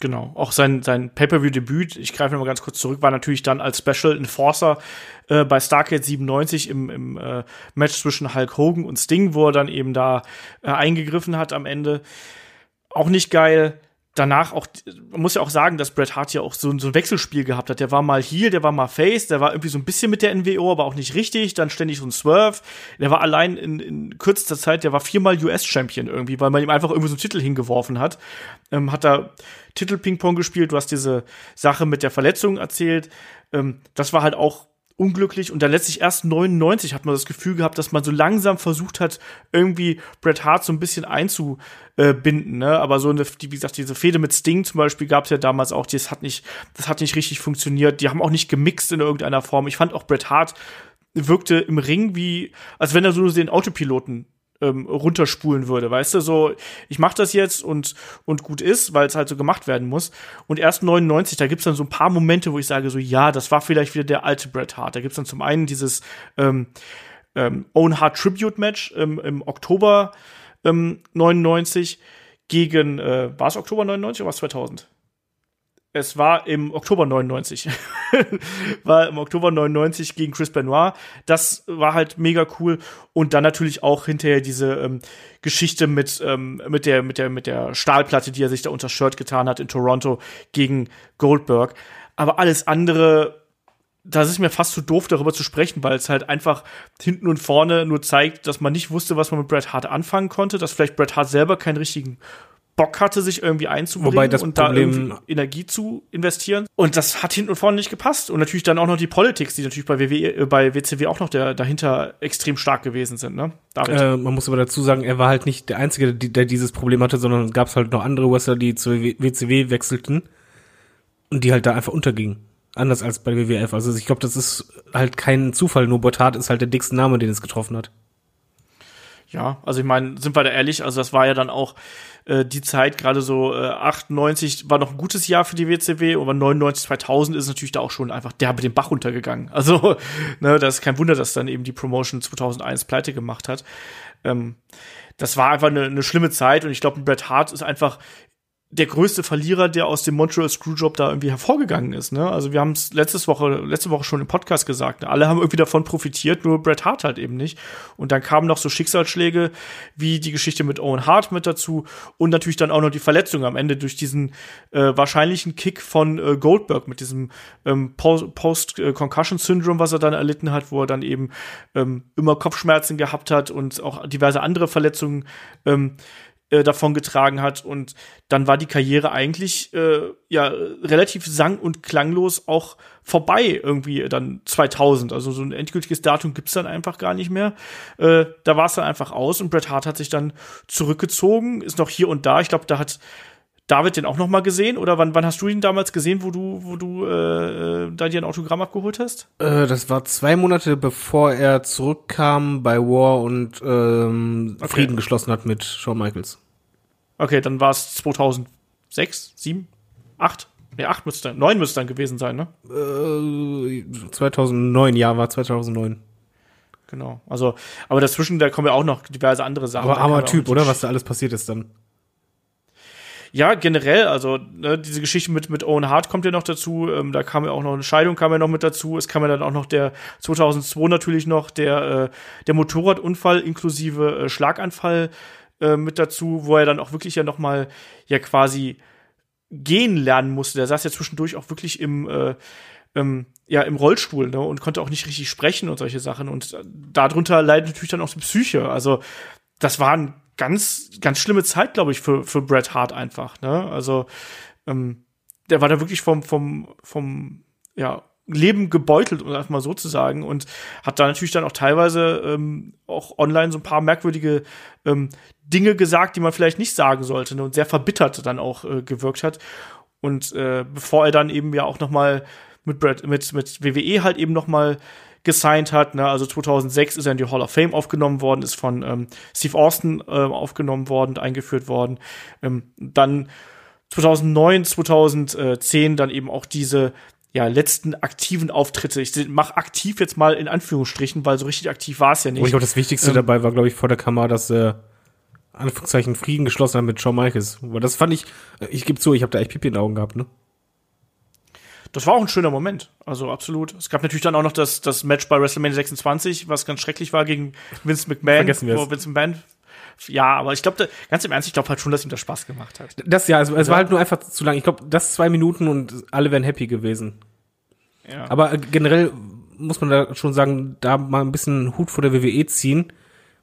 Genau, auch sein, sein Pay-Per-View-Debüt, ich greife nochmal ganz kurz zurück, war natürlich dann als Special Enforcer äh, bei Starcade 97 im, im äh, Match zwischen Hulk Hogan und Sting, wo er dann eben da äh, eingegriffen hat am Ende auch nicht geil. Danach auch, man muss ja auch sagen, dass Bret Hart ja auch so, so ein Wechselspiel gehabt hat. Der war mal Heel, der war mal Face, der war irgendwie so ein bisschen mit der NWO, aber auch nicht richtig. Dann ständig so ein Swerve. Der war allein in, in kürzester Zeit, der war viermal US-Champion irgendwie, weil man ihm einfach irgendwie so einen Titel hingeworfen hat. Ähm, hat da Titel-Ping-Pong gespielt. Du hast diese Sache mit der Verletzung erzählt. Ähm, das war halt auch unglücklich und dann letztlich erst 99 hat man das Gefühl gehabt, dass man so langsam versucht hat, irgendwie Bret Hart so ein bisschen einzubinden, ne? Aber so eine, wie gesagt, diese Fehde mit Sting zum Beispiel gab es ja damals auch, das hat nicht, das hat nicht richtig funktioniert. Die haben auch nicht gemixt in irgendeiner Form. Ich fand auch Bret Hart wirkte im Ring wie, als wenn er so den Autopiloten ähm, runterspulen würde, weißt du, so ich mache das jetzt und und gut ist, weil es halt so gemacht werden muss. Und erst 99, da gibt's dann so ein paar Momente, wo ich sage so, ja, das war vielleicht wieder der alte Bret Hart. Da gibt's dann zum einen dieses ähm, ähm, Own Hard Tribute Match ähm, im Oktober ähm, 99 gegen, äh, war es Oktober 99 oder war es 2000? Es war im Oktober 99. war im Oktober 99 gegen Chris Benoit. Das war halt mega cool. Und dann natürlich auch hinterher diese ähm, Geschichte mit, ähm, mit, der, mit, der, mit der Stahlplatte, die er sich da unter Shirt getan hat in Toronto gegen Goldberg. Aber alles andere, das ist mir fast zu doof, darüber zu sprechen, weil es halt einfach hinten und vorne nur zeigt, dass man nicht wusste, was man mit Bret Hart anfangen konnte, dass vielleicht Bret Hart selber keinen richtigen Bock hatte, sich irgendwie einzubringen Wobei das und Problem da Energie zu investieren. Und das hat hinten und vorne nicht gepasst. Und natürlich dann auch noch die Politics, die natürlich bei, WWE, äh, bei WCW auch noch der, dahinter extrem stark gewesen sind. Ne? Äh, man muss aber dazu sagen, er war halt nicht der Einzige, der, der dieses Problem hatte, sondern es gab halt noch andere Wrestler, die zur WCW wechselten und die halt da einfach untergingen. Anders als bei WWF. Also ich glaube, das ist halt kein Zufall. Nur Bret Hart ist halt der dickste Name, den es getroffen hat. Ja, also ich meine, sind wir da ehrlich, also das war ja dann auch äh, die Zeit, gerade so äh, 98 war noch ein gutes Jahr für die WCW, aber 99, 2000 ist natürlich da auch schon einfach der mit dem Bach runtergegangen. Also, ne, das ist kein Wunder, dass dann eben die Promotion 2001 pleite gemacht hat. Ähm, das war einfach eine, eine schlimme Zeit und ich glaube, Bret Hart ist einfach der größte Verlierer, der aus dem Montreal Screwjob da irgendwie hervorgegangen ist. Ne? Also wir haben es letzte Woche, letzte Woche schon im Podcast gesagt. Ne? Alle haben irgendwie davon profitiert, nur Bret Hart halt eben nicht. Und dann kamen noch so Schicksalsschläge wie die Geschichte mit Owen Hart mit dazu und natürlich dann auch noch die Verletzung am Ende durch diesen äh, wahrscheinlichen Kick von äh, Goldberg mit diesem ähm, Post-Concussion-Syndrom, was er dann erlitten hat, wo er dann eben ähm, immer Kopfschmerzen gehabt hat und auch diverse andere Verletzungen ähm, äh, davon getragen hat und dann war die Karriere eigentlich äh, ja relativ sang- und klanglos auch vorbei irgendwie dann 2000. Also so ein endgültiges Datum gibt's dann einfach gar nicht mehr. Äh, da war es dann einfach aus und Bret Hart hat sich dann zurückgezogen, ist noch hier und da. Ich glaube, da hat David den auch noch mal gesehen oder wann, wann hast du ihn damals gesehen, wo du wo du äh, da dir ein Autogramm abgeholt hast? Äh, das war zwei Monate bevor er zurückkam bei War und ähm, Okay. Frieden geschlossen hat mit Shawn Michaels. Okay, dann war es 2006, 7, 8? Nee, 8 müsste dann, 9 müsste dann gewesen sein, ne? Äh, 2009, ja, war 2009. Genau. Also, aber dazwischen, da kommen ja auch noch diverse andere Sachen. Aber armer Typ, oder? Was da alles passiert ist dann. Ja, generell, also ne, diese Geschichte mit, mit Owen Hart kommt ja noch dazu. Ähm, da kam ja auch noch eine Scheidung, kam ja noch mit dazu. Es kam ja dann auch noch der 2002 natürlich noch der, äh, der Motorradunfall inklusive äh, Schlaganfall äh, mit dazu, wo er dann auch wirklich ja noch mal ja quasi gehen lernen musste. Der saß ja zwischendurch auch wirklich im äh, ähm, ja im Rollstuhl ne, und konnte auch nicht richtig sprechen und solche Sachen. Und äh, darunter leidet natürlich dann auch die Psyche. Also das war eine ganz ganz schlimme Zeit, glaube ich, für für Bret Hart einfach. Ne? Also ähm, der war da wirklich vom vom vom ja Leben gebeutelt, um das mal so zu sagen, und hat da natürlich dann auch teilweise ähm, auch online so ein paar merkwürdige ähm, Dinge gesagt, die man vielleicht nicht sagen sollte, ne? und sehr verbittert dann auch äh, gewirkt hat. Und äh, bevor er dann eben ja auch noch mal mit Brad, mit mit WWE halt eben noch mal gesigned hat, ne? also 2006 ist er in die Hall of Fame aufgenommen worden, ist von ähm, Steve Austin äh, aufgenommen worden, eingeführt worden. Ähm, dann 2009, 2010 dann eben auch diese ja, letzten aktiven Auftritte. Ich mach aktiv jetzt mal in Anführungsstrichen, weil so richtig aktiv war es ja Und ich nicht. glaube, das Wichtigste Ähm, dabei war, glaube ich, vor der Kamera, dass äh, Anführungszeichen Frieden geschlossen hat mit Shawn Michaels. Weil das fand ich, äh, ich gebe zu, ich habe da echt Pipi in den Augen gehabt, ne? Das war auch ein schöner Moment. Also absolut. Es gab natürlich dann auch noch das, das Match bei WrestleMania 26, was ganz schrecklich war gegen Vince McMahon. Vergessen wir es. Vince McMahon. Ja, aber ich glaube, ganz im Ernst, ich glaube halt schon, dass ihm das Spaß gemacht hat. Das ja, es, es war halt nur einfach zu lang. Ich glaube, das zwei Minuten und alle wären happy gewesen. Ja. Aber äh, generell muss man da schon sagen, da mal ein bisschen Hut vor der WWE ziehen,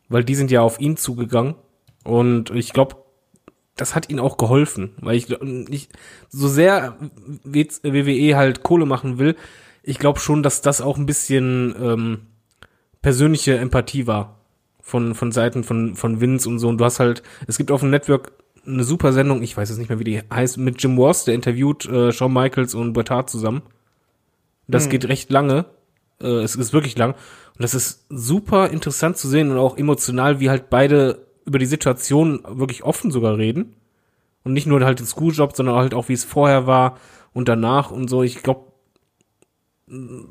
weil die sind ja auf ihn zugegangen. Und ich glaube, das hat ihnen auch geholfen, weil ich nicht so sehr WWE halt Kohle machen will, ich glaube schon, dass das auch ein bisschen ähm, persönliche Empathie war von von Seiten von von Vince und so. Und du hast halt, es gibt auf dem Network eine super Sendung, ich weiß jetzt nicht mehr, wie die heißt, mit Jim Ross, der interviewt äh, Shawn Michaels und Bret Hart zusammen. Das geht recht lange. Äh, es ist wirklich lang. Und das ist super interessant zu sehen und auch emotional, wie halt beide über die Situation wirklich offen sogar reden. Und nicht nur halt den Schooljob, sondern halt auch, wie es vorher war und danach und so. Ich glaube,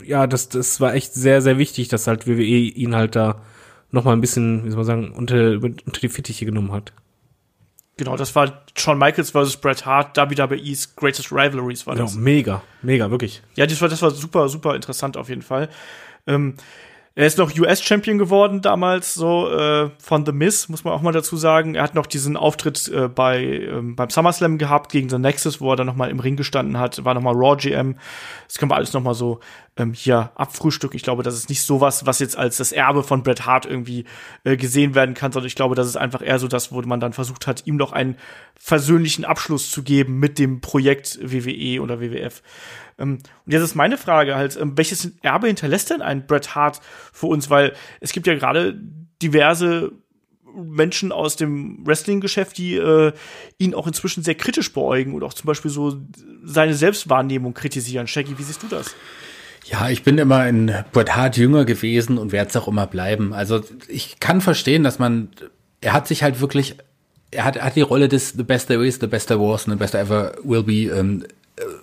ja, das, das war echt sehr, sehr wichtig, dass halt WWE ihn halt da noch mal ein bisschen, wie soll man sagen, unter, unter die Fittiche genommen hat. Genau, das war Shawn Michaels versus Bret Hart, WWE's Greatest Rivalries war Ja, das. mega, mega, wirklich. Ja, das war, das war super, super interessant auf jeden Fall. Ähm, er ist noch US-Champion geworden damals, so äh, von The Miz, muss man auch mal dazu sagen. Er hat noch diesen Auftritt äh, bei ähm, beim SummerSlam gehabt gegen The Nexus, wo er dann noch mal im Ring gestanden hat. War noch mal Raw GM. Das können wir alles noch mal so ähm, hier abfrühstücken. Ich glaube, das ist nicht sowas, was jetzt als das Erbe von Bret Hart irgendwie äh, gesehen werden kann, sondern ich glaube, das ist einfach eher so das, wo man dann versucht hat, ihm noch einen versöhnlichen Abschluss zu geben mit dem Projekt WWE oder WWF. Ähm, und jetzt ist meine Frage halt, ähm, welches Erbe hinterlässt denn ein Bret Hart für uns? Weil es gibt ja gerade diverse Menschen aus dem Wrestling-Geschäft, die äh, ihn auch inzwischen sehr kritisch beäugen und auch zum Beispiel so seine Selbstwahrnehmung kritisieren. Shaggy, wie siehst du das? Ja, ich bin immer ein Bret Hart Jünger gewesen und werde es auch immer bleiben. Also ich kann verstehen, dass man, er hat sich halt wirklich, er hat, hat die Rolle des The Best There Is, The Best There Was and The Best There Ever Will Be ähm,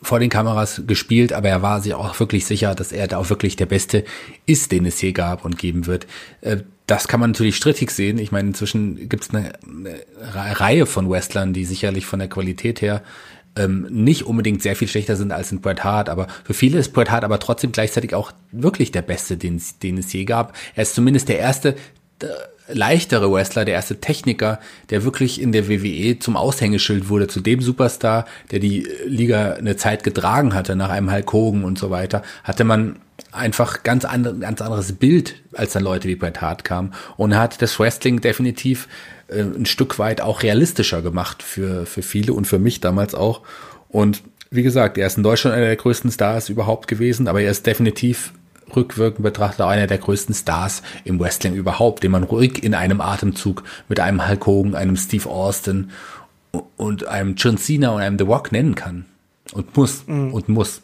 vor den Kameras gespielt, aber er war sich auch wirklich sicher, dass er da auch wirklich der Beste ist, den es je gab und geben wird. Äh, das kann man natürlich strittig sehen. Ich meine, inzwischen gibt es eine, eine Reihe von Wrestlern, die sicherlich von der Qualität her ähm, nicht unbedingt sehr viel schlechter sind als ein Bret Hart, aber für viele ist Bret Hart aber trotzdem gleichzeitig auch wirklich der Beste, den, den es je gab. Er ist zumindest der erste leichtere Wrestler, der erste Techniker, der wirklich in der WWE zum Aushängeschild wurde, zu dem Superstar, der die Liga eine Zeit getragen hatte, nach einem Hulk Hogan und so weiter, hatte man einfach ganz, andere, ganz anderes Bild, als dann Leute wie Bret Hart kamen. Und hat das Wrestling definitiv äh, ein Stück weit auch realistischer gemacht für, für viele und für mich damals auch. Und wie gesagt, er ist in Deutschland einer der größten Stars überhaupt gewesen, aber er ist definitiv rückwirkend betrachtet auch einer der größten Stars im Wrestling überhaupt, den man ruhig in einem Atemzug mit einem Hulk Hogan, einem Steve Austin und einem John Cena und einem The Rock nennen kann. Und muss. Mhm. Und muss.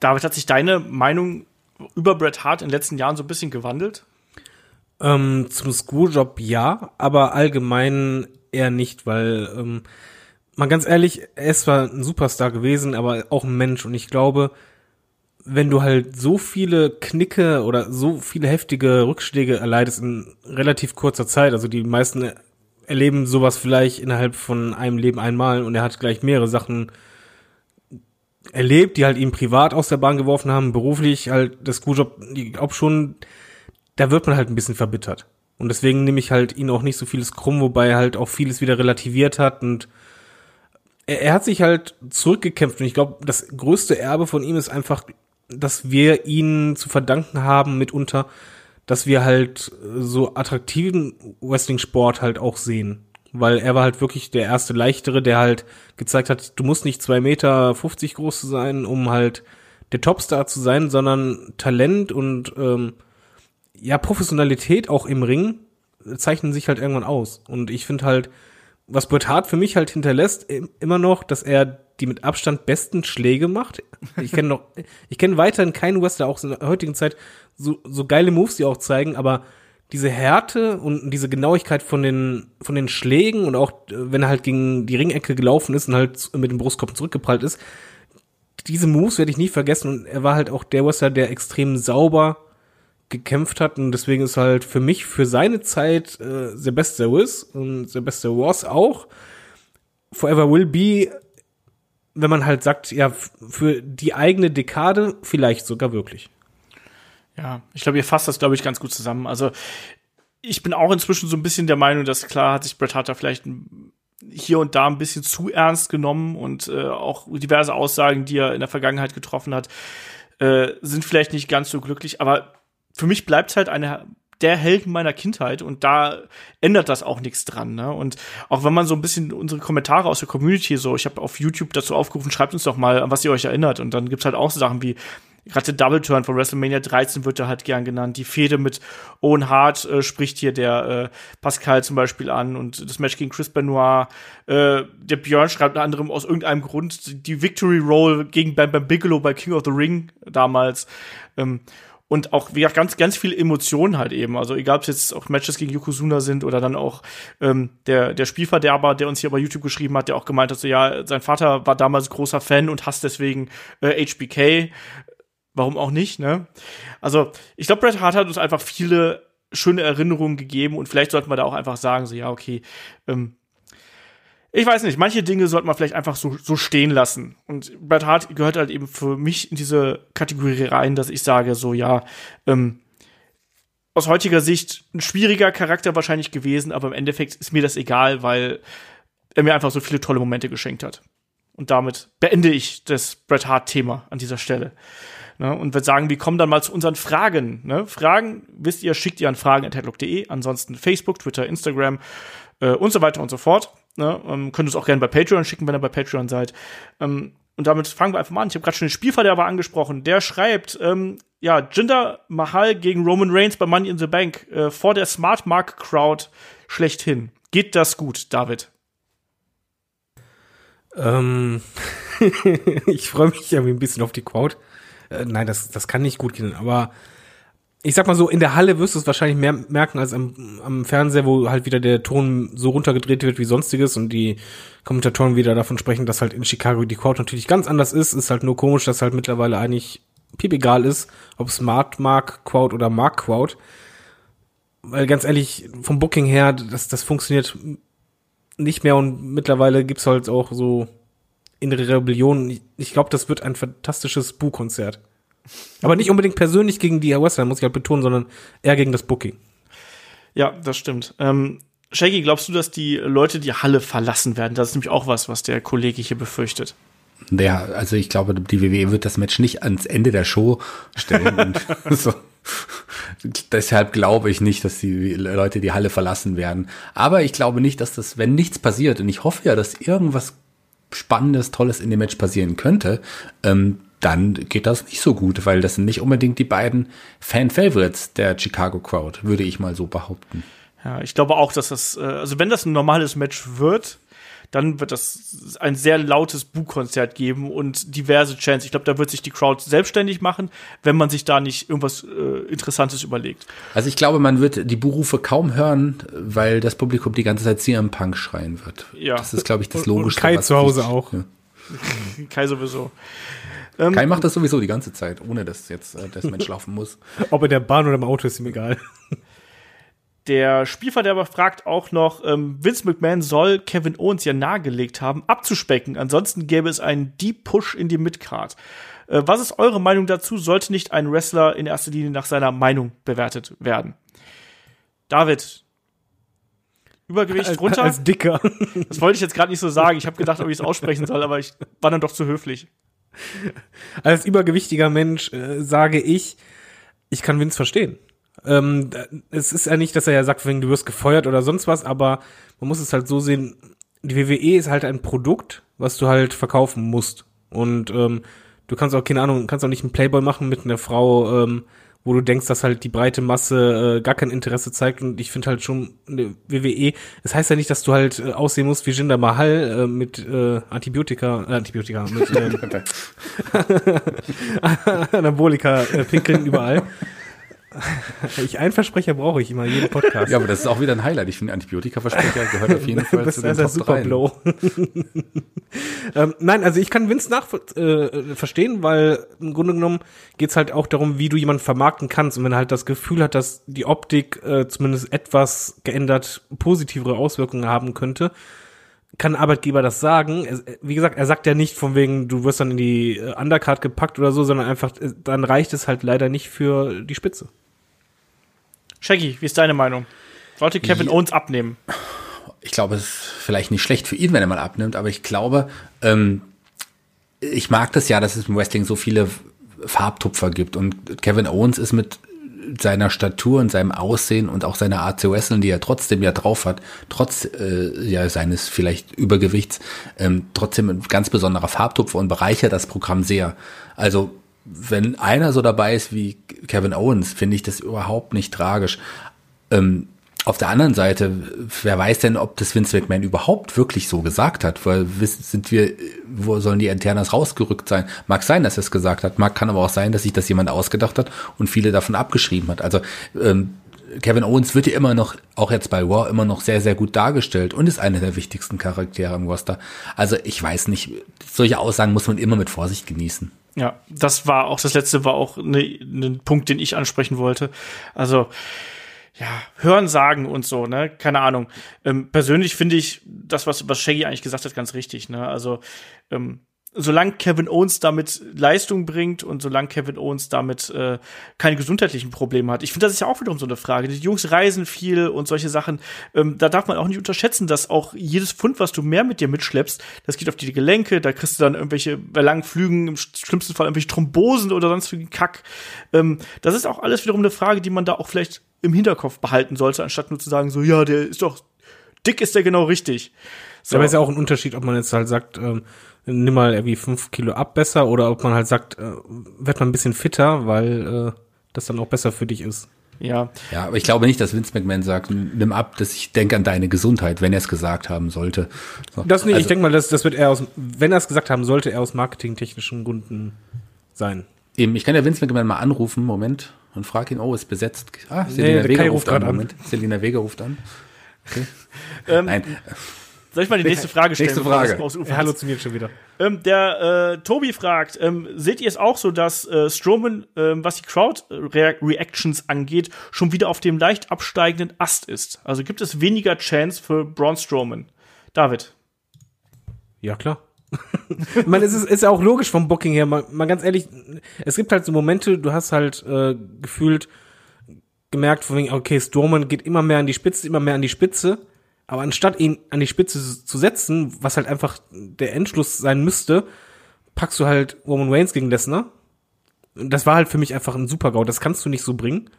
David, hat sich deine Meinung über Bret Hart in den letzten Jahren so ein bisschen gewandelt? Ähm, zum Schooljob ja, aber allgemein eher nicht, weil ähm, mal ganz ehrlich, er ist zwar ein Superstar gewesen, aber auch ein Mensch und ich glaube, wenn du halt so viele Knicke oder so viele heftige Rückschläge erleidest in relativ kurzer Zeit, also die meisten erleben sowas vielleicht innerhalb von einem Leben einmal und er hat gleich mehrere Sachen erlebt, die halt ihn privat aus der Bahn geworfen haben, beruflich halt das Schooljob, ich glaube schon, da wird man halt ein bisschen verbittert. Und deswegen nehme ich halt ihn auch nicht so vieles krumm, wobei er halt auch vieles wieder relativiert hat und er, er hat sich halt zurückgekämpft und ich glaube, das größte Erbe von ihm ist einfach, dass wir ihn zu verdanken haben mitunter, dass wir halt so attraktiven Wrestling-Sport halt auch sehen. Weil er war halt wirklich der erste Leichtere, der halt gezeigt hat, du musst nicht zwei Meter fünfzig groß sein, um halt der Topstar zu sein, sondern Talent und ähm, ja, Professionalität auch im Ring zeichnen sich halt irgendwann aus. Und ich finde halt, was Bret Hart für mich halt hinterlässt, immer noch, dass er die mit Abstand besten Schläge macht. Ich kenne noch, ich kenne weiterhin keinen Wrestler, auch in der heutigen Zeit, so, so geile Moves, die auch zeigen, aber diese Härte und diese Genauigkeit von den, von den Schlägen und auch, wenn er halt gegen die Ringecke gelaufen ist und halt mit dem Brustkopf zurückgeprallt ist, diese Moves werde ich nie vergessen und er war halt auch der Wrestler, der extrem sauber gekämpft hat und deswegen ist halt für mich für seine Zeit äh, The Best There Is und The Best There Was auch Forever Will Be, wenn man halt sagt, ja, für die eigene Dekade vielleicht sogar wirklich. Ja, ich glaube, ihr fasst das, glaube ich, ganz gut zusammen. Also, ich bin auch inzwischen so ein bisschen der Meinung, dass klar hat sich Bret Hart vielleicht hier und da ein bisschen zu ernst genommen und äh, auch diverse Aussagen, die er in der Vergangenheit getroffen hat, äh, sind vielleicht nicht ganz so glücklich, aber für mich bleibt halt eine der Helden meiner Kindheit und da ändert das auch nichts dran. Ne? Und auch wenn man so ein bisschen unsere Kommentare aus der Community so, ich habe auf YouTube dazu aufgerufen, schreibt uns doch mal, an was ihr euch erinnert. Und dann gibt's halt auch so Sachen wie gerade der Double Turn von WrestleMania 13 wird da halt gern genannt. Die Fehde mit Owen Hart äh, spricht hier der äh, Pascal zum Beispiel an und das Match gegen Chris Benoit. Äh, der Björn schreibt unter anderem aus irgendeinem Grund die Victory Roll gegen Bam Bam Bigelow bei King of the Ring damals. Ähm, und auch wie gesagt, ganz ganz viele Emotionen halt eben. Also egal ob es jetzt auch Matches gegen Yokozuna sind oder dann auch ähm, der der Spielverderber, der uns hier bei YouTube geschrieben hat, der auch gemeint hat, so ja, sein Vater war damals großer Fan und hasst deswegen äh, HBK. Warum auch nicht, ne? Also ich glaube, Bret Hart hat uns einfach viele schöne Erinnerungen gegeben und vielleicht sollten wir da auch einfach sagen, so ja, okay, ähm, ich weiß nicht, manche Dinge sollte man vielleicht einfach so, so stehen lassen. Und Bret Hart gehört halt eben für mich in diese Kategorie rein, dass ich sage, so ja, ähm, aus heutiger Sicht ein schwieriger Charakter wahrscheinlich gewesen, aber im Endeffekt ist mir das egal, weil er mir einfach so viele tolle Momente geschenkt hat. Und damit beende ich das Bret Hart-Thema an dieser Stelle. Ne, und würde sagen, wir kommen dann mal zu unseren Fragen. Ne? Fragen, wisst ihr, schickt ihr an fragen.headlock.de, ansonsten Facebook, Twitter, Instagram äh, und so weiter und so fort. Ne? Ähm, könnt es auch gerne bei Patreon schicken, wenn ihr bei Patreon seid. Ähm, und damit fangen wir einfach mal an. Ich habe gerade schon den Spielverderber angesprochen. Der schreibt, ähm, ja, Jinder Mahal gegen Roman Reigns bei Money in the Bank äh, vor der Smart Mark Crowd schlechthin. Geht das gut, David? Ähm, ich freue mich irgendwie ein bisschen auf die Crowd. Äh, nein, das, das kann nicht gut gehen, aber ich sag mal so, in der Halle wirst du es wahrscheinlich mehr merken als am, am Fernseher, wo halt wieder der Ton so runtergedreht wird wie sonstiges und die Kommentatoren wieder davon sprechen, dass halt in Chicago die Crowd natürlich ganz anders ist. Ist halt nur komisch, dass halt mittlerweile eigentlich piep egal ist, ob Smart Mark Crowd oder Mark Crowd. Weil ganz ehrlich, vom Booking her, das, das funktioniert nicht mehr und mittlerweile gibt's halt auch so innere Rebellion. Ich, ich glaube, das wird ein fantastisches Bu-Konzert. Aber nicht unbedingt persönlich gegen die Western, muss ich halt betonen, sondern eher gegen das Booking. Ja, das stimmt. Ähm, Shaggy, glaubst du, dass die Leute die Halle verlassen werden? Das ist nämlich auch was, was der Kollege hier befürchtet. Ja, also ich glaube, die WWE wird das Match nicht ans Ende der Show stellen. und so. Deshalb glaube ich nicht, dass die Leute die Halle verlassen werden. Aber ich glaube nicht, dass das, wenn nichts passiert, und ich hoffe ja, dass irgendwas Spannendes, Tolles in dem Match passieren könnte, ähm, dann geht das nicht so gut, weil das sind nicht unbedingt die beiden Fan-Favorites der Chicago Crowd, würde ich mal so behaupten. Ja, ich glaube auch, dass das, äh, also wenn das ein normales Match wird, dann wird das ein sehr lautes Bu-Konzert geben und diverse Chants. Ich glaube, da wird sich die Crowd selbstständig machen, wenn man sich da nicht irgendwas äh, Interessantes überlegt. Also ich glaube, man wird die Buhrufe kaum hören, weil das Publikum die ganze Zeit CM Punk schreien wird. Ja. Das ist, glaube ich, das Und- und. Kai was zu Hause auch. Ja. Kai sowieso. Kai macht das sowieso die ganze Zeit, ohne dass jetzt äh, das Match laufen muss. Ob in der Bahn oder im Auto ist ihm egal. Der Spielverderber fragt auch noch, ähm, Vince McMahon soll Kevin Owens ja nahegelegt haben, abzuspecken. Ansonsten gäbe es einen Deep Push in die Midcard. Äh, was ist eure Meinung dazu? Sollte nicht ein Wrestler in erster Linie nach seiner Meinung bewertet werden? David. Übergewicht runter? Als Dicker. das wollte ich jetzt gerade nicht so sagen. Ich habe gedacht, ob ich es aussprechen soll, aber ich war dann doch zu höflich. Als übergewichtiger Mensch äh, sage ich, ich kann Vince verstehen. Ähm, es ist ja nicht, dass er ja sagt, wegen du wirst gefeuert oder sonst was, aber man muss es halt so sehen, die WWE ist halt ein Produkt, was du halt verkaufen musst. Und ähm, du kannst auch, keine Ahnung, kannst auch nicht einen Playboy machen mit einer Frau, ähm, wo du denkst, dass halt die breite Masse äh, gar kein Interesse zeigt. Und ich finde halt schon, eine WWE, es heißt ja nicht, dass du halt äh, aussehen musst wie Jinder Mahal äh, mit äh, Antibiotika, äh, Antibiotika, mit ähm, Anabolika äh, pinkeln überall. Ich, einen Versprecher brauche ich immer, jeden Podcast. Ja, aber das ist auch wieder ein Highlight. Ich finde, Antibiotika-Versprecher gehört auf jeden Fall das zu ist den ein Top 3. Superblow. ähm, nein, also ich kann Vince nach äh, verstehen, weil im Grunde genommen geht's halt auch darum, wie du jemanden vermarkten kannst. Und wenn er halt das Gefühl hat, dass die Optik äh, zumindest etwas geändert positivere Auswirkungen haben könnte, kann ein Arbeitgeber das sagen. Wie gesagt, er sagt ja nicht von wegen, du wirst dann in die äh, Undercard gepackt oder so, sondern einfach, äh, dann reicht es halt leider nicht für die Spitze. Shaggy, wie ist deine Meinung? Sollte Kevin Ja. Owens abnehmen? ich glaube, es ist vielleicht nicht schlecht für ihn, wenn er mal abnimmt, aber ich glaube, ähm, ich mag das ja, dass es im Wrestling so viele Farbtupfer gibt und Kevin Owens ist mit seiner Statur und seinem Aussehen und auch seiner Art zu wresteln, die er trotzdem ja drauf hat, trotz äh, ja seines vielleicht Übergewichts, ähm, trotzdem ein ganz besonderer Farbtupfer und bereichert das Programm sehr. Also wenn einer so dabei ist wie Kevin Owens, finde ich das überhaupt nicht tragisch. Ähm, auf der anderen Seite, wer weiß denn, ob das Vince McMahon überhaupt wirklich so gesagt hat? Weil sind wir, wo sollen die Internas rausgerückt sein? Mag sein, dass er es gesagt hat, mag kann aber auch sein, dass sich das jemand ausgedacht hat und viele davon abgeschrieben hat. Also ähm, Kevin Owens wird ja immer noch, auch jetzt bei Raw, immer noch sehr, sehr gut dargestellt und ist einer der wichtigsten Charaktere im Roster. Also ich weiß nicht, solche Aussagen muss man immer mit Vorsicht genießen. Ja, das war auch, das letzte war auch ne, ein Punkt, den ich ansprechen wollte. Also, ja, hören, sagen und so, ne? Keine Ahnung. Ähm, persönlich finde ich das, was, was Shaggy eigentlich gesagt hat, ganz richtig, ne? Also, ähm, solange Kevin Owens damit Leistung bringt und solange Kevin Owens damit äh, keine gesundheitlichen Probleme hat. Ich finde, das ist ja auch wiederum so eine Frage. Die Jungs reisen viel und solche Sachen. Ähm, da darf man auch nicht unterschätzen, dass auch jedes Pfund, was du mehr mit dir mitschleppst, das geht auf die Gelenke, da kriegst du dann irgendwelche bei langen Flügen, im schlimmsten Fall irgendwelche Thrombosen oder sonst wie Kack. Ähm, das ist auch alles wiederum eine Frage, die man da auch vielleicht im Hinterkopf behalten sollte, anstatt nur zu sagen, so, ja, der ist doch, dick ist der genau richtig. So. Aber ist ja auch ein Unterschied, ob man jetzt halt sagt, ähm, nimm mal irgendwie fünf Kilo ab besser oder ob man halt sagt, äh, werd mal ein bisschen fitter, weil äh, das dann auch besser für dich ist. Ja. Ja, aber ich glaube nicht, dass Vince McMahon sagt, nimm ab, dass ich denke an deine Gesundheit, wenn er es gesagt haben sollte. So. Das nicht, Also- ich denke mal, das, das wird er aus, wenn er es gesagt haben sollte, er aus marketingtechnischen Gründen sein. Eben, ich kann ja Vince McMahon mal anrufen, Moment, und frage ihn, oh, ist besetzt. Ah, Nee, Selina der Vega ruft an, an. Moment. Selina Vega ruft an. Ähm, Nein, Soll ich mal die nächste Frage stellen? Nächste Frage. Er halluziniert schon wieder. Ähm, der äh, Tobi fragt, ähm, seht ihr es auch so, dass äh, Strowman, ähm, was die Crowd-Reactions angeht, schon wieder auf dem leicht absteigenden Ast ist? Also gibt es weniger Chance für Braun Strowman? David. Ja, klar. ich meine, es ist, ist ja auch logisch vom Booking her, mal, mal ganz ehrlich, es gibt halt so Momente, du hast halt äh, gefühlt gemerkt, von wegen, okay, Strowman geht immer mehr an die Spitze, immer mehr an die Spitze, aber anstatt ihn an die Spitze zu setzen, was halt einfach der Endschluss sein müsste, packst du halt Roman Reigns gegen Lesnar. Das war halt für mich einfach ein Super-GAU, das kannst du nicht so bringen.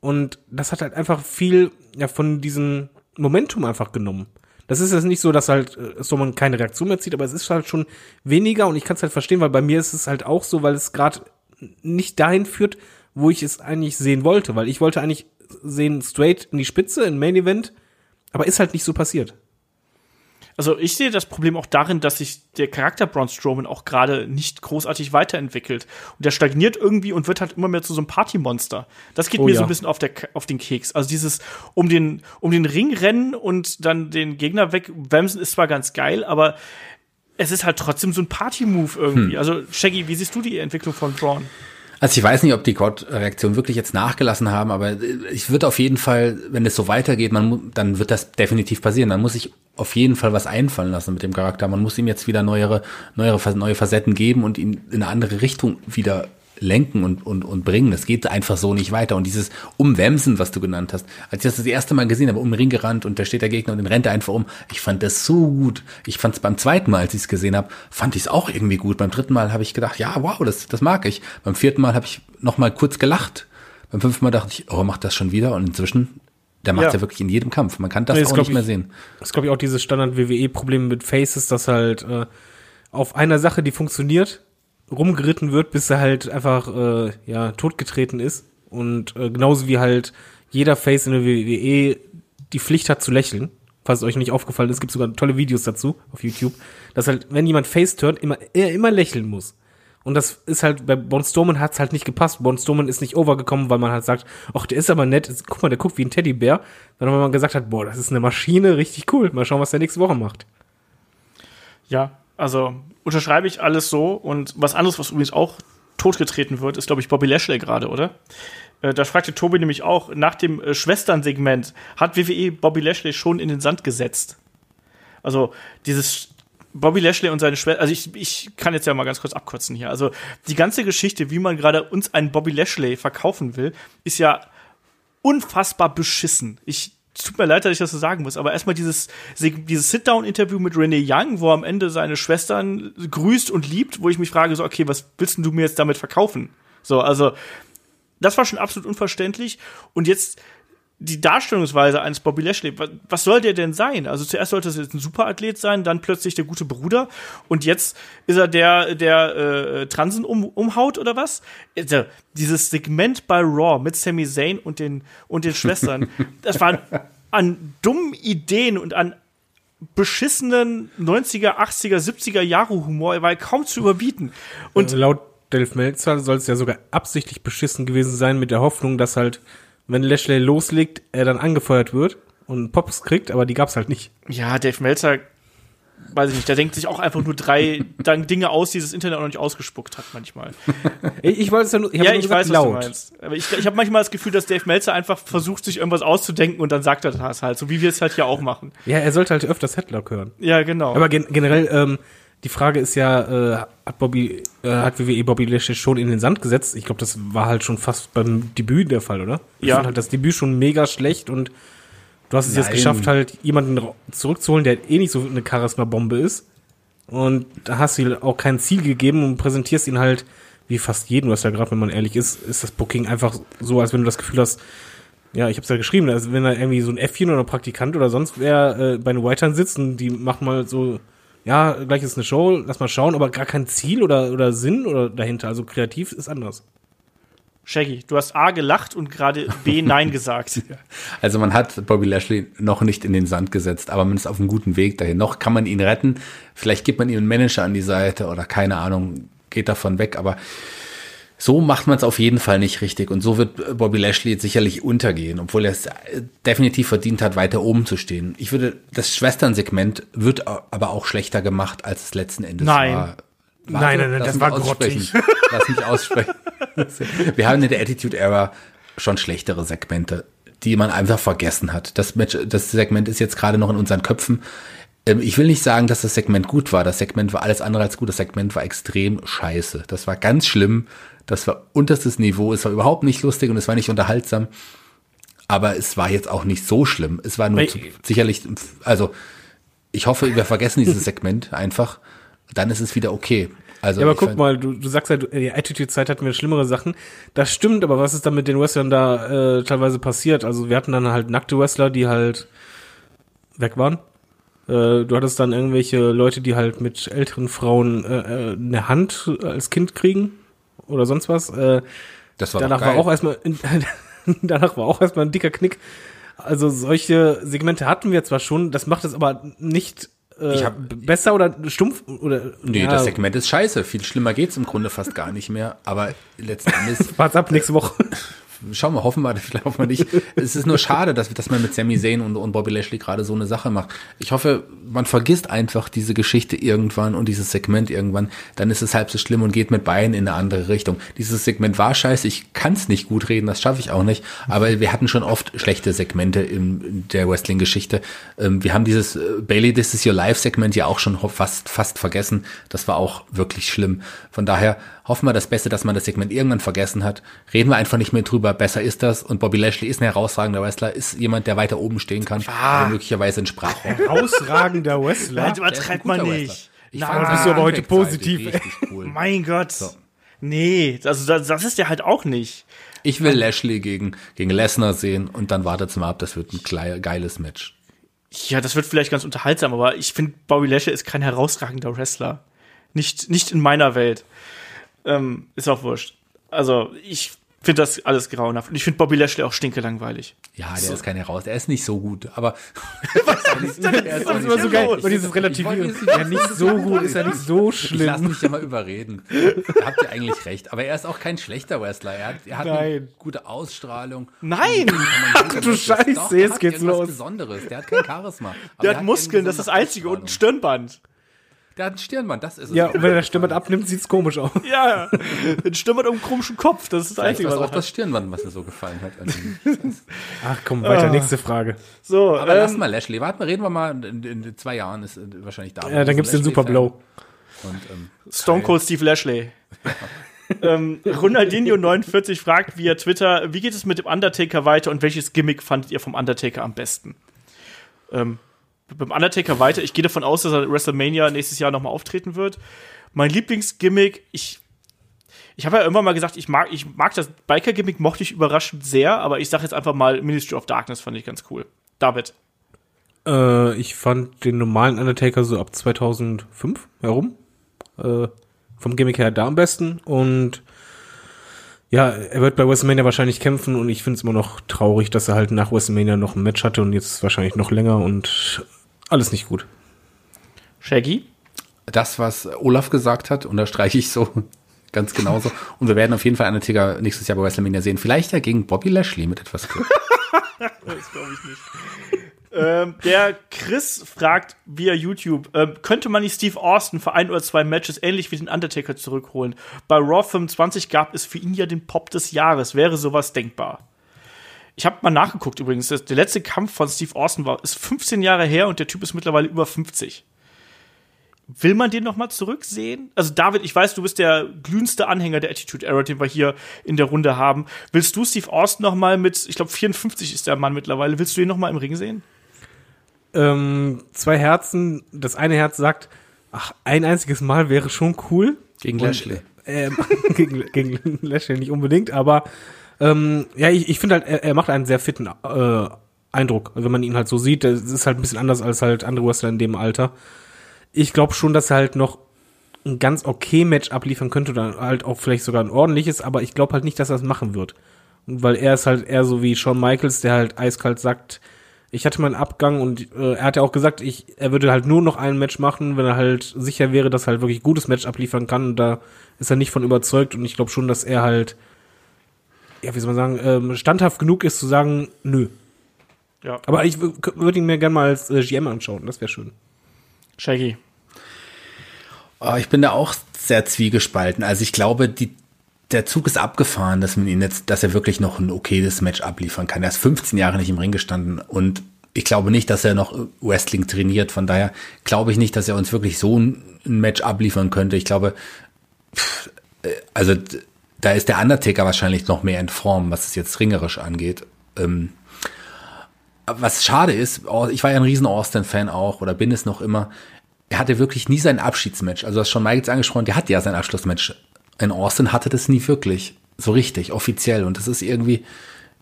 Und das hat halt einfach viel ja, von diesem Momentum einfach genommen. Das ist jetzt nicht so, dass halt äh, Strowman keine Reaktion mehr zieht, aber es ist halt schon weniger und ich kann es halt verstehen, weil bei mir ist es halt auch so, weil es gerade nicht dahin führt, wo ich es eigentlich sehen wollte, weil ich wollte eigentlich sehen straight in die Spitze, in Main Event, aber ist halt nicht so passiert. Also ich sehe das Problem auch darin, dass sich der Charakter Braun Strowman auch gerade nicht großartig weiterentwickelt. Und der stagniert irgendwie und wird halt immer mehr zu so einem Partymonster. Das geht Oh mir ja. so ein bisschen auf, der, auf den Keks. Also dieses um den, um den Ring rennen und dann den Gegner wegwämsen ist zwar ganz geil, aber es ist halt trotzdem so ein Party-Move irgendwie. Hm. Also Shaggy, wie siehst du die Entwicklung von Braun? Also ich weiß nicht, ob die Crowd-Reaktionen wirklich jetzt nachgelassen haben, aber äh, ich würde auf jeden Fall, wenn es so weitergeht, man, dann wird das definitiv passieren. Dann muss ich auf jeden Fall was einfallen lassen mit dem Charakter. Man muss ihm jetzt wieder neuere, neuere, neue Facetten geben und ihn in eine andere Richtung wieder lenken und, und, und bringen. Das geht einfach so nicht weiter. Und dieses Umwämsen, was du genannt hast, als ich das das erste Mal gesehen habe, um den Ring gerannt und da steht der Gegner und den rennt er einfach um. Ich fand das so gut. Ich fand es beim zweiten Mal, als ich es gesehen habe, fand ich es auch irgendwie gut. Beim dritten Mal habe ich gedacht, ja, wow, das, das mag ich. Beim vierten Mal habe ich noch mal kurz gelacht. Beim fünften Mal dachte ich, oh, macht das schon wieder. Und inzwischen, der macht Ja. ja wirklich in jedem Kampf. Man kann das Nee, auch nicht mehr ich- sehen. Das ist, glaube ich, auch dieses Standard-WWE-Problem mit Faces, dass halt äh, auf einer Sache, die funktioniert, rumgeritten wird, bis er halt einfach äh, ja totgetreten ist. Und äh, genauso wie halt jeder Face in der WWE die Pflicht hat zu lächeln. Falls es euch nicht aufgefallen ist, gibt sogar tolle Videos dazu auf YouTube, dass halt, wenn jemand Face turnt, immer, er immer lächeln muss. Und das ist halt, bei Bon Strowman hat's halt nicht gepasst. Bon Strowman ist nicht overgekommen, weil man halt sagt, ach, der ist aber nett, guck mal, der guckt wie ein Teddybär. Dann wenn man gesagt hat, boah, das ist eine Maschine, richtig cool. Mal schauen, was der nächste Woche macht. Ja, also unterschreibe ich alles so. Und was anderes, was übrigens auch totgetreten wird, ist, glaube ich, Bobby Lashley gerade, oder? Äh, da fragte Tobi nämlich auch, nach dem äh, Schwesternsegment hat WWE Bobby Lashley schon in den Sand gesetzt. Also dieses Bobby Lashley und seine Schwester, also ich, ich kann jetzt ja mal ganz kurz abkürzen hier. Also die ganze Geschichte, wie man gerade uns einen Bobby Lashley verkaufen will, ist ja unfassbar beschissen. Ich tut mir leid, dass ich das so sagen muss, aber erstmal dieses, dieses Sit-Down-Interview mit Renee Young, wo am Ende seine Schwestern grüßt und liebt, wo ich mich frage, so, okay, was willst du mir jetzt damit verkaufen? So, also, das war schon absolut unverständlich. Und jetzt die Darstellungsweise eines Bobby Lashley, was, soll der denn sein? Also zuerst sollte es jetzt ein Superathlet sein, dann plötzlich der gute Bruder und jetzt ist er der, der äh, Transen um, umhaut oder was? Also, dieses Segment bei Raw mit Sami Zayn und den, und den Schwestern, das war an dummen Ideen und an beschissenen 90er, 80er, 70er Jahre Humor, er war kaum zu überbieten. Und Und laut Delf Melzer soll es ja sogar absichtlich beschissen gewesen sein, mit der Hoffnung, dass halt, wenn Lashley loslegt, er dann angefeuert wird und Pops kriegt, aber die gab's halt nicht. Ja, Dave Meltzer, weiß ich nicht, der denkt sich auch einfach nur drei dann Dinge aus, die das Internet auch noch nicht ausgespuckt hat manchmal. Ich, ich wollte es ja nur, ich ja, nur ich gesagt, weiß, was du meinst. Aber ich, ich habe manchmal das Gefühl, dass Dave Meltzer einfach versucht, sich irgendwas auszudenken und dann sagt er das halt, so wie wir es halt hier auch machen. Ja, er sollte halt öfters Headlock hören. Ja, genau. Aber gen generell, ähm, die Frage ist ja, äh, hat Bobby, äh, hat WWE Bobby Lashley schon in den Sand gesetzt? Ich glaube, das war halt schon fast beim Debüt der Fall, oder? Ich Ja. fand halt das Debüt schon mega schlecht und du hast es jetzt Nein. geschafft, halt jemanden zurückzuholen, der eh nicht so eine Charisma-Bombe ist. Und da hast du ihm auch kein Ziel gegeben und präsentierst ihn halt, wie fast jeden, was ja gerade, wenn man ehrlich ist, ist das Booking einfach so, als wenn du das Gefühl hast, ja, ich hab's ja geschrieben, als wenn da irgendwie so ein Äffchen oder ein Praktikant oder sonst wer äh, bei den Whitern sitzt und die machen mal so, ja, gleich ist eine Show, lass mal schauen, aber gar kein Ziel oder, oder Sinn oder dahinter. Also kreativ ist anders. Shaggy, du hast A gelacht und gerade B Nein gesagt. Also man hat Bobby Lashley noch nicht in den Sand gesetzt, aber man ist auf einem guten Weg dahin. Noch kann man ihn retten. Vielleicht gibt man ihm einen Manager an die Seite oder keine Ahnung, geht davon weg, aber so macht man es auf jeden Fall nicht richtig. Und so wird Bobby Lashley jetzt sicherlich untergehen, obwohl er es definitiv verdient hat, weiter oben zu stehen. Ich würde, das Schwesternsegment wird aber auch schlechter gemacht, als es letzten Endes Nein. war. Nein, nein, nein, lass das war aussprechen. Lass mich aussprechen. Wir haben in der Attitude Era schon schlechtere Segmente, die man einfach vergessen hat. Das Match, das Segment ist jetzt gerade noch in unseren Köpfen. Ähm, Ich will nicht sagen, dass das Segment gut war. Das Segment war alles andere als gut. Das Segment war extrem scheiße. Das war ganz schlimm. Das war unterstes Niveau. Es war überhaupt nicht lustig und es war nicht unterhaltsam. Aber es war jetzt auch nicht so schlimm. Es war nur zu, sicherlich, also ich hoffe, wir vergessen dieses Segment einfach. Dann ist es wieder okay. Also Ja, aber guck mal, du, du sagst ja, in der Attitude-Zeit hatten wir schlimmere Sachen. Das stimmt, aber was ist dann mit den Wrestlern da äh, teilweise passiert? Also wir hatten dann halt nackte Wrestler, die halt weg waren. Äh, du hattest dann irgendwelche Leute, die halt mit älteren Frauen äh, äh, eine Hand als Kind kriegen oder sonst was. Äh, Das war danach war auch erstmal danach war auch erstmal ein dicker Knick. Also solche Segmente hatten wir zwar schon, das macht es aber nicht äh, Ich hab- besser oder stumpf oder Nee, ja, das Segment ist scheiße. Viel schlimmer geht's im Grunde fast gar nicht mehr. Aber letzten Endes, Wart's ab nächste Woche. Schauen wir, hoffen wir, vielleicht hoffen wir nicht. Es ist nur schade, dass, dass man mit Sami Zayn und, und Bobby Lashley gerade so eine Sache macht. Ich hoffe, man vergisst einfach diese Geschichte irgendwann und dieses Segment irgendwann. Dann ist es halb so schlimm und geht mit beiden in eine andere Richtung. Dieses Segment war scheiße. Ich kann es nicht gut reden, das schaffe ich auch nicht. Aber wir hatten schon oft schlechte Segmente in, der Wrestling-Geschichte. Ähm, wir haben dieses äh, Bailey This Is Your Life Segment ja auch schon ho- fast, fast vergessen. Das war auch wirklich schlimm. Von daher hoffen wir das Beste, dass man das Segment irgendwann vergessen hat. Reden wir einfach nicht mehr drüber. Besser ist das. Und Bobby Lashley ist ein herausragender Wrestler, ist jemand, der weiter oben stehen kann. oder möglicherweise ein Sprachrohr. Herausragender Wrestler. Nein, übertreibt man nicht. Ich Nein. fand bist du aber heute positiv, cool. Mein Gott. Nee, also das, das ist der halt auch nicht. Ich will Lashley gegen, gegen Lesnar sehen und dann wartet's mal ab. Das wird ein geiles Match. Ja, das wird vielleicht ganz unterhaltsam, aber ich finde, Bobby Lashley ist kein herausragender Wrestler. Nicht, nicht in meiner Welt. Ähm, ist auch wurscht. Also, ich finde das alles grauenhaft. Und ich finde Bobby Lashley auch stinkelangweilig. Ja, der ist kein heraus. Der ist nicht so gut, aber. Das Das ist immer so geil. Und dieses Relativieren. Ich Ja, nicht so gut, ist ja nicht so Ich lasse schlimm. mich ja mal überreden. Da habt ihr eigentlich recht. Aber er ist auch kein schlechter Wrestler. Er hat, er hat eine gute Ausstrahlung. Nein! Ach du Scheiße, jetzt geht's los. Besonderes. Der hat kein Charisma. Aber Der hat Muskeln, das ist das Einzige. Und ein Stirnband. Der hat ein Stirnband, das ist es. Ja, und wenn er das Stimmband abnimmt, sieht's komisch aus. Ja, ein Stirnband um einen komischen Kopf. Das ist das Einzige, war es was auch er hat. das Stirnband, was mir so gefallen hat. an ihm. Ach komm, weiter, nächste Frage. So, Aber lass ähm, mal Lashley. Warte mal, reden wir mal. In, in zwei Jahren ist äh, wahrscheinlich da. Ja, dann gibt's den Super Blow. Und, ähm, Stone Cold Steve Lashley. ähm, Ronaldinho49 fragt via Twitter, wie geht es mit dem Undertaker weiter und welches Gimmick fandet ihr vom Undertaker am besten? Ähm, beim Undertaker weiter, ich gehe davon aus, dass er WrestleMania nächstes Jahr nochmal auftreten wird. Mein Lieblingsgimmick, ich ich habe ja immer mal gesagt, ich mag, ich mag das Biker-Gimmick, mochte ich überraschend sehr, aber ich sage jetzt einfach mal Ministry of Darkness fand ich ganz cool. David. Äh, ich fand den normalen Undertaker so ab 2005 herum. Äh, vom Gimmick her da am besten. Und ja, er wird bei WrestleMania wahrscheinlich kämpfen und ich finde es immer noch traurig, dass er halt nach WrestleMania noch ein Match hatte und jetzt wahrscheinlich noch länger und alles nicht gut. Shaggy? das, was Olaf gesagt hat, unterstreiche ich so ganz genauso. Und wir werden auf jeden Fall Undertaker nächstes Jahr bei WrestleMania sehen. Vielleicht ja gegen Bobby Lashley mit etwas Glück. Das glaube ich nicht. ähm, der Chris fragt via YouTube, ähm, könnte man nicht Steve Austin für ein oder zwei Matches ähnlich wie den Undertaker zurückholen? Bei Raw 25 gab es für ihn ja den Pop des Jahres. Wäre sowas denkbar? Ich habe mal nachgeguckt übrigens. Das- Der letzte Kampf von Steve Austin war ist 15 Jahre her und der Typ ist mittlerweile über 50. Will man den noch mal zurücksehen? Also David, ich weiß, du bist der glühendste Anhänger der Attitude Era, den wir hier in der Runde haben. Willst du Steve Austin noch mal mit, ich glaube 54 ist der Mann mittlerweile, willst du ihn noch mal im Ring sehen? Ähm, zwei Herzen, das eine Herz sagt, ach, ein einziges Mal wäre schon cool. Gegen Und, Lashley. Ähm, gegen, gegen Lashley nicht unbedingt, aber ähm, ja, ich, ich finde halt, er, er macht einen sehr fitten äh, Eindruck. Wenn man ihn halt so sieht, das ist halt ein bisschen anders als halt andere Wrestler in dem Alter. Ich glaube schon, dass er halt noch ein ganz okay Match abliefern könnte oder halt auch vielleicht sogar ein ordentliches, aber ich glaube halt nicht, dass er es machen wird. Weil er ist halt eher so wie Shawn Michaels, der halt eiskalt sagt, ich hatte meinen Abgang und äh, er hat ja auch gesagt, ich, er würde halt nur noch ein Match machen, wenn er halt sicher wäre, dass er halt wirklich gutes Match abliefern kann. Und da ist er nicht von überzeugt und ich glaube schon, dass er halt, ja, wie soll man sagen, ähm, standhaft genug ist zu sagen, nö. Ja. Aber ich würde ihn mir gerne mal als äh, GM anschauen, das wäre schön. Shaggy. Oh, ich bin da auch sehr zwiegespalten. Also ich glaube, die, der Zug ist abgefahren, dass man ihn jetzt, dass er wirklich noch ein okayes Match abliefern kann. Er ist 15 Jahre nicht im Ring gestanden und ich glaube nicht, dass er noch Wrestling trainiert. Von daher glaube ich nicht, dass er uns wirklich so ein Match abliefern könnte. Ich glaube, pff, äh, also da ist der Undertaker wahrscheinlich noch mehr in Form, was es jetzt ringerisch angeht. Ähm, was schade ist, ich war ja ein riesen Austin-Fan auch oder bin es noch immer. Er hatte wirklich nie sein Abschiedsmatch. Also das schon Michaels angesprochen, der hatte ja sein Abschlussmatch. In Austin hatte das nie wirklich so richtig offiziell und das ist irgendwie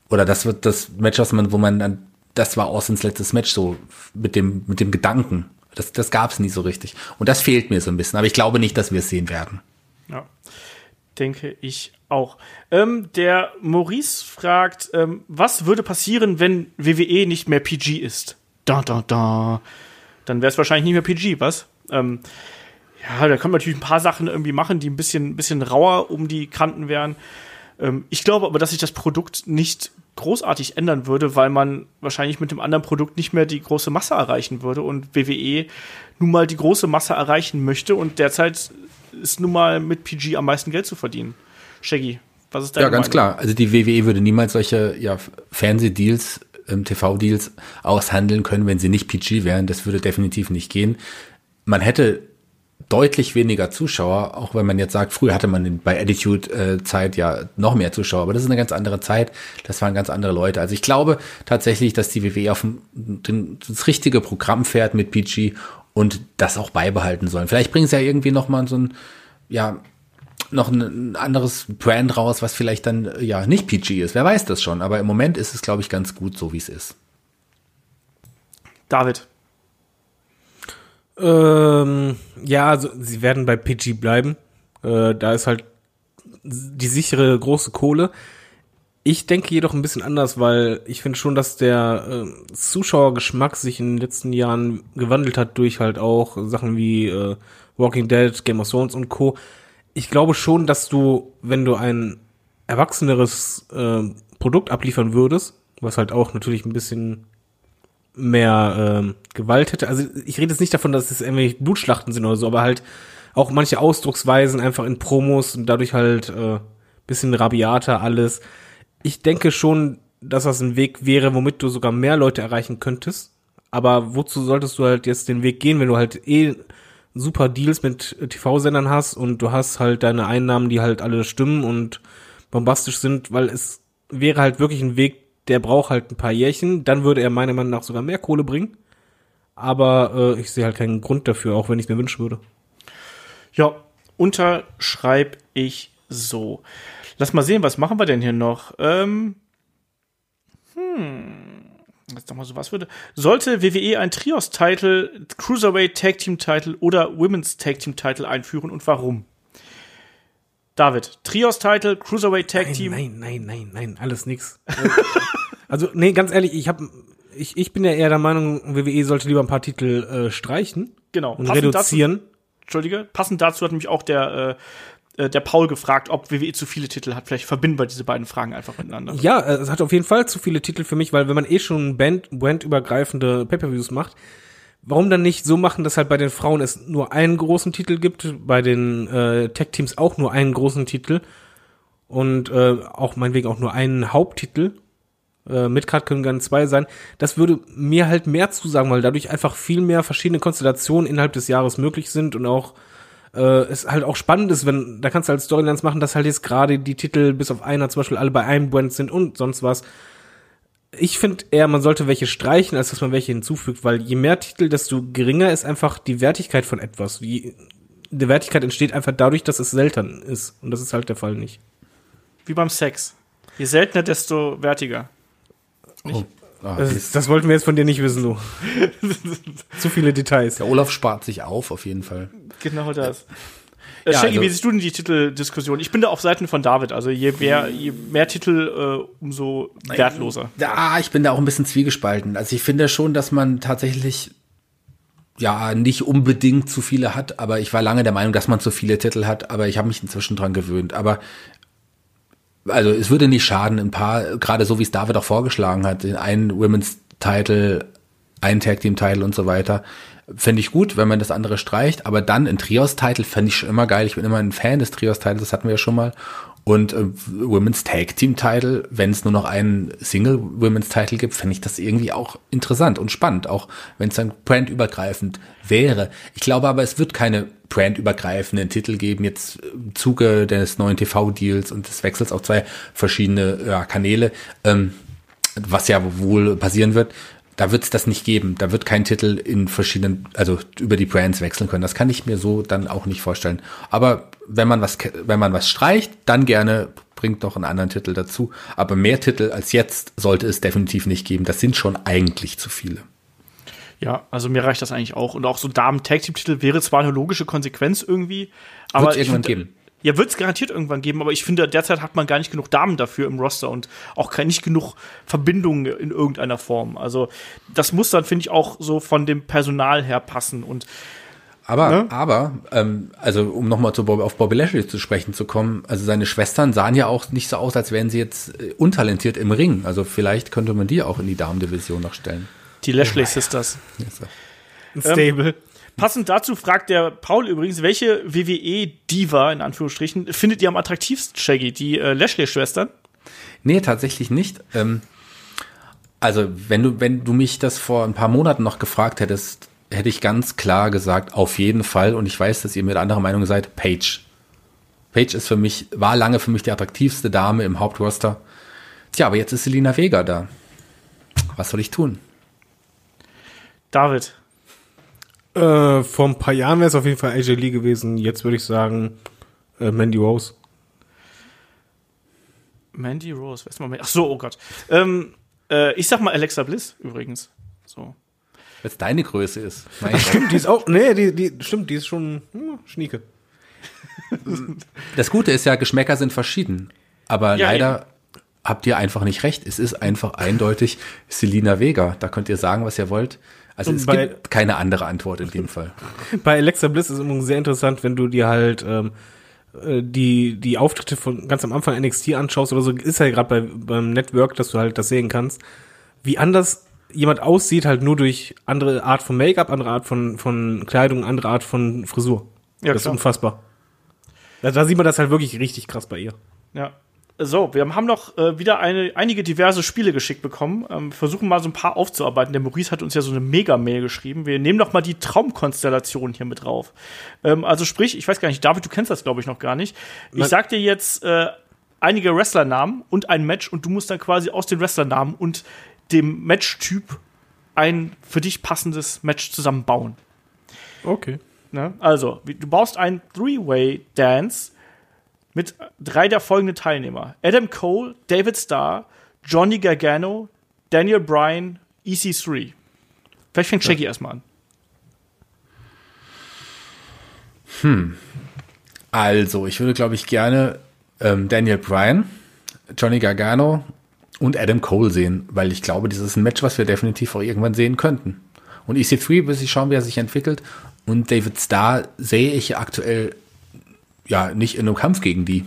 oder das wird das Match, was man, wo man dann, das war Austins letztes Match so mit dem mit dem Gedanken. Das, das gab es nie so richtig und das fehlt mir so ein bisschen. Aber ich glaube nicht, dass wir es sehen werden. Ja, denke ich auch. Ähm, der Maurice fragt, ähm, was würde passieren, wenn WWE nicht mehr PG ist? Da, da, da. Dann wäre es wahrscheinlich nicht mehr PG, was? Ähm, ja, da kann man natürlich ein paar Sachen irgendwie machen, die ein bisschen, bisschen rauer um die Kanten wären. Ähm, ich glaube aber, dass sich das Produkt nicht großartig ändern würde, weil man wahrscheinlich mit dem anderen Produkt nicht mehr die große Masse erreichen würde und WWE nun mal die große Masse erreichen möchte und derzeit ist nun mal mit PG am meisten Geld zu verdienen. Shaggy, was ist deine Ja, ganz Meinung? klar. Also die WWE würde niemals solche ja, Fernsehdeals, ähm, TV-Deals aushandeln können, wenn sie nicht PG wären. Das würde definitiv nicht gehen. Man hätte deutlich weniger Zuschauer, auch wenn man jetzt sagt, früher hatte man bei Attitude-Zeit ja noch mehr Zuschauer, aber das ist eine ganz andere Zeit, das waren ganz andere Leute. Also ich glaube tatsächlich, dass die WWE auf den, das richtige Programm fährt mit PG und das auch beibehalten sollen. Vielleicht bringen sie ja irgendwie noch mal so ein, ja, noch ein, anderes Brand raus, was vielleicht dann äh, ja nicht PG ist. Wer weiß das schon, aber im Moment ist es, glaube ich, ganz gut, so wie es ist. David. Ähm, ja, also sie werden bei PG bleiben. Äh, da ist halt die sichere große Kohle. Ich denke jedoch ein bisschen anders, weil ich finde schon, dass der äh, Zuschauergeschmack sich in den letzten Jahren gewandelt hat durch halt auch Sachen wie äh, Walking Dead, Game of Thrones und Co. Ich glaube schon, dass du, wenn du ein erwachseneres äh, Produkt abliefern würdest, was halt auch natürlich ein bisschen mehr ähm, Gewalt hätte. Also ich rede jetzt nicht davon, dass es irgendwelche Blutschlachten sind oder so, aber halt auch manche Ausdrucksweisen einfach in Promos und dadurch halt äh, bisschen rabiater alles. Ich denke schon, dass das ein Weg wäre, womit du sogar mehr Leute erreichen könntest. Aber wozu solltest du halt jetzt den Weg gehen, wenn du halt eh super Deals mit TV-Sendern hast und du hast halt deine Einnahmen, die halt alle stimmen und bombastisch sind, weil es wäre halt wirklich ein Weg, der braucht halt ein paar Jährchen, dann würde er meiner Meinung nach sogar mehr Kohle bringen. Aber äh, ich sehe halt keinen Grund dafür, auch wenn ich es mir wünschen würde. Ja, unterschreib ich so. Lass mal sehen, was machen wir denn hier noch? Ähm, hm, jetzt noch mal so was würde. Sollte WWE ein Trios-Title, Cruiserweight Tag Team Title oder Women's Tag Team Title einführen und warum? David, Trios-Title, Cruiserweight Tag Nein, Team. nein, nein, nein, nein, alles nix. also, nee, ganz ehrlich, ich hab, ich, ich bin ja eher der Meinung, WWE sollte lieber ein paar Titel äh, streichen Genau. und Passend reduzieren. Dazu, Entschuldige, passend dazu hat nämlich auch der, äh, äh, der Paul gefragt, ob WWE zu viele Titel hat. Vielleicht verbinden wir diese beiden Fragen einfach miteinander. Ja, äh, es hat auf jeden Fall zu viele Titel für mich, weil wenn man eh schon Band, bandübergreifende Pay-Per-Views macht, warum dann nicht so machen, dass halt bei den Frauen es nur einen großen Titel gibt, bei den äh, Tech-Teams auch nur einen großen Titel und äh, auch meinetwegen auch nur einen Haupttitel. Äh, Midcard können gerne zwei sein. Das würde mir halt mehr zusagen, weil dadurch einfach viel mehr verschiedene Konstellationen innerhalb des Jahres möglich sind und auch äh, es halt auch spannend ist, wenn, da kannst du halt Storylines machen, dass halt jetzt gerade die Titel bis auf einer zum Beispiel alle bei einem Brand sind und sonst was. Ich finde eher, man sollte welche streichen, als dass man welche hinzufügt, weil je mehr Titel, desto geringer ist einfach die Wertigkeit von etwas. Wie, die Wertigkeit entsteht einfach dadurch, dass es selten ist. Und das ist halt der Fall nicht. Wie beim Sex. Je seltener, desto wertiger. Ah, Das, das wollten wir jetzt von dir nicht wissen, du. Zu viele Details. der Olaf spart sich auf, auf jeden Fall. Genau das. Äh, Ja, Shaggy, also- wie siehst du denn die Titeldiskussion? Ich bin da auf Seiten von David. Also je mehr, je mehr Titel, äh, umso wertloser. Ja, ich bin da auch ein bisschen zwiegespalten. Also ich finde schon, dass man tatsächlich ja nicht unbedingt zu viele hat, aber ich war lange der Meinung, dass man zu viele Titel hat, aber ich habe mich inzwischen dran gewöhnt. Aber also es würde nicht schaden, ein paar, gerade so wie es David auch vorgeschlagen hat, den einen Women's Title, ein Tag Team Title und so weiter, fände ich gut, wenn man das andere streicht, aber dann ein Trios Title fände ich schon immer geil. Ich bin immer ein Fan des Trios Titles, das hatten wir ja schon mal. Und äh, Women's Tag Team Title, wenn es nur noch einen Single Women's Title gibt, fände ich das irgendwie auch interessant und spannend, auch wenn es dann brandübergreifend wäre. Ich glaube aber, es wird keine brandübergreifenden Titel geben, jetzt im Zuge des neuen TV-Deals und des Wechsels auf zwei verschiedene ja, Kanäle, ähm, was ja wohl passieren wird. Da wird es das nicht geben. Da wird kein Titel in verschiedenen, also über die Brands wechseln können. Das kann ich mir so dann auch nicht vorstellen. Aber wenn man was, wenn man was streicht, dann gerne bringt doch einen anderen Titel dazu. Aber mehr Titel als jetzt sollte es definitiv nicht geben. Das sind schon eigentlich zu viele. Ja, also mir reicht das eigentlich auch. Und auch so Damen-Tag-Team-Titel wäre zwar eine logische Konsequenz irgendwie, aber Wird's ich irgendwann finde- geben. Ja, wird es garantiert irgendwann geben, aber ich finde, derzeit hat man gar nicht genug Damen dafür im Roster und auch kein, nicht genug Verbindungen in irgendeiner Form. Also das muss dann, finde ich, auch so von dem Personal her passen. Und Aber, Ne? aber, ähm, also um nochmal zu Bob, auf Bobby Lashley zu sprechen zu kommen, also seine Schwestern sahen ja auch nicht so aus, als wären sie jetzt äh, untalentiert im Ring. Also vielleicht könnte man die auch in die Damendivision noch stellen. die Lashley Sisters. Ein Stable. Passend dazu fragt der Paul übrigens, welche WWE-Diva, in Anführungsstrichen, findet ihr am attraktivsten, Shaggy? Die äh, Lashley-Schwestern? Nee, tatsächlich nicht. Ähm, also, wenn du, wenn du mich das vor ein paar Monaten noch gefragt hättest, hätte ich ganz klar gesagt, auf jeden Fall. Und ich weiß, dass ihr mit anderer Meinung seid, Paige. Paige ist für mich, war lange für mich die attraktivste Dame im Hauptroster. Tja, aber jetzt ist Selina Vega da. Was soll ich tun? David. Äh, vor ein paar Jahren wäre es auf jeden Fall AJ Lee gewesen. Jetzt würde ich sagen äh, Mandy Rose. Mandy Rose, wer ist mal Mandy? Ach so, oh Gott. Ähm, äh, ich sag mal Alexa Bliss übrigens. So. Wenn es deine Größe ist. Stimmt, die ist auch, nee, die, die, stimmt, die ist schon hm, Schnieke. Das Gute ist ja, Geschmäcker sind verschieden. Aber Ja, leider habt ihr einfach nicht recht. Es ist einfach eindeutig Selina Vega. Da könnt ihr sagen, was ihr wollt. Also Und es bei- gibt keine andere Antwort in dem Fall. Bei Alexa Bliss ist es immer sehr interessant, wenn du dir halt ähm, äh, die, die Auftritte von ganz am Anfang NXT anschaust oder so, ist ja gerade bei, beim Network, dass du halt das sehen kannst, wie anders jemand aussieht, halt nur durch andere Art von Make-up, andere Art von, von Kleidung, andere Art von Frisur. Ja, das ist klar. unfassbar. Da, da sieht man das halt wirklich richtig krass bei ihr. Ja. So, wir haben noch äh, wieder eine, einige diverse Spiele geschickt bekommen. Ähm, versuchen mal so ein paar aufzuarbeiten. Der Maurice hat uns ja so eine Mega-Mail geschrieben. Wir nehmen noch mal die Traumkonstellation hier mit drauf. Ähm, also sprich, ich weiß gar nicht, David, du kennst das glaube ich noch gar nicht. Ich Nein. sag dir jetzt äh, einige Wrestlernamen und ein Match und du musst dann quasi aus den Wrestlernamen und dem Matchtyp ein für dich passendes Match zusammenbauen. Okay. Ne? Also, du baust ein Three-Way-Dance mit drei der folgenden Teilnehmer: Adam Cole, David Starr, Johnny Gargano, Daniel Bryan, EC3. Vielleicht fängt Shaggy erstmal an. Also, ich würde, glaube ich, gerne ähm, Daniel Bryan, Johnny Gargano und Adam Cole sehen, weil ich glaube, das ist ein Match, was wir definitiv auch irgendwann sehen könnten. Und EC3, bis ich schauen, wie er sich entwickelt. Und David Starr sehe ich aktuell ja nicht in einem Kampf gegen die.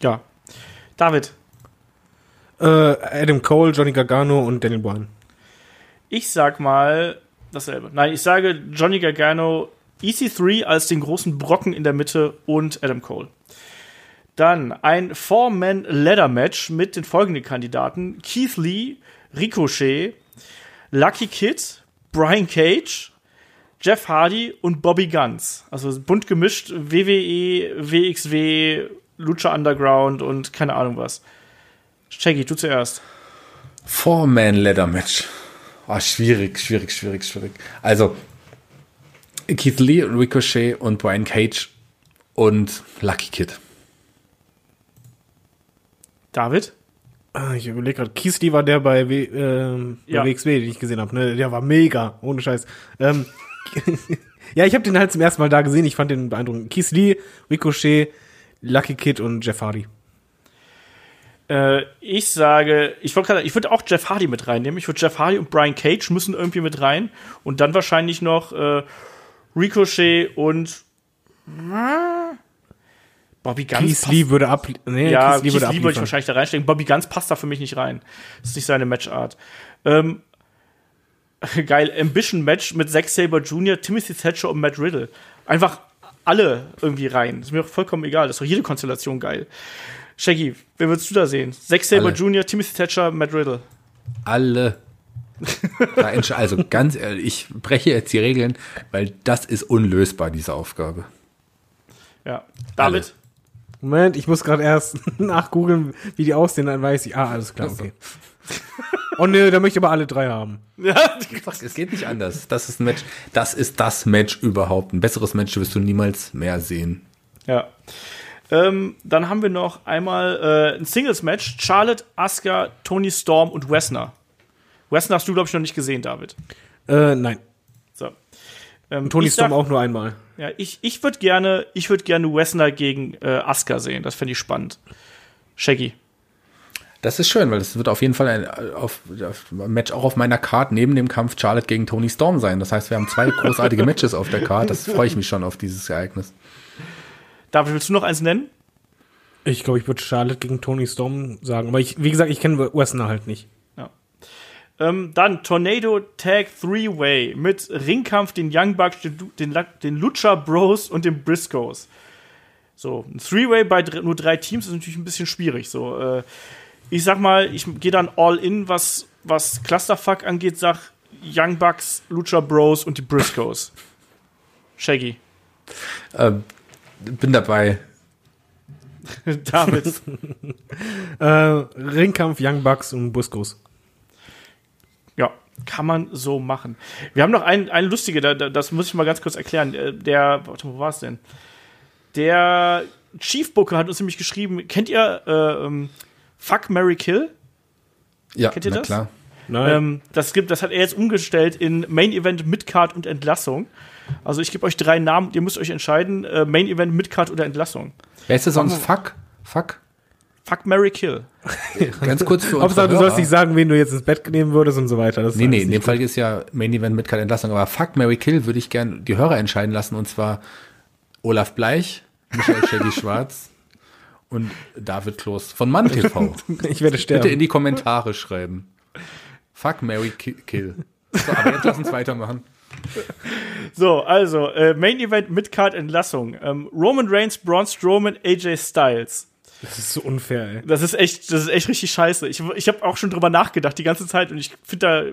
Ja. David, Äh, Adam Cole, Johnny Gargano und Daniel Bryan. ich sag mal dasselbe. Nein, ich sage Johnny Gargano, EC3 als den großen Brocken in der Mitte und Adam Cole. Dann ein Four-Man-Ladder-Match mit den folgenden Kandidaten: Keith Lee, Ricochet, Lucky Kid, Brian Cage, Jeff Hardy und Bobby Guns. Also bunt gemischt WWE, WXW, Lucha Underground und keine Ahnung was. Shaggy, du zuerst. Four-Man-Ladder-Match. Ah, schwierig, schwierig, schwierig, schwierig. Also, Keith Lee, Ricochet und Brian Cage und Lucky Kid. David? Ah, Ich überlege gerade, Kiesli war der bei, w, ähm, Ja. bei WXW, den ich gesehen habe. Ne? Der war mega, ohne Scheiß. Ähm, Ja, ich habe den halt zum ersten Mal da gesehen. Ich fand den beeindruckend. Keith Lee, Ricochet, Lucky Kid und Jeff Hardy. Äh, ich sage, ich gerade, ich würde auch Jeff Hardy mit reinnehmen. Ich würde Jeff Hardy und Brian Cage müssen irgendwie mit rein und dann wahrscheinlich noch äh, Ricochet und Bobby Guns. Keith Lee würde ab. Nee, ja, Keith Lee würde Keith Lee würde ich wahrscheinlich da reinstecken. Bobby Guns passt da für mich nicht rein. Das ist nicht seine Matchart. Ähm, geil, Ambition Match mit Zack Saber Jr., Timothy Thatcher und Matt Riddle. Einfach alle irgendwie rein. Ist mir auch vollkommen egal. Das ist doch jede Konstellation geil. Shaggy, wer würdest du da sehen? Zack Saber Alle. Jr., Timothy Thatcher, Matt Riddle. Alle. Also ganz ehrlich, ich breche jetzt die Regeln, weil das ist unlösbar, diese Aufgabe. Ja. David? Moment, ich muss gerade erst nachgoogeln, wie die aussehen, dann weiß ich. Ah, alles klar, okay. Oh nee, da möchte ich aber alle drei haben. Es geht nicht anders. Das ist ein Match. Das ist das Match überhaupt. Ein besseres Match wirst du niemals mehr sehen. Ja. Ähm, dann haben wir noch einmal äh, ein Singles-Match. Charlotte, Asuka, Tony Storm und Wessner. Wessner hast du, glaube ich, noch nicht gesehen, David. Äh, nein. So. Ähm, Tony Storm auch nur einmal. Ja, ich, ich würde gerne, ich würde gerne Wessner gegen äh, Asuka sehen. Das fände ich spannend. Shaggy. Das ist schön, weil das wird auf jeden Fall ein, auf, ein Match auch auf meiner Card neben dem Kampf Charlotte gegen Tony Storm sein. Das heißt, wir haben zwei großartige Matches auf der Card. Das freue ich mich schon auf dieses Ereignis. David, willst du noch eins nennen? Ich glaube, ich würde Charlotte gegen Tony Storm sagen. Aber ich, wie gesagt, ich kenne Wessner halt nicht. Ja. Ähm, dann Tornado Tag Three-Way mit Ringkampf, den Young Bucks, den, den, den Lucha Bros und den Briscoes. So, ein Three-Way bei dr nur drei Teams ist natürlich ein bisschen schwierig. So, äh, ich sag mal, ich gehe dann all in, was, was Clusterfuck angeht, sag Young Bucks, Lucha Bros und die Briscoes. Shaggy. Ähm, bin dabei. David. Äh, Ringkampf, Young Bucks und Buscos. Ja, kann man so machen. Wir haben noch ein, eine lustige, da, da, das muss ich mal ganz kurz erklären. Äh, Der, warte, wo war es denn? Der Chief Booker hat uns nämlich geschrieben, kennt ihr äh, ähm, Fuck, Mary Kill? Ja, Kennt ihr na das? klar. Nein. Ähm, das, gibt, das hat er jetzt umgestellt in Main Event, Midcard und Entlassung. Also ich gebe euch drei Namen, ihr müsst euch entscheiden, äh, Main Event, Midcard oder Entlassung. Wer ist das sonst? Fuck? Fuck? Fuck, Mary Kill. Ganz kurz für uns. Hauptsache, du sollst nicht sagen, wen du jetzt ins Bett nehmen würdest und so weiter. Das Nee, nee, in dem nicht Fall ist ja Main Event mit keine Entlassung, aber Fuck Mary Kill würde ich gern die Hörer entscheiden lassen und zwar Olaf Bleich, Michael Shaggy Schwarz und David Kloß von Mann TV. Ich werde sterben. Bitte in die Kommentare schreiben. Fuck Mary Ki- Kill. So, aber jetzt lass uns weitermachen. So, also, äh, Main Event, Midcard, Entlassung. Ähm, Roman Reigns, Braun Strowman, AJ Styles. das ist so unfair, ey. Das ist echt, das ist echt richtig scheiße. Ich, ich habe auch schon drüber nachgedacht die ganze Zeit und ich finde da,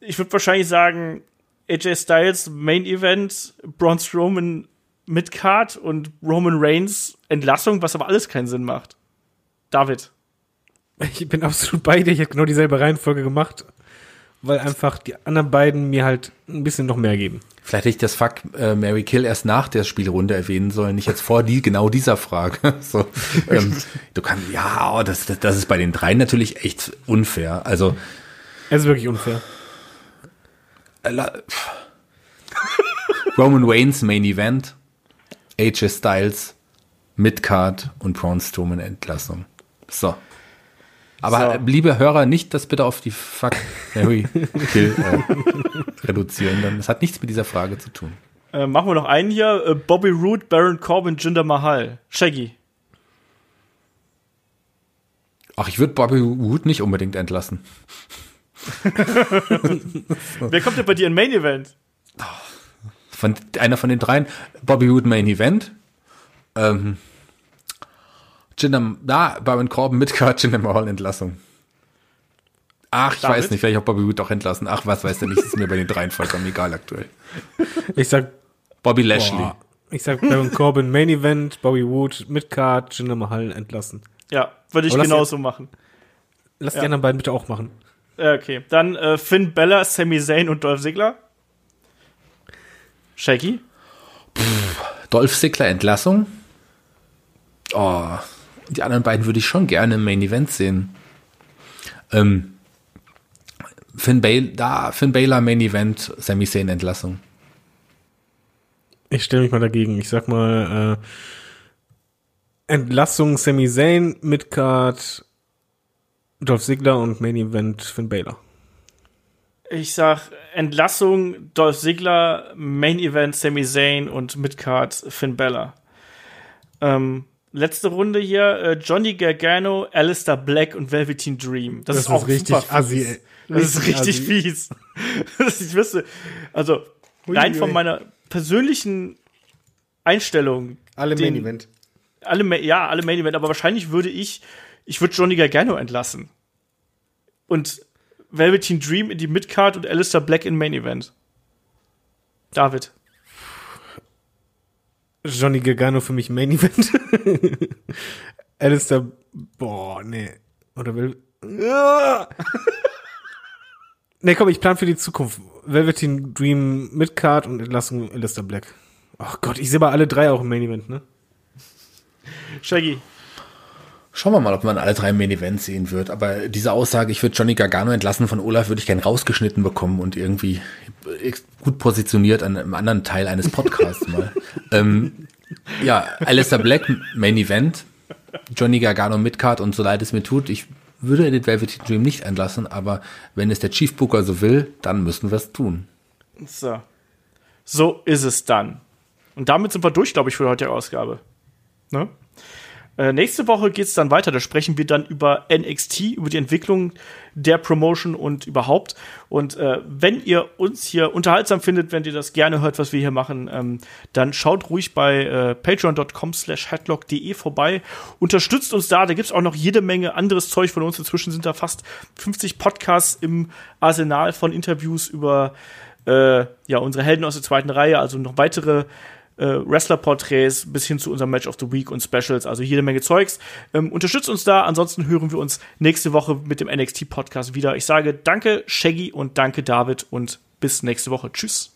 ich würde wahrscheinlich sagen, AJ Styles Main Event, Braun Strowman Midcard und Roman Reigns Entlassung, was aber alles keinen Sinn macht. David. Ich bin absolut bei dir. Ich habe genau dieselbe Reihenfolge gemacht, weil einfach die anderen beiden mir halt ein bisschen noch mehr geben. Vielleicht hätte ich das Fuck äh, Mary Kill erst nach der Spielrunde erwähnen sollen, nicht jetzt vor die, genau dieser Frage. so, ähm, du kannst, ja, oh, das, das, das ist bei den dreien natürlich echt unfair. Also, Es ist wirklich unfair. äh. Roman Reigns Main Event, AJ Styles, Midcard und Braun Strowman Entlassung. So. Aber So. liebe Hörer, nicht das bitte auf die Fuck Mary Kill äh, reduzieren, denn das hat nichts mit dieser Frage zu tun. Äh, machen wir noch einen hier. Äh, Bobby Roode, Baron Corbin, Jinder Mahal. Shaggy. Ach, ich würde Bobby Wood nicht unbedingt entlassen. Wer kommt denn bei dir in Main Event? Von, einer von den dreien, Bobby Wood Main Event, ähm, Jinder, da, Baron Corbin, Midcard, Jinder Mahal Entlassung. Ach, ich David? weiß nicht, vielleicht auch Bobby Wood auch entlassen. Ach, was weiß der nicht, ist mir bei den dreien vollkommen egal aktuell. Ich sag, Bobby Lashley. boah, ich sag Baron Corbin Main Event, Bobby Wood, Midcard, Jinder Mahal entlassen. Ja, würde ich genauso machen. Lass Ja. die anderen beiden bitte auch machen. Okay, dann äh, Finn Bella, Sami Zayn und Dolph Ziggler. Shaggy. Dolph Ziggler Entlassung. Oh, die anderen beiden würde ich schon gerne im Main Event sehen. Ähm, Finn Balor, da, Finn Balor Main Event, Sami Zayn Entlassung. Ich stelle mich mal dagegen. Ich sag mal, äh, Entlassung Sami Zayn, Midcard, Dolph Ziggler und Main Event Finn Balor. Ich sag Entlassung Dolph Ziggler, Main Event Sami Zayn und Midcard Finn Balor. Ähm, letzte Runde hier äh, Johnny Gargano, Alistair Black und Velveteen Dream. Das, ist auch richtig super assi, fies. ey. Das ist Richtig richtig assi. fies. Das- ich wüsste, also rein Ui, von ui. meiner persönlichen Einstellung, Alle Den- Main Event. alle, ja, alle Main Event, aber wahrscheinlich würde ich, ich würde Johnny Gargano entlassen. Und Velveteen Dream in die Midcard und Alistair Black in Main Event. David. Johnny Gargano für mich Main Event. Alistair, boah, nee. Oder. Ah! nee, komm, ich plan für die Zukunft. Velveteen Dream Midcard und Entlassung Alistair Black. Ach Gott, ich sehe mal alle drei auch im Main Event, ne? Shaggy. Schauen wir mal, ob man alle drei Main Events sehen wird. Aber diese Aussage, ich würde Johnny Gargano entlassen von Olaf, würde ich gern rausgeschnitten bekommen und irgendwie gut positioniert an einem anderen Teil eines Podcasts mal. ähm, ja, Alistair Black, Main Event, Johnny Gargano Midcard und so leid es mir tut, ich würde den Velveteen Dream nicht entlassen, aber wenn es der Chief Booker so will, dann müssen wir es tun. So. So ist es dann. Und damit sind wir durch, glaube ich, für die heutige Ausgabe. Ne? Äh, nächste Woche geht es dann weiter. Da sprechen wir dann über NXT, über die Entwicklung der Promotion und überhaupt. Und äh, wenn ihr uns hier unterhaltsam findet, wenn ihr das gerne hört, was wir hier machen, ähm, dann schaut ruhig bei äh, patreon.com slash headlock.de vorbei. Unterstützt uns da. Da gibt's auch noch jede Menge anderes Zeug von uns. Inzwischen sind da fast 50 Podcasts im Arsenal von Interviews über äh, ja, unsere Helden aus der zweiten Reihe, also noch weitere äh, Wrestler-Porträts bis hin zu unserem Match of the Week und Specials, also jede Menge Zeugs. Ähm, unterstützt uns da, ansonsten hören wir uns nächste Woche mit dem NXT-Podcast wieder. Ich sage danke, Shaggy und danke, David und bis nächste Woche. Tschüss.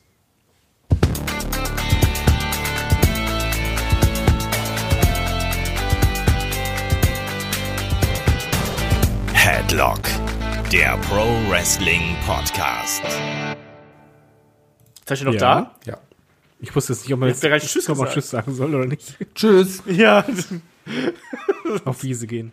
Headlock, der Pro Wrestling Podcast. Seid ihr noch Ja. da? Ja. Ich wusste jetzt nicht, ob man jetzt bereits Tschüss. Tschüss sagen soll oder nicht. Tschüss. Ja. Auf Wiese gehen.